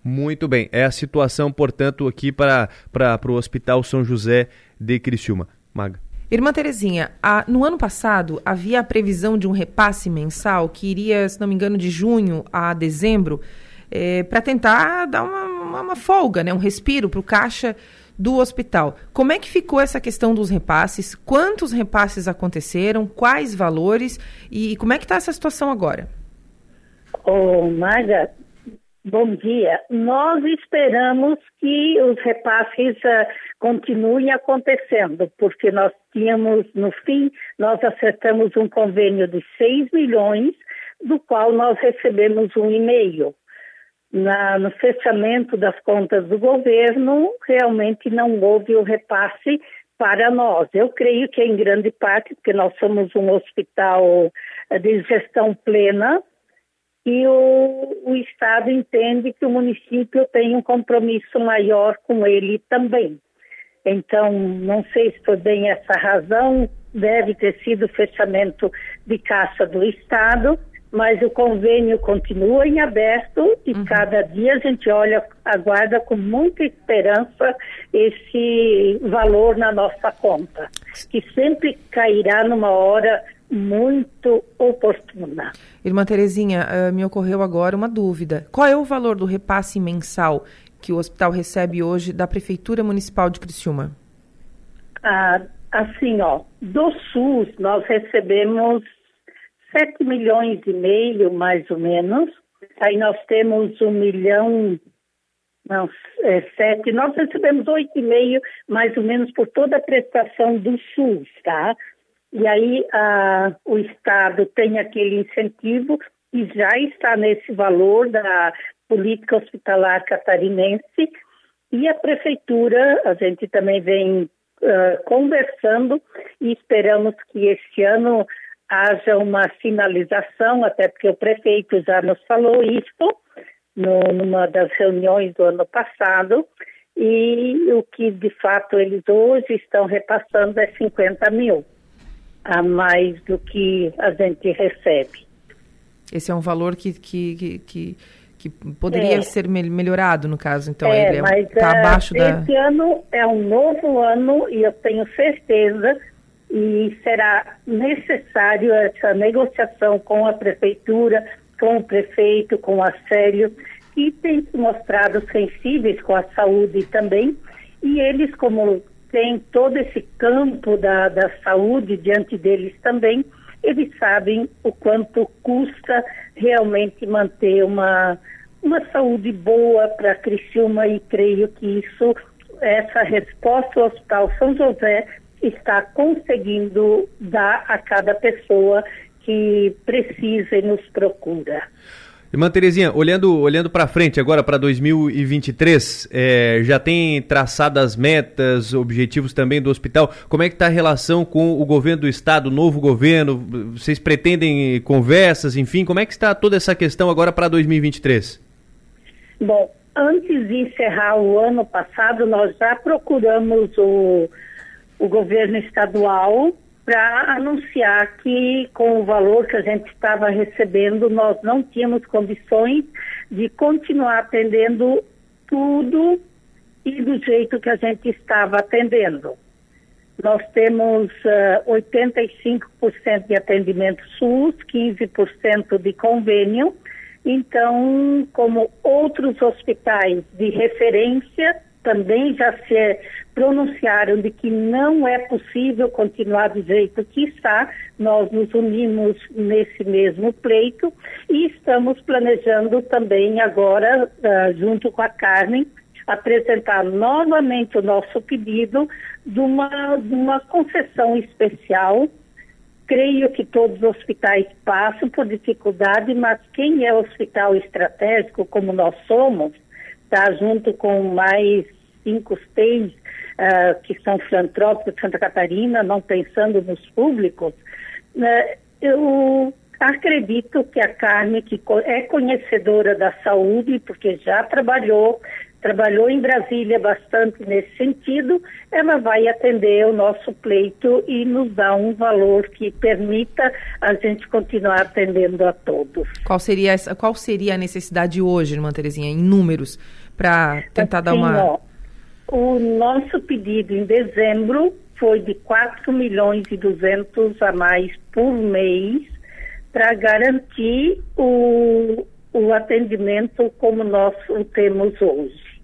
Muito bem. É a situação, portanto, aqui para, para, para o Hospital São José de Criciúma. Maga. Irmã Terezinha, a, no ano passado havia a previsão de um repasse mensal que iria, se não me engano, de junho a dezembro, é, para tentar dar uma, uma, uma, folga, né, um respiro para o caixa do hospital. Como é que ficou essa questão dos repasses? Quantos repasses aconteceram? Quais valores? E, e como é que está essa situação agora? Ô, Maga, Bom dia. Nós esperamos que os repasses uh, continuem acontecendo, porque nós tínhamos, no fim, nós acertamos um convênio de 6 milhões, do qual nós recebemos um e-mail. Na, no fechamento das contas do governo, realmente não houve o repasse para nós. Eu creio que em grande parte, porque nós somos um hospital eh, de gestão plena, e o, o Estado entende que o município tem um compromisso maior com ele também. Então, não sei se foi bem essa razão, deve ter sido o fechamento de caixa do Estado, mas o convênio continua em aberto e uhum. cada dia a gente olha, aguarda com muita esperança esse valor na nossa conta, que sempre cairá numa hora muito oportuna. Irmã Terezinha, uh, me ocorreu agora uma dúvida. Qual é o valor do repasse mensal que o hospital recebe hoje da Prefeitura Municipal de Criciúma? Ah, assim, ó, do SUS nós recebemos 7 milhões e meio, mais ou menos. Aí nós temos um milhão, não, é, sete, nós recebemos oito e meio, mais ou menos, por toda a prestação do SUS, tá? E aí o Estado tem aquele incentivo e já está nesse valor da política hospitalar catarinense. E a prefeitura, a gente também vem uh, conversando e esperamos que este ano haja uma finalização, até porque o prefeito já nos falou isso no, numa das reuniões do ano passado, e o que de fato eles hoje estão repassando é 50 mil a mais do que a gente recebe. Esse é um valor que, que, que, que, que poderia é. ser melhorado, no caso, então é, ele está é, abaixo uh, da... Esse ano é um novo ano e eu tenho certeza e será necessário essa negociação com a prefeitura, com o prefeito, com a Célio, que tem se mostrado sensíveis com a saúde também, e eles, como têm todo esse campo da, da saúde diante deles também, eles sabem o quanto custa realmente manter uma, uma saúde boa para Criciúma e creio que isso, essa resposta ao Hospital São José está conseguindo dar a cada pessoa que precisa e nos procura. Irmã Terezinha, olhando, olhando para frente agora, para 2023, é, já tem traçado as metas, objetivos também do hospital. Como é que está a relação com o governo do estado, o novo governo? Vocês pretendem conversas, enfim? Como é que está toda essa questão agora para 2023? Bom, antes de encerrar o ano passado, nós já procuramos o o governo estadual para anunciar que, com o valor que a gente estava recebendo, nós não tínhamos condições de continuar atendendo tudo e do jeito que a gente estava atendendo. Nós temos uh, eh, 85% de atendimento SUS, 15% de convênio. Então, como outros hospitais de referência também já se pronunciaram de que não é possível continuar do jeito que está, nós nos unimos nesse mesmo pleito e estamos planejando também agora, uh, junto com a Carmen, apresentar novamente o nosso pedido de uma, de uma concessão especial. Creio que todos os hospitais passam por dificuldade, mas quem é hospital estratégico, como nós somos, está junto com mais cinco, seis uh, que são filantrópicos de Santa Catarina, não pensando nos públicos, uh, eu acredito que a Carme, que é conhecedora da saúde, porque já trabalhou, trabalhou em Brasília bastante nesse sentido, ela vai atender o nosso pleito e nos dar um valor que permita a gente continuar atendendo a todos. Qual seria, essa, qual seria a necessidade hoje, irmã Terezinha, em números, para tentar assim, dar uma... Ó, o nosso pedido em dezembro foi de 4 milhões e 200 a mais por mês para garantir o, o atendimento como nós o temos hoje.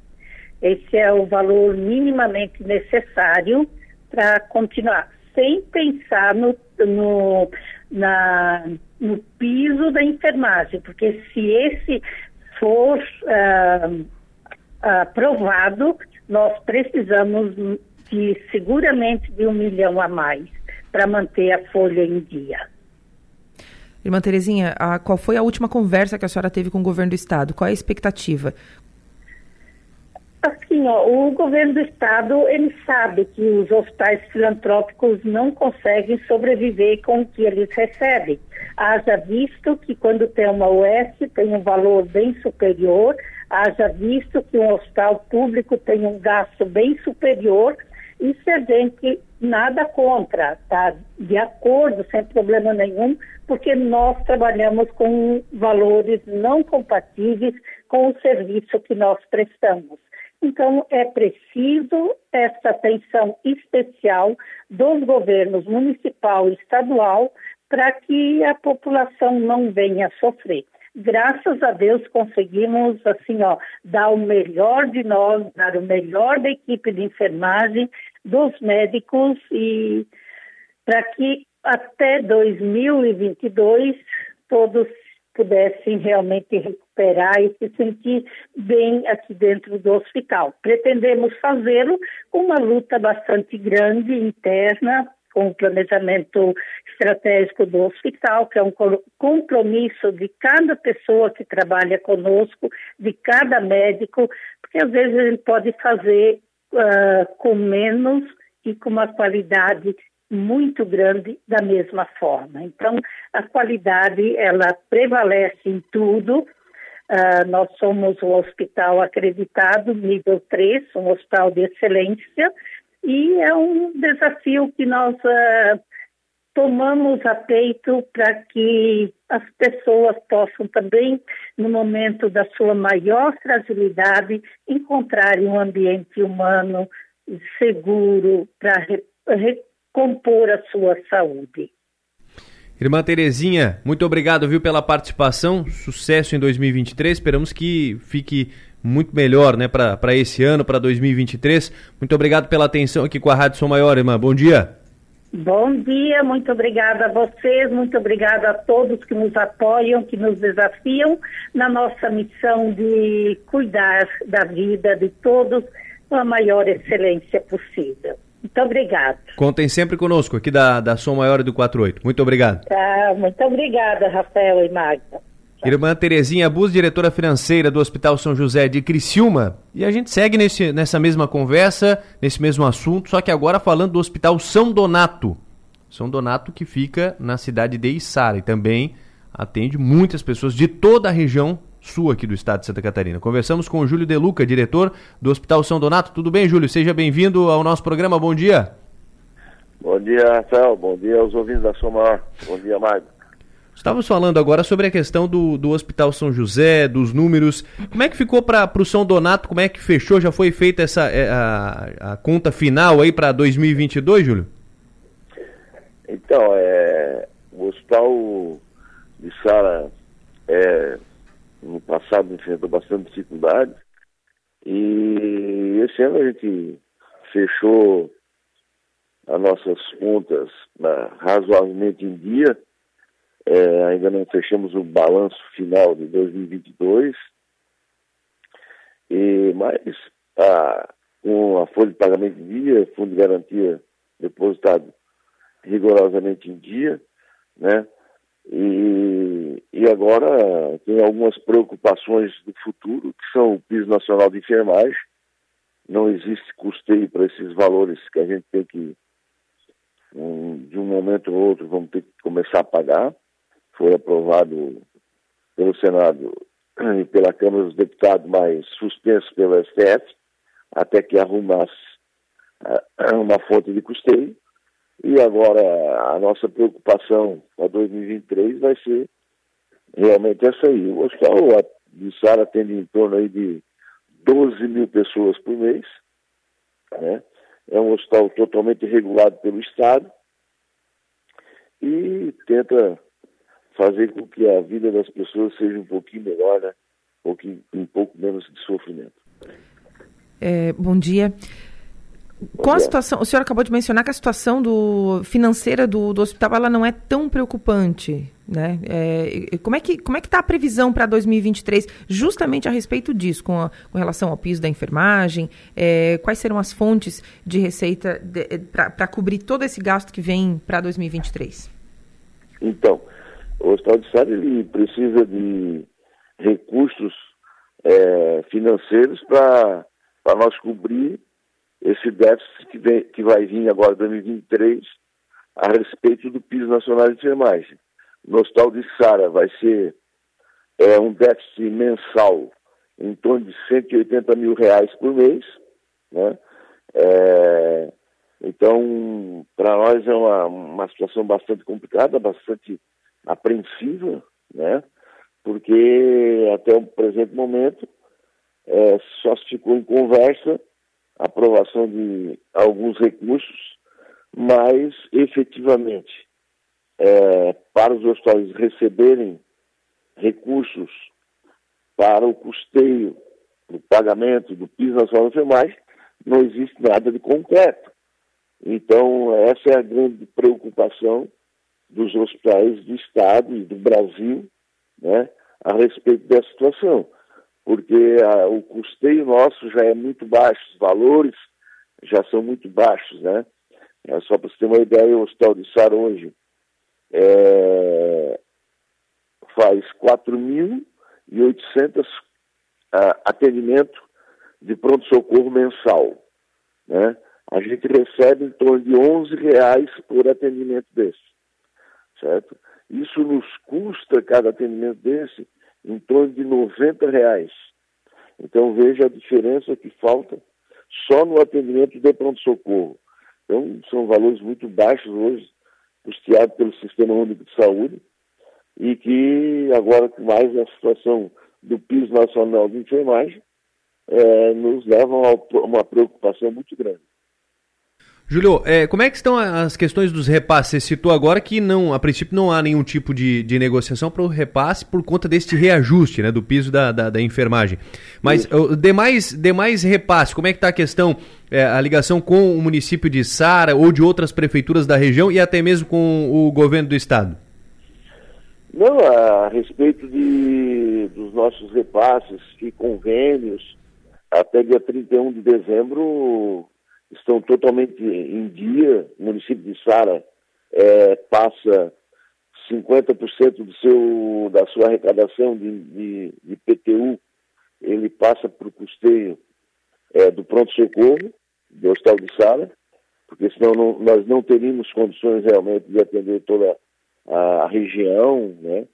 Esse é o valor minimamente necessário para continuar, sem pensar no, no, na, no piso da enfermagem, porque se esse for uh, aprovado, nós precisamos de seguramente de um milhão a mais para manter a folha em dia. Irmã Terezinha, a, qual foi a última conversa que a senhora teve com o governo do estado? Qual é a expectativa? Assim, ó, o governo do estado, ele sabe que os hospitais filantrópicos não conseguem sobreviver com o que eles recebem. Haja visto que quando tem uma UES tem um valor bem superior haja visto que um hospital público tem um gasto bem superior e se a gente nada contra, tá? De acordo, sem problema nenhum, porque nós trabalhamos com valores não compatíveis com o serviço que nós prestamos. Então, é preciso essa atenção especial dos governos municipal e estadual para que a população não venha sofrer. Graças a Deus conseguimos assim, ó, dar o melhor de nós, dar o melhor da equipe de enfermagem, dos médicos e para que até 2022 todos pudessem realmente recuperar e se sentir bem aqui dentro do hospital. Pretendemos fazê-lo com uma luta bastante grande interna com o planejamento estratégico do hospital, que é um compromisso de cada pessoa que trabalha conosco, de cada médico, porque às vezes a gente pode fazer uh, com menos e com uma qualidade muito grande da mesma forma. Então, a qualidade, ela prevalece em tudo. Uh, nós somos um hospital acreditado, nível 3, um hospital de excelência, e é um desafio que nós uh, tomamos a peito para que as pessoas possam também, no momento da sua maior fragilidade, encontrarem um ambiente humano seguro para recompor a sua saúde. Irmã Terezinha, muito obrigado, viu, pela participação. Sucesso em 2023. Esperamos que fique muito melhor, né, para esse ano, para 2023. Muito obrigado pela atenção aqui com a Rádio Som Maior, irmã. Bom dia. Bom dia, muito obrigada a vocês, muito obrigada a todos que nos apoiam, que nos desafiam na nossa missão de cuidar da vida de todos com a maior excelência possível. Muito obrigada. Contem sempre conosco aqui da, da Som Maior e do 48. Muito obrigado. Tá, muito obrigada, Rafael e Magda. Irmã Terezinha Bus, diretora financeira do Hospital São José de Criciúma. E a gente segue nesse, nessa mesma conversa, nesse mesmo assunto, só que agora falando do Hospital São Donato. São Donato que fica na cidade de Içara e também atende muitas pessoas de toda a região sul aqui do estado de Santa Catarina. Conversamos com o Júlio De Luca, diretor do Hospital São Donato. Tudo bem, Júlio? Seja bem-vindo ao nosso programa. Bom dia. Bom dia, Rafael. Bom dia aos ouvintes da Soma. Bom dia, Mário. Estávamos falando agora sobre a questão do, do Hospital São José, dos números. Como é que ficou para o São Donato? Como é que fechou? Já foi feita essa é, a, a conta final aí para 2022, Júlio? Então, é, o Hospital de Sara é, no passado enfrentou bastante dificuldade e esse ano a gente fechou as nossas contas né, razoavelmente em dia é, ainda não fechamos o balanço final de 2022, e, mas a, com a folha de pagamento em dia, fundo de garantia depositado rigorosamente em dia, né? E, e agora tem algumas preocupações do futuro, que são o piso nacional de enfermagem. Não existe custeio para esses valores que a gente tem que, um, de um momento ou outro, vamos ter que começar a pagar foi aprovado pelo Senado e pela Câmara dos Deputados, mas suspenso pelo STF, até que arrumasse uh, uma fonte de custeio. E agora a nossa preocupação para 2023 vai ser realmente essa aí. O hospital de Sara atende em torno aí de 12 mil pessoas por mês. Né? É um hospital totalmente regulado pelo Estado e tenta fazer com que a vida das pessoas seja um pouquinho melhor, né? Um, pouquinho, um pouco menos de sofrimento. É, bom dia. Qual a situação? O senhor acabou de mencionar que a situação do, financeira do, do hospital ela não é tão preocupante, né? É, como é que como é que está a previsão para 2023, justamente a respeito disso, com, a, com relação ao piso da enfermagem? É, quais serão as fontes de receita para cobrir todo esse gasto que vem para 2023? Então, o Hospital de Sara ele precisa de recursos é, financeiros para nós cobrir esse déficit que, vem, que vai vir agora em 2023 a respeito do piso nacional de enfermagem. No Hospital de Sara vai ser é, um déficit mensal em torno de 180 mil reais por mês, né? É, então, para nós é uma, uma situação bastante complicada, bastante apreensiva, né? Porque até o presente momento é, só se ficou em conversa a aprovação de alguns recursos, mas efetivamente é, para os hospitais receberem recursos para o custeio do pagamento do piso nacional de enfermagem, não existe nada de concreto. Então, essa é a grande preocupação dos hospitais do Estado e do Brasil né, a respeito dessa situação. Porque a, o custeio nosso já é muito baixo, os valores já são muito baixos. Né? É, só para você ter uma ideia, o Hospital de Sara hoje é, faz 4.800 uh, atendimentos de pronto-socorro mensal. Né? A gente recebe em torno de 11 reais por atendimento desse, certo? Isso nos custa, cada atendimento desse, em torno de 90 reais. Então veja a diferença que falta só no atendimento de pronto-socorro. Então são valores muito baixos hoje, custeados pelo Sistema Único de Saúde, e que agora com mais a situação do piso nacional de enfermagem, é, nos levam a uma preocupação muito grande. Júlio, é, como é que estão as questões dos repasses? Você citou agora que não, a princípio não há nenhum tipo de, de negociação para o repasse por conta deste reajuste né, do piso da, da, da enfermagem. Mas demais, demais repasse, como é que está a questão, é, a ligação com o município de Sara ou de outras prefeituras da região e até mesmo com o governo do estado? Não, a respeito de, dos nossos repasses e convênios, até dia 31 de dezembro estão totalmente em dia. O município de Sara é, passa 50% do seu, da sua arrecadação de, de, de PTU, ele passa para o custeio é, do pronto-socorro, do Hospital de Sara, porque senão não, nós não teríamos condições realmente de atender toda a, a região, né?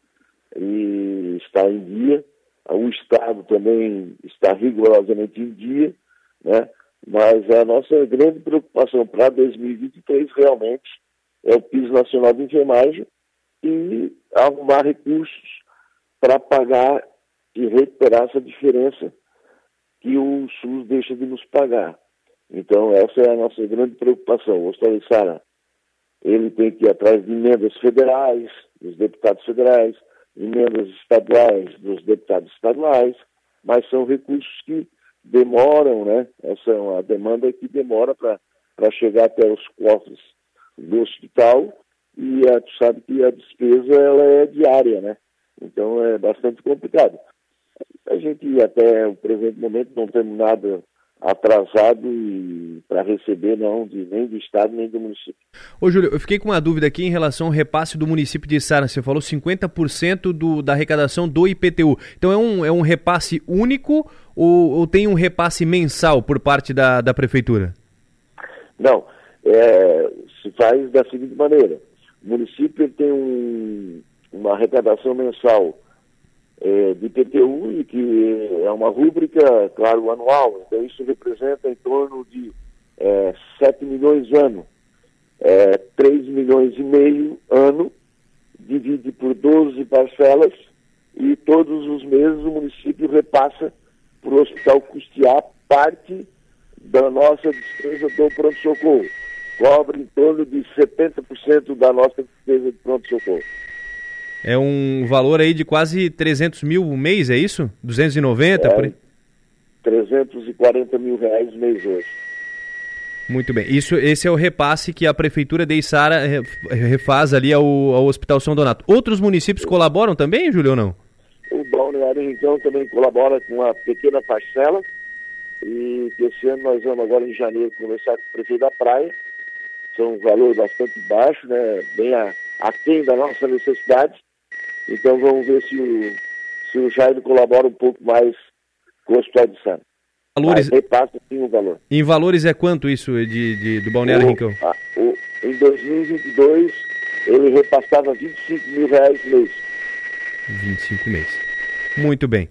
E está em dia. O Estado também está rigorosamente em dia, né? Mas a nossa grande preocupação para 2023 realmente é o piso nacional de enfermagem e arrumar recursos para pagar e recuperar essa diferença que o SUS deixa de nos pagar. Então, essa é a nossa grande preocupação. O Hospital Sara, ele tem que ir atrás de emendas federais, dos deputados federais, emendas estaduais dos deputados estaduais, mas são recursos que demoram, né? Essa é uma demanda que demora para chegar até os cofres do hospital e a, tu sabe que a despesa ela é diária, né? Então é bastante complicado. A gente até o presente momento não temos nada atrasado para receber não de, nem do estado nem do município. Ô Júlio, eu fiquei com uma dúvida aqui em relação ao repasse do município de Sara. Você falou 50% do, da arrecadação do IPTU. Então é um, é um repasse único ou, ou tem um repasse mensal por parte da, da prefeitura? Não, é, se faz da seguinte maneira. O município tem um, uma arrecadação mensal é, de PTU e que é uma rúbrica, claro, anual. Então isso representa em torno de é, 7 milhões ano, é, 3 milhões e meio ano, divide por 12 parcelas e todos os meses o município repassa para o hospital custear parte da nossa despesa do pronto-socorro. Cobre em torno de 70% da nossa despesa de pronto-socorro. É um valor aí de quase 300 mil mês, é isso? 290? É, por aí? 340 mil reais mês hoje. Muito bem. Isso, esse é o repasse que a Prefeitura de Içara refaz ali ao, ao Hospital São Donato. Outros municípios colaboram também, Júlio, ou não? O Balneário Rincão também colabora com uma pequena parcela. E esse ano nós vamos agora em janeiro começar com o prefeito da praia. São um valor bastante baixo, né? bem aquém da nossa necessidade. Então vamos ver se o, se o Jair colabora um pouco mais com o Hospital de Santos. Valores... Mas repassa sim o valor. Em valores é quanto isso de, de do Balneário o, Rincão? A, o, em 2022 ele repassava 25 mil reais mês. 25 meses. Muito bem.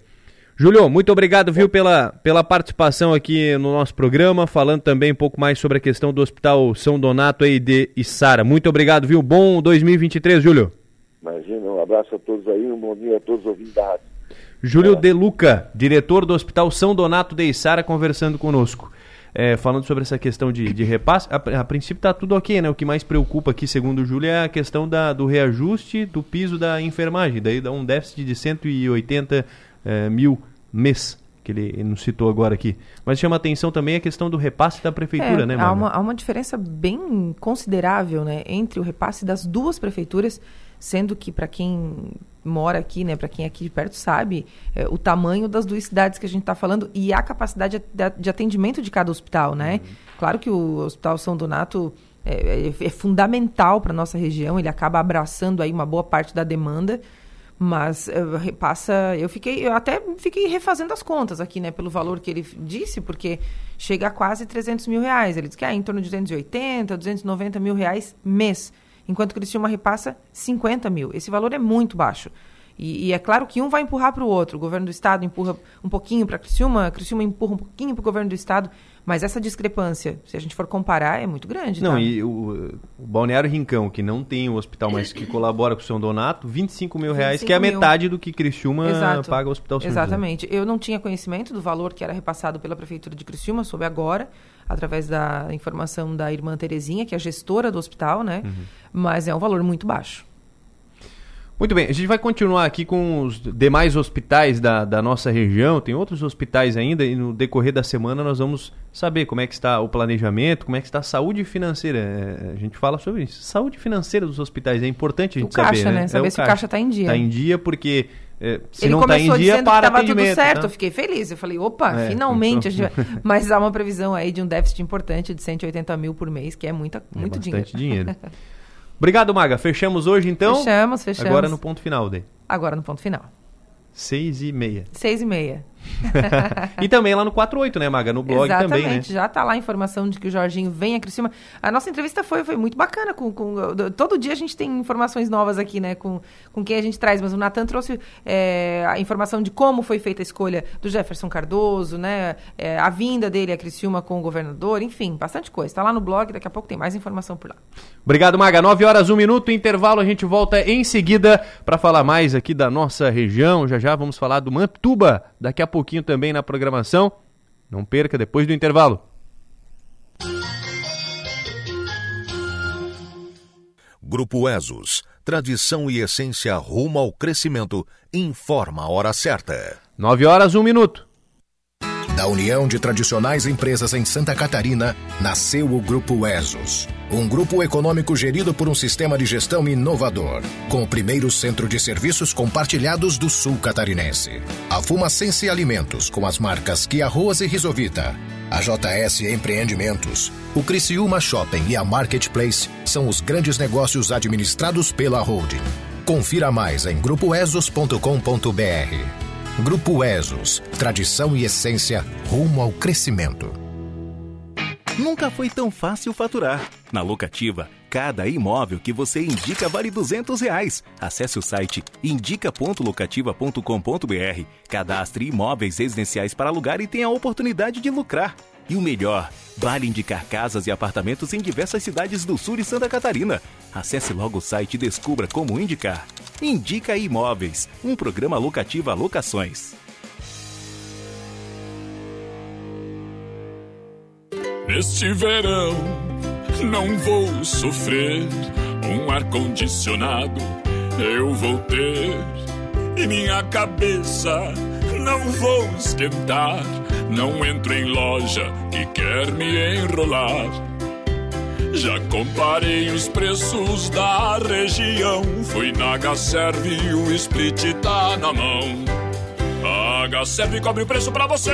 Júlio, muito obrigado, viu, pela, pela participação aqui no nosso programa, falando também um pouco mais sobre a questão do Hospital São Donato aí de Içara. Muito obrigado, viu? Bom 2023, Júlio. Imagina, abraço a todos aí, um bom dia a todos ouvindo da rádio. Júlio é. De Luca, diretor do Hospital São Donato de Içara, conversando conosco. é, falando sobre essa questão de, de repasse, a, a princípio está tudo ok, né? O que mais preocupa aqui, segundo o Júlio, é a questão da, do reajuste do piso da enfermagem. Daí dá um déficit de 180 é, mil mês que ele, ele nos citou agora aqui. Mas chama atenção também a questão do repasse da prefeitura, É, né, há Maga? uma, há uma diferença bem considerável né, entre o repasse das duas prefeituras, sendo que para quem mora aqui, né, para quem é aqui de perto sabe, é, o tamanho das duas cidades que a gente está falando e a capacidade de, atendimento de cada hospital, né? Claro que o Hospital São Donato é, é- é fundamental para nossa região, ele acaba abraçando aí uma boa parte da demanda, mas eh, repassa. Eu fiquei, eu até fiquei refazendo as contas aqui, né, pelo valor que ele disse, porque chega a quase 300 mil reais. Ele disse que é em torno de 280, 290 mil reais mês, enquanto que Criciúma repassa 50 mil. Esse valor é muito baixo. E, e é claro que um vai empurrar para o outro. O governo do estado empurra um pouquinho para Criciúma, Criciúma empurra um pouquinho para o governo do estado. Mas essa discrepância, se a gente for comparar, é muito grande. Não, tá? e o, o Balneário Rincão, que não tem o hospital, mas que colabora com o São Donato, 25 mil reais, que é a 25 mil. metade do que Criciúma Exato. paga o Hospital São José. Exatamente. Eu não tinha conhecimento do valor que era repassado pela Prefeitura de Criciúma, soube agora, através da informação da irmã Terezinha, que é a gestora do hospital, né? Uhum. Mas é um valor muito baixo. Muito bem, a gente vai continuar aqui com os demais hospitais da, da nossa região. Tem outros hospitais ainda e no decorrer da semana nós vamos saber como é que está o planejamento, como é que está a saúde financeira. É, a gente fala sobre isso. Saúde financeira dos hospitais é importante a gente O caixa, saber, né? Saber se o caixa tá em dia. Está em dia porque é, se Ele não começou em dia, dizendo que para estava tudo atendimento. certo, tá? eu fiquei feliz. Eu falei, opa, É, finalmente. então- a gente vai- Mas há uma previsão aí de um déficit importante de 180 mil por mês, que é muita, muito bastante dinheiro. dinheiro. Obrigado, Maga. Fechamos hoje, então? Fechamos, fechamos. Agora no ponto final, daí. Agora no ponto final. Seis e meia. Seis e meia. e também lá no 48, né, Maga? No blog Exatamente, também, né? já está lá a informação de que o Jorginho vem a Criciúma. A nossa entrevista foi, foi muito bacana. Com, com- todo dia a gente tem informações novas aqui, né? Com, com quem a gente traz. Mas o Natan trouxe é, a informação de como foi feita a escolha do Jefferson Cardoso, né? É, a vinda dele a Criciúma com o governador, enfim, bastante coisa. Está lá no blog, daqui a pouco tem mais informação por lá. Obrigado, Maga. 9 horas, 1 minuto, intervalo. A gente volta em seguida para falar mais aqui da nossa região. Já já vamos falar do Mantuba daqui a pouquinho também na programação. Não perca depois do intervalo. Grupo Esos, tradição e essência rumo ao crescimento, informa a hora certa. 9 horas, 1 minuto. Da união de tradicionais empresas em Santa Catarina, nasceu o Grupo Esos. Um grupo econômico gerido por um sistema de gestão inovador, com o primeiro centro de serviços compartilhados do sul catarinense. A Fumacense Alimentos, com as marcas Que Arroz e Risovita. A JS Empreendimentos, o Criciúma Shopping e a Marketplace são os grandes negócios administrados pela holding. Confira mais em grupoesos.com.br. Grupo Esos, tradição e essência rumo ao crescimento. Nunca foi tão fácil faturar. Na locativa, cada imóvel que você indica vale 200 reais. Acesse o site indica.locativa.com.br, cadastre imóveis residenciais para alugar e tenha a oportunidade de lucrar. E o melhor, vale indicar casas e apartamentos em diversas cidades do sul e Santa Catarina. Acesse logo o site e descubra como indicar. Indica Imóveis, um programa locativa locações. Neste verão não vou sofrer um ar-condicionado eu vou ter e minha cabeça não vou esquentar. Não entro em loja que quer me enrolar. Já comparei os preços da região. Fui na H-Serve e o split tá na mão. A H-Serve cobre o preço pra você.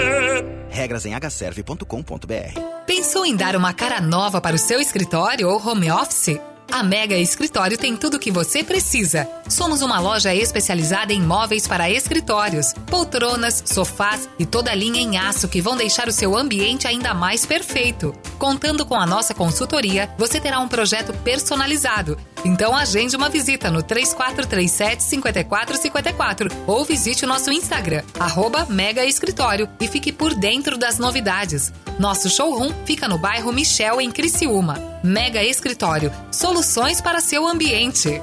Regras em hserve.com.br. Pensou em dar uma cara nova para o seu escritório ou home office? A Mega Escritório tem tudo o que você precisa. Somos uma loja especializada em móveis para escritórios, poltronas, sofás e toda linha em aço que vão deixar o seu ambiente ainda mais perfeito. Contando com a nossa consultoria, você terá um projeto personalizado. Então agende uma visita no 3437 5454 ou visite o nosso Instagram, arroba Mega Escritório e fique por dentro das novidades. Nosso showroom fica no bairro Michel, em Criciúma. Mega Escritório, soluções para seu ambiente.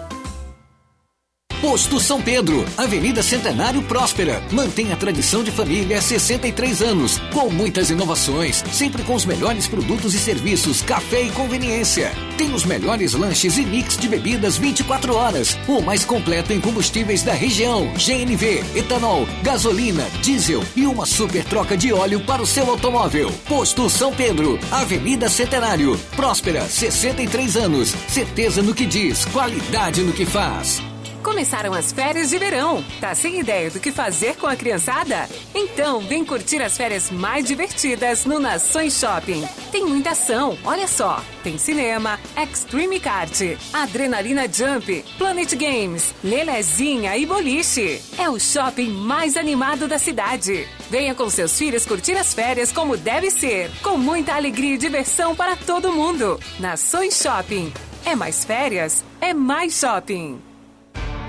Posto São Pedro, Avenida Centenário Próspera. Mantém a tradição de família há 63 anos, com muitas inovações, sempre com os melhores produtos e serviços, café e conveniência. Tem os melhores lanches e mix de bebidas 24 horas, o mais completo em combustíveis da região, GNV, etanol, gasolina, diesel e uma super troca de óleo para o seu automóvel. Posto São Pedro, Avenida Centenário, Próspera, 63 anos. Certeza no que diz, qualidade no que faz. Começaram as férias de verão. Tá sem ideia do que fazer com a criançada? Então, vem curtir as férias mais divertidas no Nações Shopping. Tem muita ação, olha só. Tem cinema, Extreme Kart, Adrenalina Jump, Planet Games, Lelezinha e Boliche. É o shopping mais animado da cidade. Venha com seus filhos curtir as férias como deve ser, com muita alegria e diversão para todo mundo. Nações Shopping. É mais férias, é mais shopping.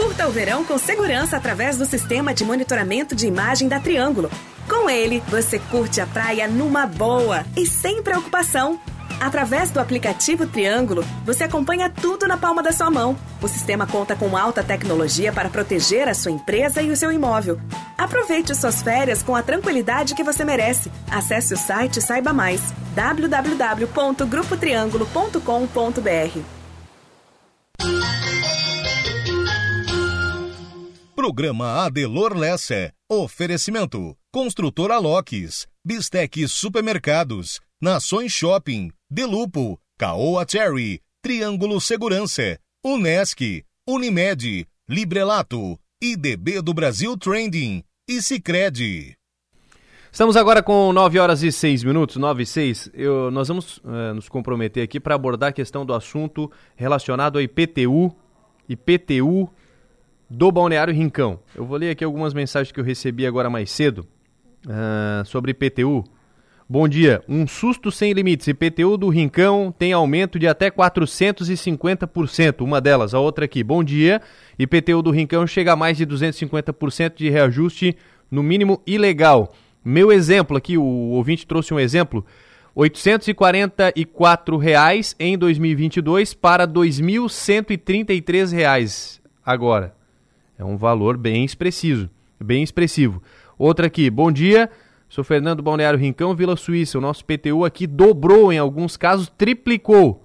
Curta o verão com segurança através do sistema de monitoramento de imagem da Triângulo. Com ele, você curte a praia numa boa e sem preocupação. Através do aplicativo Triângulo, você acompanha tudo na palma da sua mão. O sistema conta com alta tecnologia para proteger a sua empresa e o seu imóvel. Aproveite suas férias com a tranquilidade que você merece. Acesse o site e saiba mais. www.grupotriangulo.com.br Programa Adelor Lessa. Oferecimento. Construtora Locks. Bistec Supermercados. Nações Shopping. Delupo. Caoa Cherry. Triângulo Segurança. Unesc. Unimed. Librelato. IDB do Brasil Trending. E Cicred. Estamos agora com 9 horas e 6 minutos, 9 e 6. Eu, nós vamos eh, nos comprometer aqui para abordar a questão do assunto relacionado ao IPTU, IPTU do Balneário Rincão. Eu vou ler aqui algumas mensagens que eu recebi agora mais cedo uh, sobre IPTU. Bom dia. Um susto sem limites. IPTU do Rincão tem aumento de até 450%. Uma delas, a outra aqui. Bom dia. IPTU do Rincão chega a mais de 250% de reajuste, no mínimo ilegal. Meu exemplo aqui, o ouvinte trouxe um exemplo. 844 reais em 2022 para 2.133 reais agora. É um valor bem expressivo, bem expressivo. Outra aqui, bom dia. Sou Fernando Balneário Rincão, Vila Suíça. O nosso PTU aqui dobrou, em alguns casos triplicou.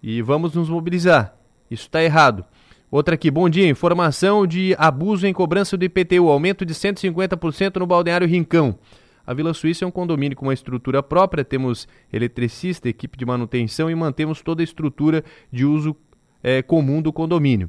E vamos nos mobilizar. Isso está errado. Outra aqui, bom dia. Informação de abuso em cobrança do IPTU, aumento de 150% no Balneário Rincão. A Vila Suíça é um condomínio com uma estrutura própria, temos eletricista, equipe de manutenção e mantemos toda a estrutura de uso é, comum do condomínio.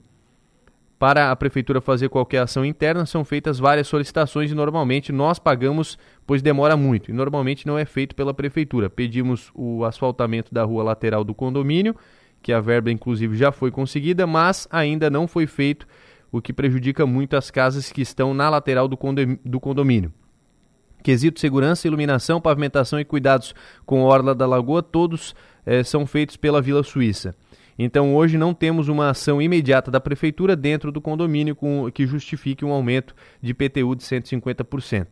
Para a prefeitura fazer qualquer ação interna, são feitas várias solicitações e normalmente nós pagamos, pois demora muito. E normalmente não é feito pela prefeitura. Pedimos o asfaltamento da rua lateral do condomínio, que a verba inclusive já foi conseguida, mas ainda não foi feito, o que prejudica muito as casas que estão na lateral do condomínio. Quesito segurança, iluminação, pavimentação e cuidados com a orla da lagoa, todos eh, são feitos pela Vila Suíça. Então hoje não temos uma ação imediata da prefeitura dentro do condomínio com, que justifique um aumento de PTU de 150%.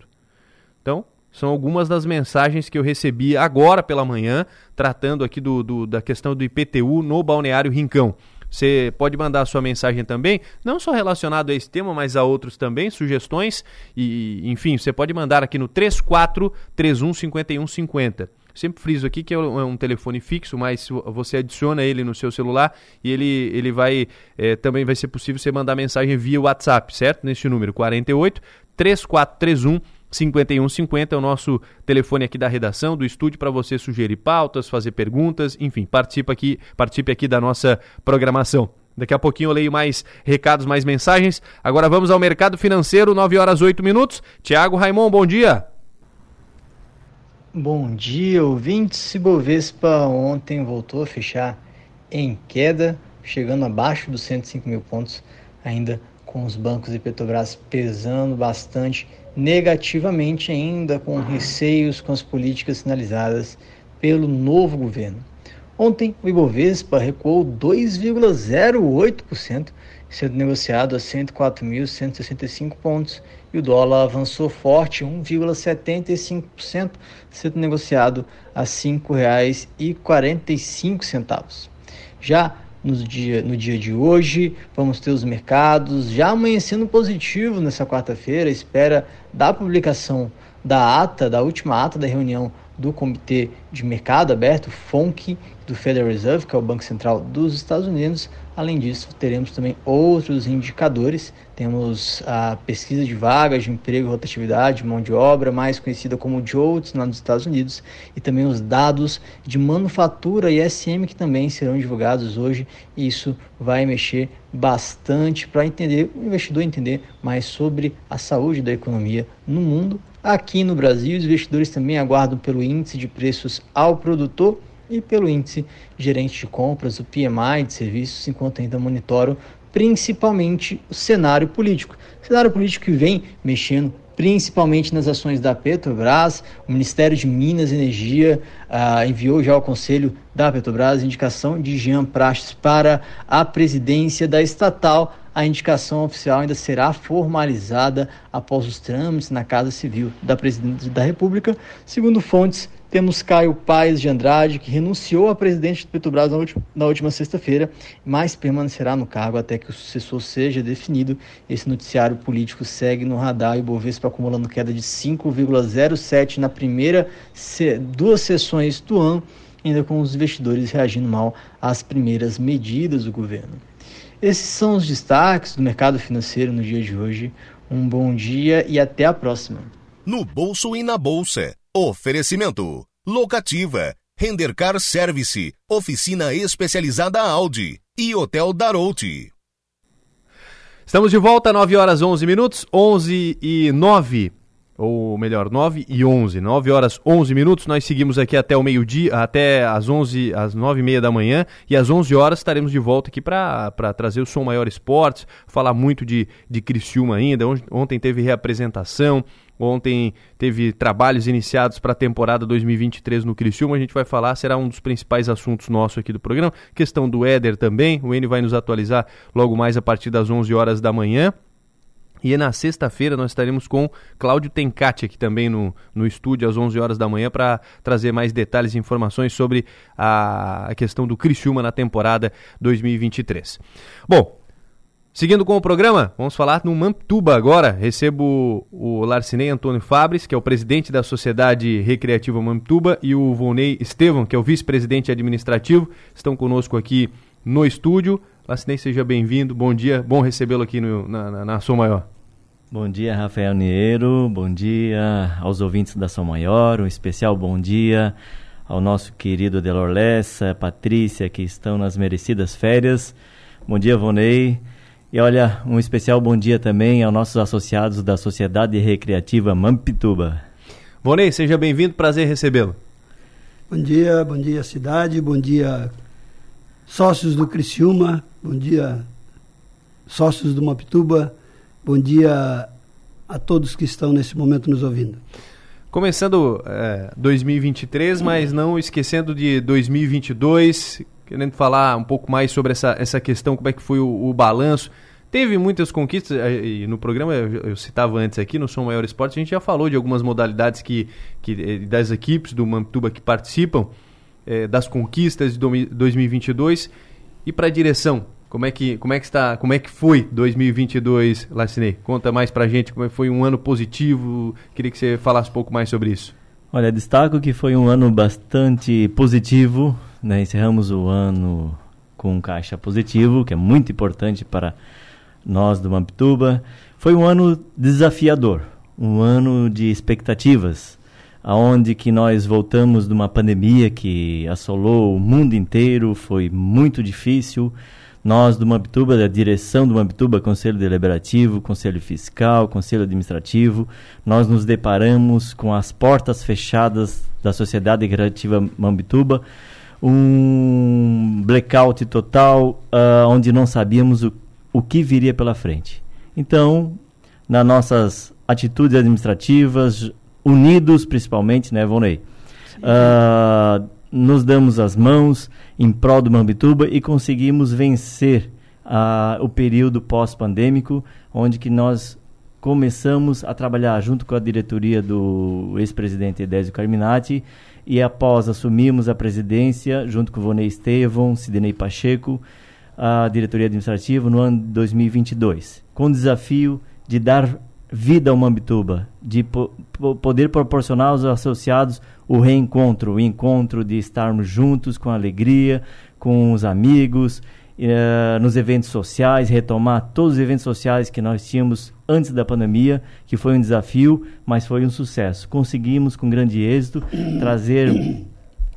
Então, são algumas das mensagens que eu recebi agora pela manhã, tratando aqui do, do, da questão do IPTU no Balneário Rincão. Você pode mandar a sua mensagem também, não só relacionado a esse tema, mas a outros também, sugestões. E, enfim, você pode mandar aqui no 34 31 51 50. Sempre friso aqui que é um telefone fixo, mas você adiciona ele no seu celular e ele, ele vai é, também vai ser possível você mandar mensagem via WhatsApp, certo? Neste número 48 3431 5150 é o nosso telefone aqui da redação, do estúdio, para você sugerir pautas, fazer perguntas, enfim, participe aqui, participe aqui da nossa programação. Daqui a pouquinho eu leio mais recados, mais mensagens. Agora vamos ao mercado financeiro, 9 horas 8 minutos. Tiago Raimon, bom dia. Bom dia, ouvintes. Ibovespa ontem voltou a fechar em queda, chegando abaixo dos 105 mil pontos, ainda com os bancos e Petrobras pesando bastante negativamente ainda com receios com as políticas sinalizadas pelo novo governo. Ontem, o Ibovespa recuou 2,08%, sendo negociado a 104.165 pontos, e o dólar avançou forte, 1,75%, sendo negociado a R$ 5,45. Já no dia, no dia de hoje, vamos ter os mercados já amanhecendo positivo nessa quarta-feira, espera da publicação da ata, da última ata da reunião do Comitê de Mercado Aberto, FONC, do Federal Reserve, que é o Banco Central dos Estados Unidos. Além disso, teremos também outros indicadores. Temos a pesquisa de vagas de emprego, rotatividade, mão de obra, mais conhecida como JOLTS lá nos Estados Unidos, e também os dados de manufatura e SM que também serão divulgados hoje. E isso vai mexer bastante para entender, o investidor entender mais sobre a saúde da economia no mundo Aqui no Brasil, os investidores também aguardam pelo índice de preços ao produtor e pelo índice gerente de compras, o PMI de serviços, enquanto ainda monitoram principalmente o cenário político. O cenário político que vem mexendo principalmente nas ações da Petrobras. O Ministério de Minas e Energia ah, enviou já ao Conselho da Petrobras indicação de Jean Prates para a presidência da estatal a indicação oficial ainda será formalizada após os trâmites na Casa Civil da Presidente da República. Segundo fontes, temos Caio Paes de Andrade, que renunciou a presidente do Petrobras na última, última sexta-feira, mas permanecerá no cargo até que o sucessor seja definido. Esse noticiário político segue no radar e o Bovespa acumulando queda de 5,07 na primeira duas sessões do ano, ainda com os investidores reagindo mal às primeiras medidas do governo. Esses são os destaques do mercado financeiro no dia de hoje. Um bom dia e até a próxima. No bolso e na bolsa. Oferecimento: Locativa, Rendercar Service, Oficina Especializada Audi e Hotel Darouti. Estamos de volta, 9 horas 11 minutos, 11 e 9 ou melhor, 9 e 11, 9 horas 11 minutos. Nós seguimos aqui até o meio-dia, até às 11, às 9 e meia da manhã. E às 11 horas estaremos de volta aqui para trazer o Som Maior Esportes, falar muito de, de Criciúma ainda. Ontem teve reapresentação, Ontem teve trabalhos iniciados para a temporada 2023 no Criciúma. A gente vai falar, será um dos principais assuntos nossos aqui do programa. Questão do Éder também. O N vai nos atualizar logo mais a partir das 11 horas da manhã. E na sexta-feira nós estaremos com Cláudio Tencati aqui também no, no estúdio às 11 horas da manhã para trazer mais detalhes e informações sobre a, a questão do Criciúma na temporada 2023. Bom, Seguindo com o programa, vamos falar no Mamptuba agora. Recebo o Larcinei Antônio Fabres, que é o presidente da Sociedade Recreativa Mamptuba, e o Volney Estevam, que é o vice-presidente administrativo, estão conosco aqui no estúdio. Larcinei, seja bem-vindo. Bom dia, bom recebê-lo aqui no, na, na, na Som Maior. Bom dia, Rafael Niero. Bom dia aos ouvintes da Som Maior. Um especial bom dia ao nosso querido Delor Lessa, Patrícia, que estão nas merecidas férias. Bom dia, Vonei. E olha, um especial bom dia também aos nossos associados da Sociedade Recreativa Mampituba. Vonei, seja bem-vindo, prazer recebê-lo. Bom dia, bom dia cidade, bom dia sócios do Criciúma, bom dia sócios do Mampituba, bom dia a todos que estão nesse momento nos ouvindo. Começando é, 2023, mas não esquecendo de 2022, querendo falar um pouco mais sobre essa, essa questão, como é que foi o, o balanço. Teve muitas conquistas, eh, e no programa eu, eu, citava antes aqui, no Som Maior Esporte, a gente já falou de algumas modalidades que, que eh, das equipes do Mantuba que participam, é, das conquistas de 2022 e para a direção. Como é que como é que está, como é que foi 2022, Lacinei? Conta mais para a gente como é foi um ano positivo. Queria que você falasse um pouco mais sobre isso. Olha, destaco que foi um ano bastante positivo né? Encerramos o ano com um caixa positivo, que é muito importante para nós do Mampituba. Foi um ano desafiador, um ano de expectativas, aonde que nós voltamos de uma pandemia que assolou o mundo inteiro, foi muito difícil. Nós do Mampituba, da direção do Mampituba, Conselho Deliberativo, Conselho Fiscal, Conselho Administrativo, nós nos deparamos com as portas fechadas da Sociedade Recreativa Mampituba, um blackout total, uh, onde não sabíamos o, o que viria pela frente. Então, nas nossas atitudes administrativas, unidos principalmente, né, Vonei? Uh, nos damos as mãos em prol do Mambituba e conseguimos vencer o período pós-pandêmico, onde que nós começamos a trabalhar junto com a diretoria do ex-presidente Edésio Carminati e após assumimos a presidência, junto com Vonei Estevão, Sidney Pacheco, a diretoria administrativa no ano de 2022, com o desafio de dar vida Mambituba, de po poder proporcionar aos associados o reencontro, o encontro de estarmos juntos com alegria, com os amigos, uh, nos eventos sociais, retomar todos os eventos sociais que nós tínhamos antes da pandemia, que foi um desafio, mas foi um sucesso. Conseguimos, com grande êxito, trazer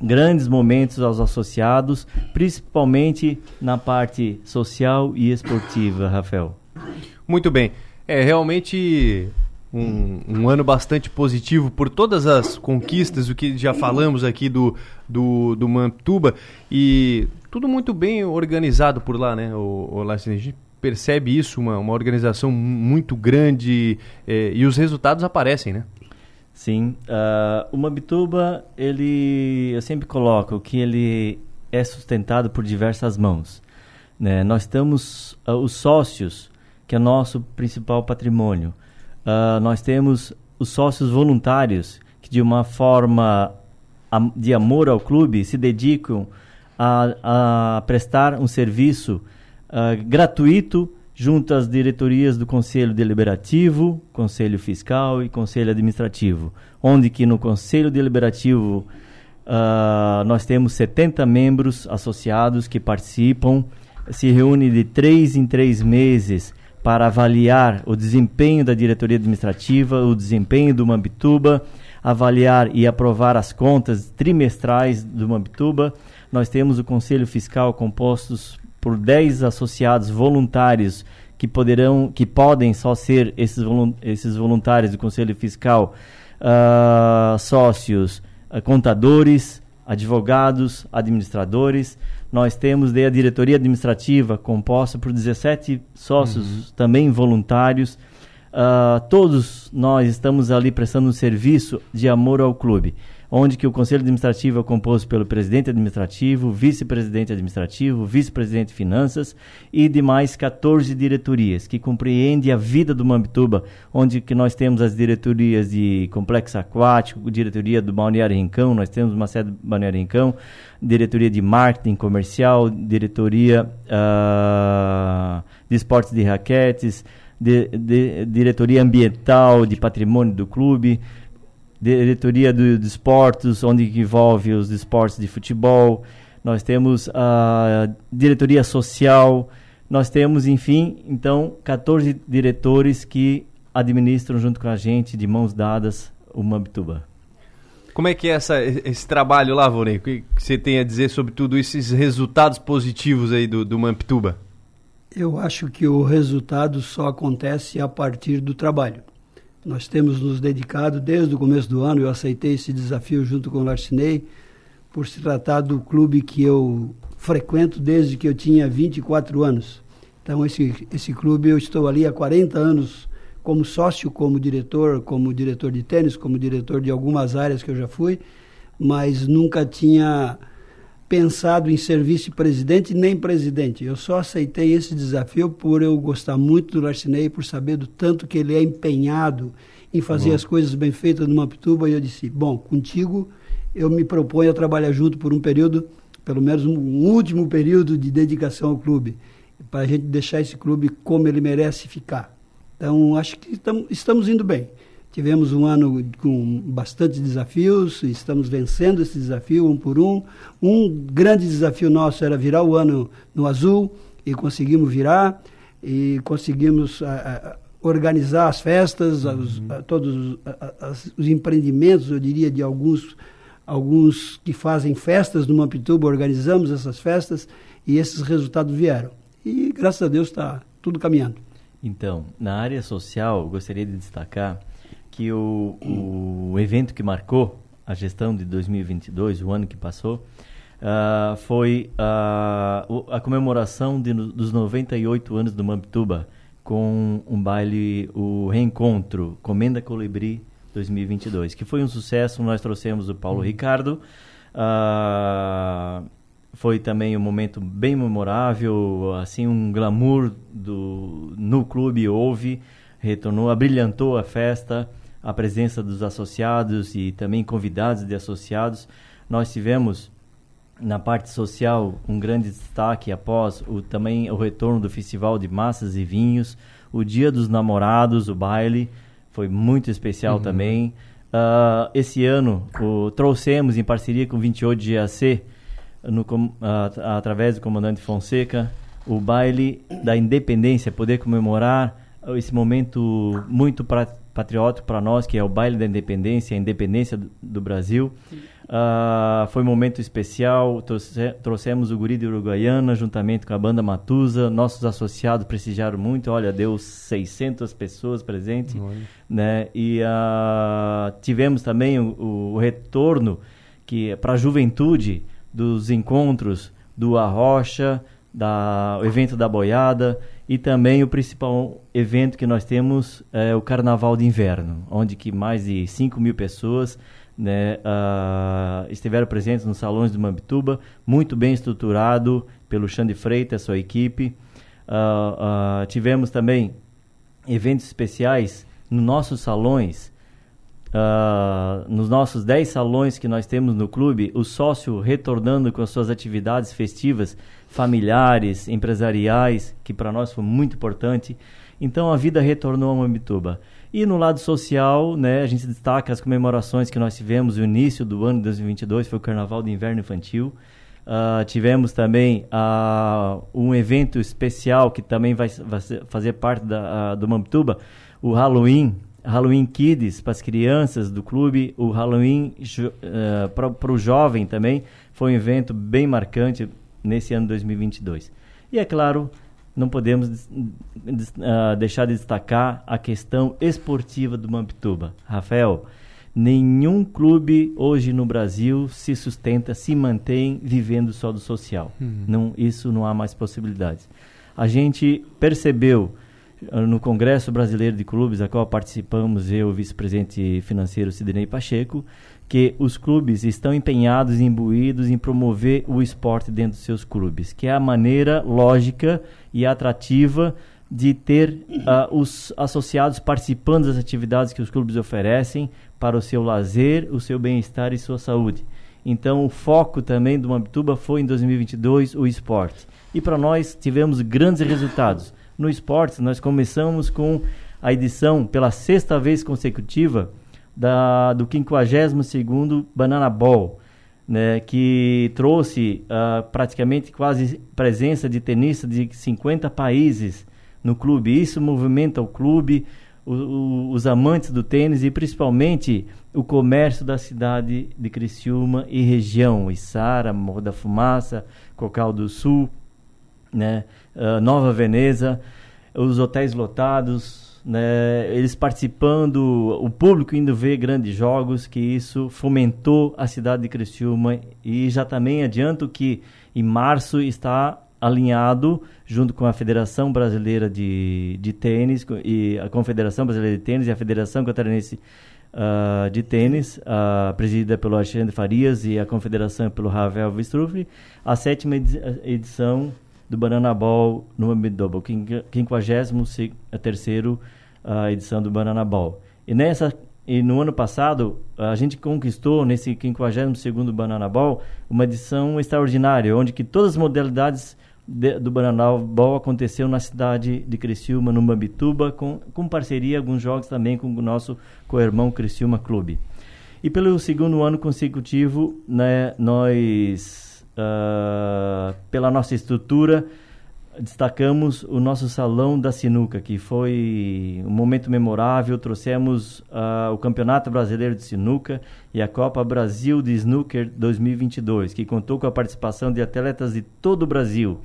grandes momentos aos associados, principalmente na parte social e esportiva, Rafael. Muito bem. É realmente um, um, ano bastante positivo por todas as conquistas, o que já falamos aqui do, do, do Mantuba. E tudo muito bem organizado por lá, né, o, o A gente percebe isso, uma, uma organização muito grande eh, e os resultados aparecem, né? Sim. Uh, o Mambituba, ele, eu sempre coloco que ele é sustentado por diversas mãos. Né? Nós estamos, uh, os sócios, que é nosso principal patrimônio. Uh, nós temos os sócios voluntários, que de uma forma de amor ao clube se dedicam a, a prestar um serviço uh, gratuito junto às diretorias do Conselho Deliberativo, Conselho Fiscal e Conselho Administrativo, onde que no Conselho Deliberativo uh, nós temos 70 membros associados que participam, se reúne de três em três meses para avaliar o desempenho da diretoria administrativa, o desempenho do Mambituba, avaliar e aprovar as contas trimestrais do Mambituba, nós temos o Conselho Fiscal compostos por 10 associados voluntários que poderão, que podem só ser esses, esses voluntários do Conselho Fiscal, uh, sócios, uh, contadores, advogados, administradores. Nós temos daí a diretoria administrativa composta por 17 sócios uhum. também voluntários. Uh, todos nós estamos ali prestando um serviço de amor ao clube onde que o Conselho Administrativo é composto pelo presidente administrativo, vice-presidente administrativo, vice-presidente de finanças e demais 14 diretorias, que compreende a vida do Mambituba, onde que nós temos as diretorias de complexo aquático, diretoria do Balneário Rincão, nós temos uma sede do Balneário Rincão, diretoria de marketing comercial, diretoria uh, de esportes de raquetes, de, de, diretoria ambiental de patrimônio do clube, diretoria do, de esportes, onde envolve os esportes de futebol, nós temos a diretoria social, nós temos, enfim, então, 14 diretores que administram junto com a gente, de mãos dadas, o Mambituba. Como é que é essa, esse trabalho lá, Vorei? O que você tem a dizer sobre tudo esses resultados positivos aí do, do Mamptuba? Eu acho que o resultado só acontece a partir do trabalho. Nós temos nos dedicado desde o começo do ano, eu aceitei esse desafio junto com o Larcinei, por se tratar do clube que eu frequento desde que eu tinha 24 anos. Então, esse, esse clube, eu estou ali há 40 anos como sócio, como diretor, como diretor de tênis, como diretor de algumas áreas que eu já fui, mas nunca tinha pensado em ser vice-presidente nem presidente. Eu só aceitei esse desafio por eu gostar muito do Larcinei, por saber do tanto que ele é empenhado em fazer bom. as coisas bem feitas numa pituba. E eu disse: bom, contigo eu me proponho a trabalhar junto por um período, pelo menos um, último período de dedicação ao clube, para a gente deixar esse clube como ele merece ficar. Então, acho que estamos indo bem. Tivemos um ano com bastante desafios, estamos vencendo esse desafio um por um. Um grande desafio nosso era virar o ano no azul e conseguimos virar e conseguimos a, a, organizar as festas, uhum. os, a, todos os, os empreendimentos, eu diria, de alguns alguns que fazem festas no Mampituba, organizamos essas festas e esses resultados vieram. E graças a Deus está tudo caminhando. Então, na área social, gostaria de destacar que o, o evento que marcou a gestão de 2022, o ano que passou, uh, foi uh, a comemoração de, dos 98 anos do Mamptuba, com um baile, o Reencontro, Comenda Colibri 2022, que foi um sucesso. Nós trouxemos o Paulo uhum. Ricardo. Uh, foi também um momento bem memorável, assim, um glamour do, no clube houve, retornou, abrilhantou a festa, a presença dos associados e também convidados de associados. Nós tivemos na parte social um grande destaque após o também o retorno do festival de massas e vinhos, o Dia dos Namorados, o baile foi muito especial uhum. também. Uh, esse ano o, trouxemos em parceria com o 28 de GAC, no, uh, através do comandante Fonseca, o baile da independência, poder comemorar esse momento muito patriótico para nós, que é o baile da independência, a independência do, do Brasil. Uh, foi um momento especial, trouxe, trouxemos o Guri de Uruguaiana juntamente com a banda Matusa, nossos associados prestigiaram muito, olha, deu 600 pessoas presentes, né? E uh, tivemos também o, o retorno que para a juventude dos encontros do Arrocha, da, o evento da boiada e também o principal evento que nós temos é o Carnaval de Inverno, onde que mais de 5 mil pessoas né, uh, estiveram presentes nos salões do Mambituba, muito bem estruturado pelo Xande Freitas, sua equipe. Uh, uh, tivemos também eventos especiais nos nossos salões, nos nossos 10 salões que nós temos no clube, o sócio retornando com as suas atividades festivas, familiares, empresariais, que para nós foi muito importante. Então a vida retornou a Mambituba. E no lado social, né, a gente destaca as comemorações que nós tivemos no início do ano de 2022, foi o Carnaval de Inverno Infantil. Uh, tivemos também uh, um evento especial que também vai, vai fazer parte da, uh, do Mamptuba, o Halloween, Halloween Kids para as crianças do clube, o Halloween para o jovem também, foi um evento bem marcante nesse ano 2022. E é claro, não podemos uh, deixar de destacar a questão esportiva do Mampituba. Rafael, nenhum clube hoje no Brasil se sustenta, se mantém vivendo só do social. Uhum. Não, isso não há mais possibilidades. A gente percebeu uh, no Congresso Brasileiro de Clubes, a qual participamos, eu, o vice-presidente financeiro Sidney Pacheco, que os clubes estão empenhados, imbuídos em promover o esporte dentro dos seus clubes, que é a maneira lógica e atrativa de ter uh, os associados participando das atividades que os clubes oferecem para o seu lazer, o seu bem-estar e sua saúde. Então, o foco também do Mambituba foi em 2022 o esporte. E para nós tivemos grandes resultados. No esporte, nós começamos com a edição pela sexta vez consecutiva da, do 52º Banana Ball, né, que trouxe uh, praticamente quase presença de tenistas de 50 países no clube. Isso movimenta o clube, o, o, os amantes do tênis e principalmente o comércio da cidade de Criciúma e região, Içara, Morro da Fumaça, Cocal do Sul, né, uh, Nova Veneza, os hotéis lotados, né, eles participando, o público indo ver grandes jogos, que isso fomentou a cidade de Criciúma. E já também adianto que em março está alinhado junto com a Federação Brasileira de, de Tênis e a Confederação Brasileira de Tênis e a Federação Catarinense uh, de Tênis, uh, presidida pelo Alexandre Farias e a Confederação pelo Ravel Vistrufli, a sétima edição do Banana Ball no Amidoba, 53 a edição do Banana Ball. E nessa e no ano passado a gente conquistou nesse 52º Banana Ball uma edição extraordinária, onde que todas as modalidades de, do Banana Ball aconteceu na cidade de Criciúma, no Mambituba, com, com parceria alguns jogos também com o nosso co-irmão Criciúma Clube. E pelo segundo ano consecutivo, né, nós, uh, pela nossa estrutura, destacamos o nosso salão da sinuca, que foi um momento memorável. Trouxemos uh, o Campeonato Brasileiro de Sinuca e a Copa Brasil de Snooker 2022, que contou com a participação de atletas de todo o Brasil.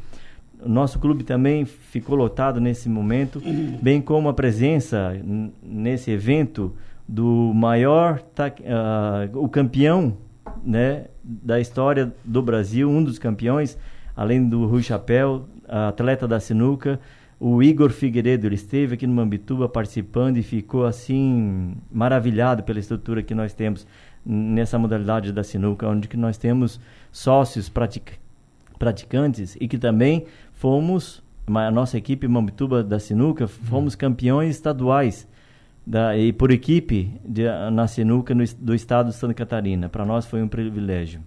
O nosso clube também ficou lotado nesse momento, bem como a presença nesse evento do maior, uh, o campeão né, da história do Brasil, um dos campeões, além do Rui Chapéu, atleta da sinuca, O Igor Figueiredo, ele esteve aqui no Mambituba participando e ficou assim maravilhado pela estrutura que nós temos nessa modalidade da sinuca, onde que nós temos sócios pratic praticantes e que também fomos, a nossa equipe Mambituba da sinuca, fomos campeões estaduais da, e por equipe de, na sinuca no, do estado de Santa Catarina. Para nós foi um privilégio.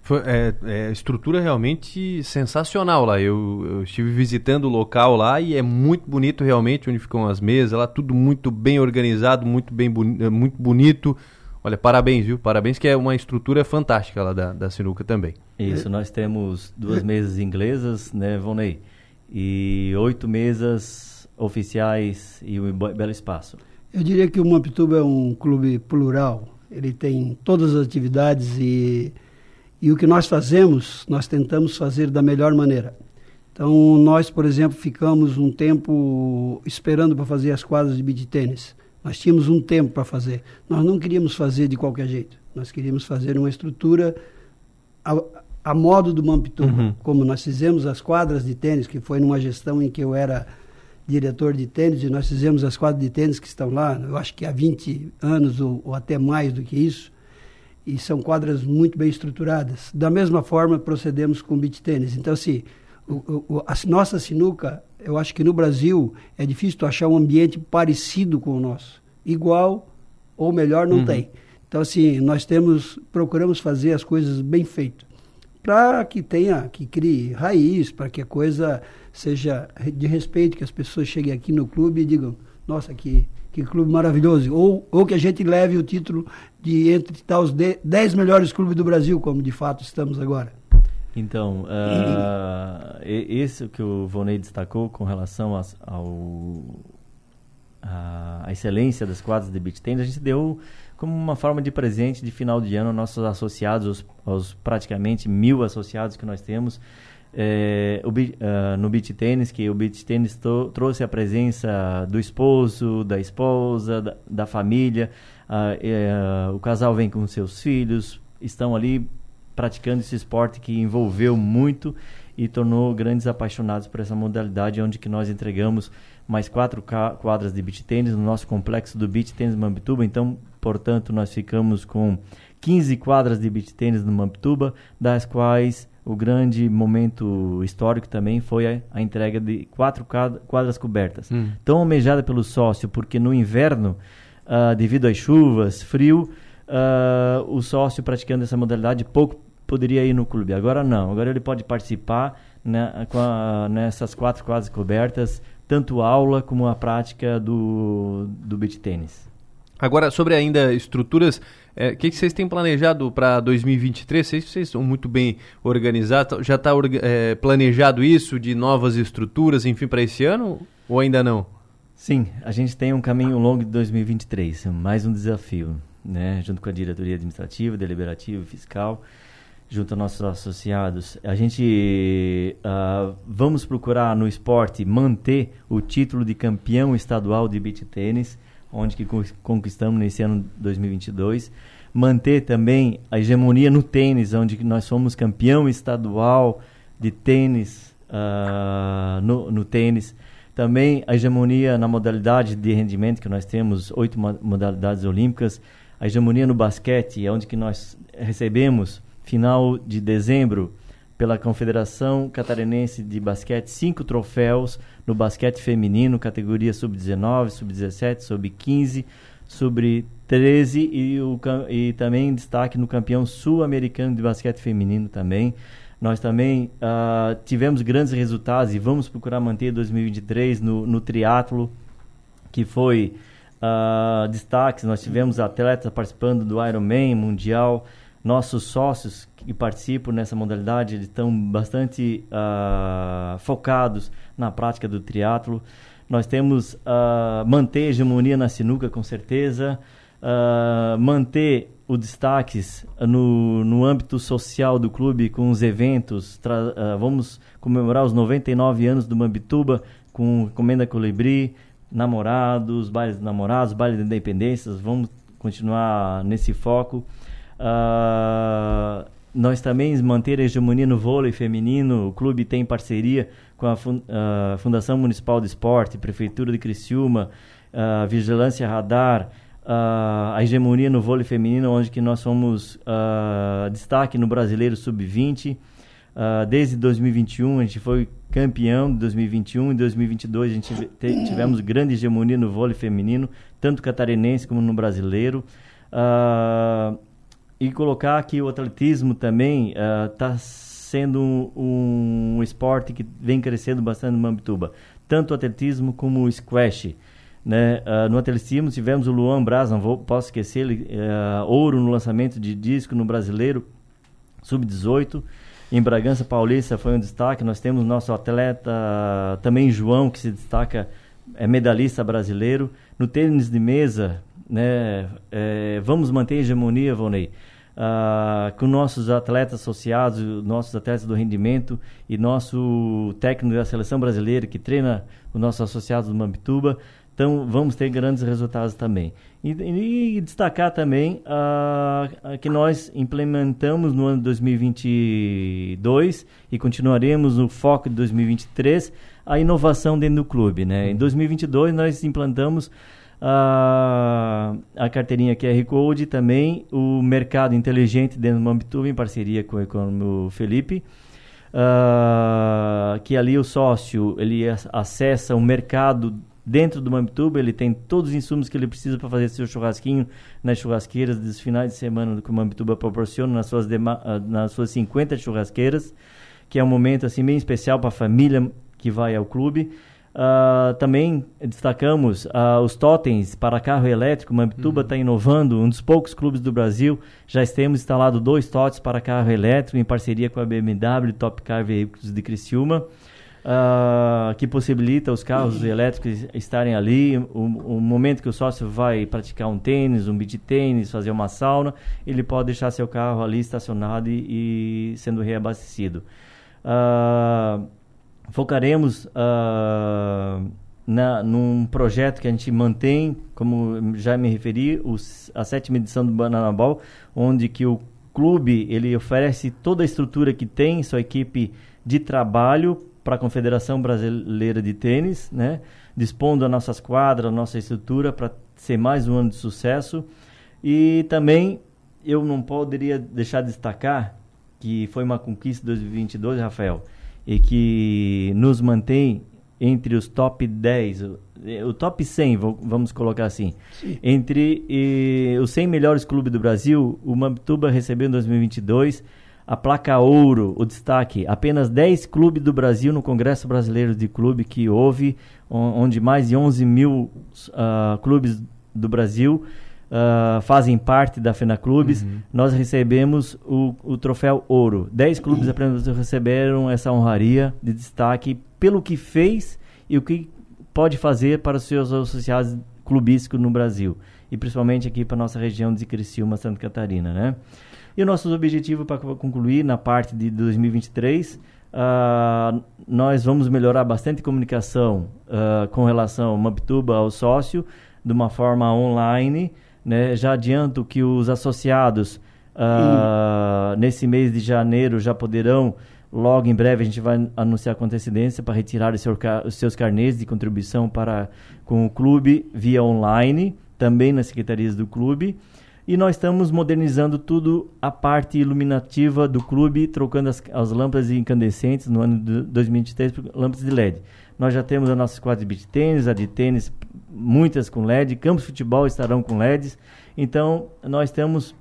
Foi, é, é, estrutura realmente sensacional lá. Eu, eu, estive visitando o local lá e é muito bonito realmente onde ficam as mesas lá, tudo muito bem organizado, muito bem boni é, muito bonito. Olha, parabéns, viu? Parabéns que é uma estrutura fantástica lá da, da sinuca também. Isso, nós temos duas mesas inglesas, né, Vonei? E oito mesas oficiais e um belo espaço. Eu diria que o Mampituba é um clube plural. Ele tem todas as atividades e, e o que nós fazemos, nós tentamos fazer da melhor maneira. Então, nós, por exemplo, ficamos um tempo esperando para fazer as quadras de beach tênis. Nós tínhamos um tempo para fazer. Nós não queríamos fazer de qualquer jeito. Nós queríamos fazer uma estrutura a, a modo do Mampituba, uhum. como nós fizemos as quadras de tênis, que foi numa gestão em que eu era diretor de tênis, e nós fizemos as quadras de tênis que estão lá, eu acho que há 20 anos ou, ou até mais do que isso, e são quadras muito bem estruturadas. Da mesma forma, procedemos com o beach tênis. Então, assim, o, o, a nossa sinuca, eu acho que no Brasil é difícil achar um ambiente parecido com o nosso. Igual ou melhor não uhum. tem. Então, assim, nós temos, procuramos fazer as coisas bem feitas. Para que tenha, que crie raiz, para que a coisa seja de respeito, que as pessoas cheguem aqui no clube e digam, nossa, que, que clube maravilhoso. Ou, ou que a gente leve o título de entre tá, os 10 melhores clubes do Brasil, como de fato estamos agora. Então, uh, isso que o Vonei destacou com relação a, ao a, a, excelência das quadras de beach tennis, a gente deu como uma forma de presente de final de ano aos nossos associados, aos, aos praticamente mil associados que nós temos é, o, uh, no beach tênis, que o beach tênis trouxe a presença do esposo, da esposa, da, da família. Uh, o casal vem com seus filhos, estão ali praticando esse esporte que envolveu muito e tornou grandes apaixonados por essa modalidade, onde que nós entregamos mais quatro quadras de beach tênis no nosso complexo do beach tênis Mambituba. Então, portanto, nós ficamos com 15 quadras de beach tênis no Mambituba, das quais o grande momento histórico também foi a, a entrega de quatro quadras cobertas. Hum. Tão almejada pelo sócio, porque no inverno, uh, devido às chuvas, frio, uh, o sócio praticando essa modalidade pouco poderia ir no clube. Agora não, agora ele pode participar né, a, nessas quatro quadras cobertas, tanto aula como a prática do, do beach tênis. Agora, sobre ainda estruturas, o é, que, que vocês têm planejado para 2023? Vocês, vocês estão muito bem organizados, já está é, planejado isso de novas estruturas, enfim, para esse ano ou ainda não? Sim, a gente tem um caminho longo de 2023, mais um desafio, né? junto com a diretoria administrativa, deliberativa fiscal, junto aos nossos associados. A gente uh, vamos procurar no esporte manter o título de campeão estadual de beach tênis, onde que conquistamos nesse ano 2022. Manter também a hegemonia no tênis, onde nós somos campeão estadual de tênis uh, no, no tênis. Também a hegemonia na modalidade de rendimento, que nós temos oito modalidades olímpicas. A hegemonia no basquete, onde que nós recebemos, final de dezembro, pela Confederação Catarinense de Basquete, cinco troféus no basquete feminino, categoria sub-19, sub-17, sub-15, sub-13 e, o, e também destaque no campeão sul-americano de basquete feminino também. Nós também uh, tivemos grandes resultados e vamos procurar manter 2023 no, no triatlo, que foi uh. Nós tivemos atletas participando do Ironman mundial, nossos sócios que participam nessa modalidade estão bastante uh, focados na prática do triatlo. Nós temos uh, manter a hegemonia na sinuca, com certeza, uh, manter os destaques no, no âmbito social do clube com os eventos. Uh, vamos comemorar os 99 anos do Mambituba com Comenda Colibri, namorados, bailes de namorados, baile de independências. Vamos continuar nesse foco. Uh, nós também manter a hegemonia no vôlei feminino. O clube tem parceria com a, a Fundação Municipal do Esporte, Prefeitura de Criciúma, a Vigilância Radar, a hegemonia no vôlei feminino, onde que nós somos destaque no Brasileiro Sub-20. desde 2021 a gente foi campeão de 2021 e 2022 a gente tivemos grande hegemonia no vôlei feminino, tanto catarinense como no brasileiro. Uh, e colocar que o atletismo também está uh, sendo um, um, esporte que vem crescendo bastante no Mambituba. Tanto o atletismo como o squash. Né? Uh, no atletismo tivemos o Luan Braz, não vou, posso esquecer, ele, uh, ouro no lançamento de disco no brasileiro, sub-18. Em Bragança Paulista foi um destaque. Nós temos nosso atleta também João, que se destaca, é medalhista brasileiro. No tênis de mesa, né, é, vamos manter a hegemonia, Vonei. Uh, com nossos atletas associados, nossos atletas do rendimento e nosso técnico da seleção brasileira que treina os nossos associados do Mambituba. Então, vamos ter grandes resultados também. E, e destacar também uh, que nós implementamos no ano de 2022 e continuaremos no foco de 2023 a inovação dentro do clube. Né? Em 2022, nós implantamos a, a carteirinha QR Code também, o mercado inteligente dentro do Mambituba, em parceria com, o Felipe, uh, que ali o sócio ele acessa o mercado dentro do Mambituba, ele tem todos os insumos que ele precisa para fazer seu churrasquinho nas churrasqueiras dos finais de semana que o Mambituba proporciona nas suas, ah, nas suas 50 churrasqueiras, que é um momento assim bem especial para a família que vai ao clube. Uh, também destacamos uh, os totens para carro elétrico. Mampituba está uhum. inovando, um dos poucos clubes do Brasil. Já temos instalado dois totens para carro elétrico em parceria com a BMW Top Car Veículos de Criciúma, uh, que possibilita os carros uhum. elétricos estarem ali. O, o, momento que o sócio vai praticar um tênis, um beat tênis, fazer uma sauna, ele pode deixar seu carro ali estacionado e, e sendo reabastecido. Uh, focaremos uh, na, num projeto que a gente mantém, como já me referi, os, a sétima edição do Banana Ball, onde que o clube ele oferece toda a estrutura que tem, sua equipe de trabalho para a Confederação Brasileira de Tênis, né? dispondo das nossas quadras, nossa estrutura para ser mais um ano de sucesso. E também eu não poderia deixar de destacar que foi uma conquista de 2022, Rafael, e que nos mantém entre os top 10, o top 100, vamos colocar assim. Sim. Entre e, os 100 melhores clubes do Brasil, o Mambituba recebeu em 2022 a placa ouro, o destaque. Apenas 10 clubes do Brasil no Congresso Brasileiro de Clube que houve, onde mais de 11 mil uh, clubes do Brasil uh, fazem parte da FENA Clubes, uhum. nós recebemos o, o troféu ouro. Dez clubes uhum. apenas receberam essa honraria de destaque pelo que fez e o que pode fazer para os seus associados clubísticos no Brasil. E principalmente aqui para a nossa região de Criciúma, Santa Catarina, né? E o nosso objetivo para concluir na parte de 2023, uh, ah, nós vamos melhorar bastante a comunicação uh, com relação ao Maptuba ao sócio, de uma forma online, né? Já adianto que os associados uh, nesse mês de janeiro já poderão, logo em breve a gente vai anunciar com antecedência para retirar os, seu, os seus carnês de contribuição para com o clube via online, também nas secretarias do clube. E nós estamos modernizando tudo a parte iluminativa do clube, trocando as, as lâmpadas incandescentes no ano de 2023 por lâmpadas de LED. Nós já temos as nossas quadras de tênis, a de tênis muitas com LED, campos de futebol estarão com LEDs. Então, nós estamos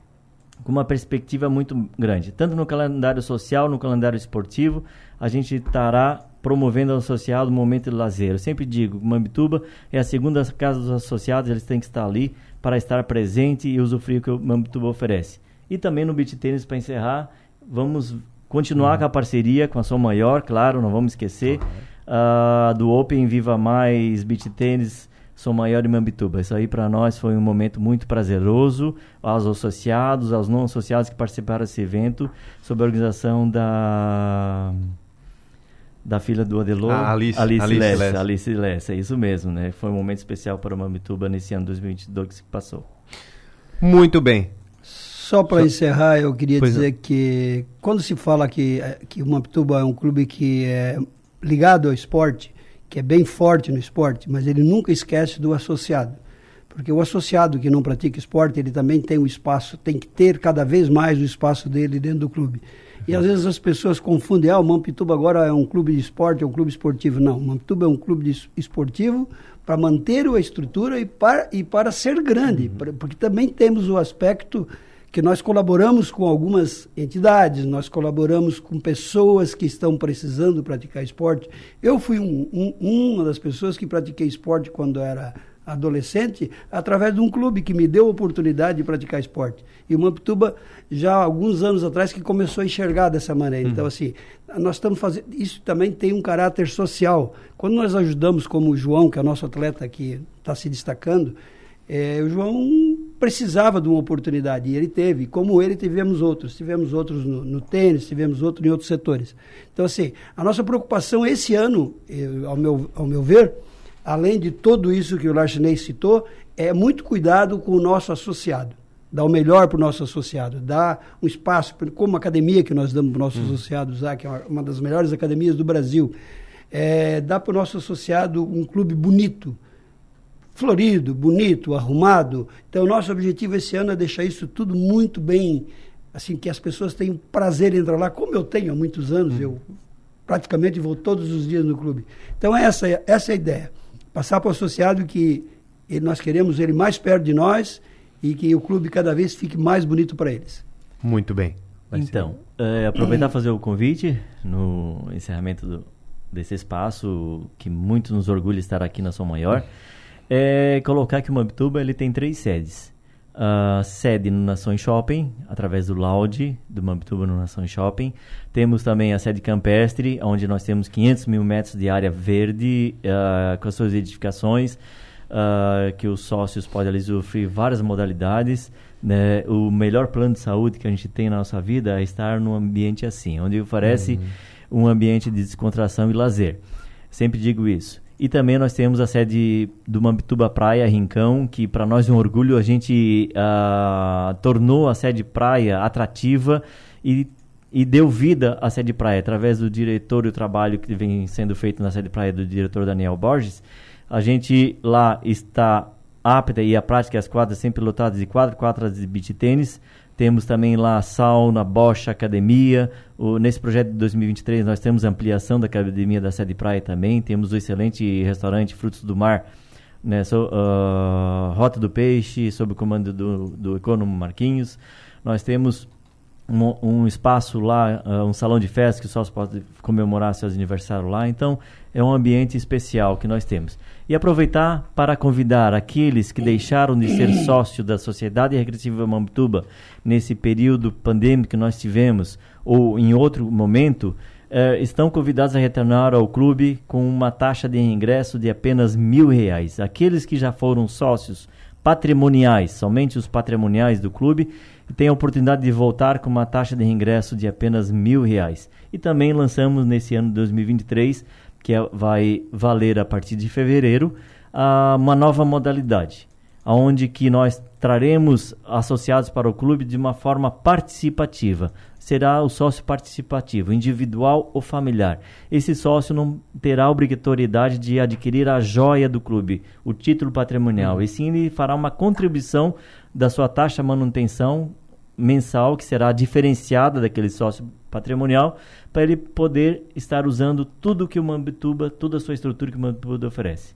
com uma perspectiva muito grande. Tanto no calendário social, no calendário esportivo, a gente estará promovendo ao associado um momento de lazer. Eu sempre digo, Mambituba é a segunda casa dos associados, eles têm que estar ali para estar presente e usufruir o que o Mambituba oferece. E também no beach tênis, para encerrar, vamos continuar uhum. com a parceria com a Som Maior, claro, não vamos esquecer, uhum. uh, do Open Viva Mais Beach Tênis Sou Maior em Mambituba. Isso aí para nós foi um momento muito prazeroso, aos associados, aos não associados que participaram desse evento, sob a organização da da filha do Adelô, ah, Alice, Alice, Alice Lessa, Lessa. Alice Lessa, é isso mesmo, né? Foi um momento especial para o Mambituba nesse ano 2022 que se passou. Muito bem. Só para encerrar, eu queria pois dizer que quando se fala que, eh, que o Mampituba é um clube que é ligado ao esporte, que é bem forte no esporte, mas ele nunca esquece do associado. Porque o associado que não pratica esporte, ele também tem o espaço, tem que ter cada vez mais o espaço dele dentro do clube. E às vezes as pessoas confundem, ah, o Mampituba agora é um clube de esporte, é um clube esportivo. Não, o Mampituba é um clube esportivo para manter a estrutura e para, e para ser grande, uhum. porque também temos o aspecto que nós colaboramos com algumas entidades, nós colaboramos com pessoas que estão precisando praticar esporte. Eu fui um, um, uma das pessoas que pratiquei esporte quando era adolescente, através de um clube que me deu a oportunidade de praticar esporte. E o Mampituba, já há alguns anos atrás, que começou a enxergar dessa maneira. Uhum. Então, assim, nós estamos fazendo. Isso também tem um caráter social. Quando nós ajudamos, como o João, que é o nosso atleta que está se destacando, é, o João precisava de uma oportunidade e ele teve. Como ele, tivemos outros. Tivemos outros no, no tênis, tivemos outros em outros setores. Então, assim, a nossa preocupação esse ano, eu, ao, meu, ao meu ver, além de tudo isso que o Larchinei citou, é muito cuidado com o nosso associado. Dar o melhor para o nosso associado, dar um espaço, como a academia que nós damos para os nossos hum. associados, que é uma das melhores academias do Brasil. É, dar para o nosso associado um clube bonito, florido, bonito, arrumado. Então, o nosso objetivo esse ano é deixar isso tudo muito bem, assim, que as pessoas tenham prazer em entrar lá, como eu tenho há muitos anos, eu praticamente vou todos os dias no clube. Então, essa, essa é a ideia passar para o associado que ele, nós queremos ele mais perto de nós e que o clube cada vez fique mais bonito para eles. Muito bem. Vai então, é, aproveitar fazer o convite no encerramento do, desse espaço que muito nos orgulha estar aqui na São Maior, é colocar que o Mabituba ele tem três sedes uh, sede no Nações Shopping, através do Loud do Mampituba no Nações Shopping. Temos também a sede campestre, onde nós temos 500 mil metros de área verde, uh, com as suas edificações, uh, que os sócios podem ali usufruir várias modalidades. Né? O melhor plano de saúde que a gente tem na nossa vida é estar num ambiente assim, onde oferece uhum. um ambiente de descontração e lazer. Sempre digo isso. E também nós temos a sede do Mambituba Praia, Rincão, que para nós é um orgulho. A gente uh, tornou a sede praia atrativa e, e deu vida à sede praia através do diretor e o trabalho que vem sendo feito na sede praia do diretor Daniel Borges. A gente lá está apta e a prática as quadras sempre lotadas de quatro quadras de beach tênis. Temos também lá a sauna, bocha, academia. O, nesse projeto de 2023 nós temos ampliação da academia da sede praia também. Temos o excelente restaurante Frutos do Mar, né, so, uh, Rota do Peixe, sob o comando do, do econômico Marquinhos. Nós temos um, um, espaço lá, uh, um salão de festa que o sócio pode comemorar seus aniversários lá. Então, é um ambiente especial que nós temos. E aproveitar para convidar aqueles que deixaram de ser sócio da Sociedade Recreativa Mampituba nesse período pandêmico que nós tivemos, ou em outro momento, uh, estão convidados a retornar ao clube com uma taxa de ingresso de apenas mil reais. Aqueles que já foram sócios patrimoniais, somente os patrimoniais do clube, têm a oportunidade de voltar com uma taxa de ingresso de apenas mil reais. E também lançamos nesse ano de 2023, que é, vai valer a partir de fevereiro, uma nova modalidade, onde que nós traremos associados para o clube de uma forma participativa. Será o sócio participativo, individual ou familiar. Esse sócio não terá obrigatoriedade de adquirir a joia do clube, o título patrimonial, e sim ele fará uma contribuição da sua taxa manutenção mensal, que será diferenciada daquele sócio patrimonial, para ele poder estar usando tudo que o Mambituba, toda a sua estrutura que o Mambituba oferece.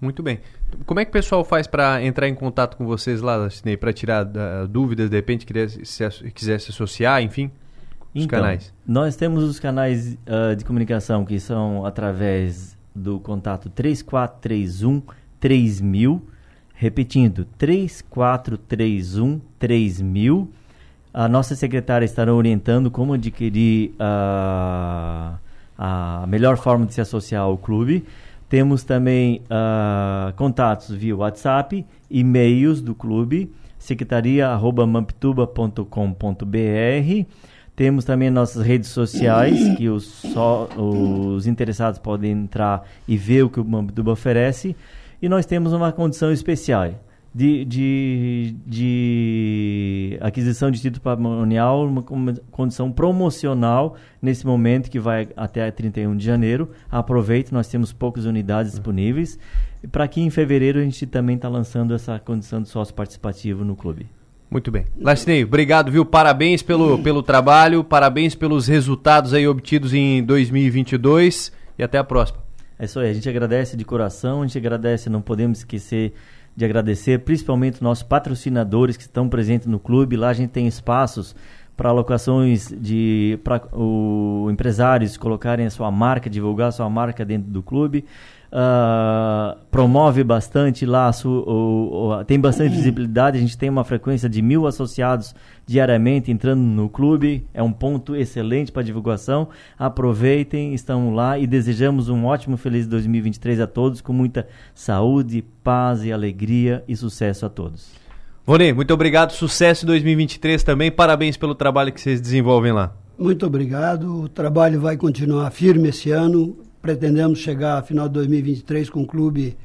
Muito bem. Como é que o pessoal faz para entrar em contato com vocês lá, Cinei, para tirar uh, dúvidas, de repente quiser se, quiser se associar, enfim? Os então, canais. Nós temos os canais uh, de comunicação que são através do contato 3431 3000 Repetindo, 3431 3000. A nossa secretária estará orientando como adquirir a, a melhor forma de se associar ao clube. Temos também uh, contatos via WhatsApp, e-mails do clube, secretaria.mamptuba.com.br. Temos também nossas redes sociais, que os, só, os interessados podem entrar e ver o que o Mamptuba oferece. E nós temos uma condição especial. De, de, de aquisição de título patrimonial, uma condição promocional nesse momento que vai até 31 de janeiro. Aproveite, nós temos poucas unidades disponíveis. Para que em fevereiro a gente também está lançando essa condição de sócio participativo no clube. Muito bem. Lacinei, obrigado, viu? Parabéns pelo, pelo trabalho, parabéns pelos resultados aí obtidos em 2022 e até a próxima. É isso aí, a gente agradece de coração, a gente agradece, não podemos esquecer de agradecer principalmente os nossos patrocinadores que estão presentes no clube. Lá a gente tem espaços para alocações de para o empresários colocarem a sua marca, divulgar a sua marca dentro do clube uh, promove bastante lá, su, o, o, tem bastante visibilidade. A gente tem uma frequência de mil associados diariamente entrando no clube. É um ponto excelente para divulgação. Aproveitem, estão lá e desejamos um ótimo, feliz 2023 a todos, com muita saúde, paz e alegria e sucesso a todos. Vonei, muito obrigado. Sucesso em 2023 também. Parabéns pelo trabalho que vocês desenvolvem lá. Muito obrigado. O trabalho vai continuar firme esse ano pretendemos chegar a final de 2023 com o clube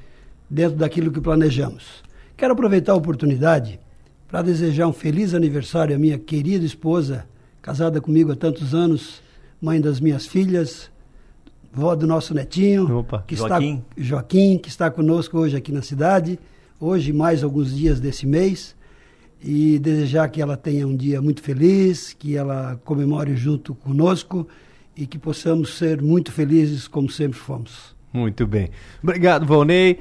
dentro daquilo que planejamos. Quero aproveitar a oportunidade para desejar um feliz aniversário à minha querida esposa, casada comigo há tantos anos, mãe das minhas filhas, vó do nosso netinho, Opa, que Joaquim. está Joaquim, que está conosco hoje aqui na cidade, hoje mais alguns dias desse mês, e desejar que ela tenha um dia muito feliz, que ela comemore junto conosco e que possamos ser muito felizes como sempre fomos. Muito bem. Obrigado, Volney.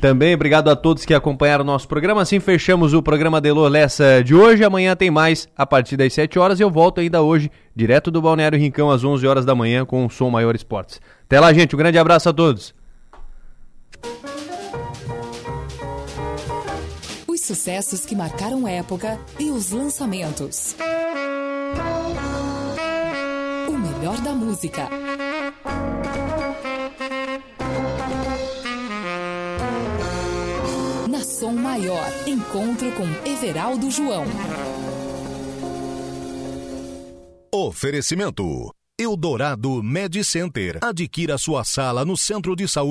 Também obrigado a todos que acompanharam o nosso programa. Assim fechamos o programa Delor Lessa de hoje. Amanhã tem mais a partir das 7 horas. Eu volto ainda hoje, direto do Balneário Rincão, às 11 horas da manhã, com o Som Maior Esportes. Até lá, gente. Um grande abraço a todos. Os sucessos que marcaram época e os lançamentos melhor da música. Na Som Maior, encontro com Everaldo João. Oferecimento: Eldorado Med Center. Adquira sua sala no centro de saúde.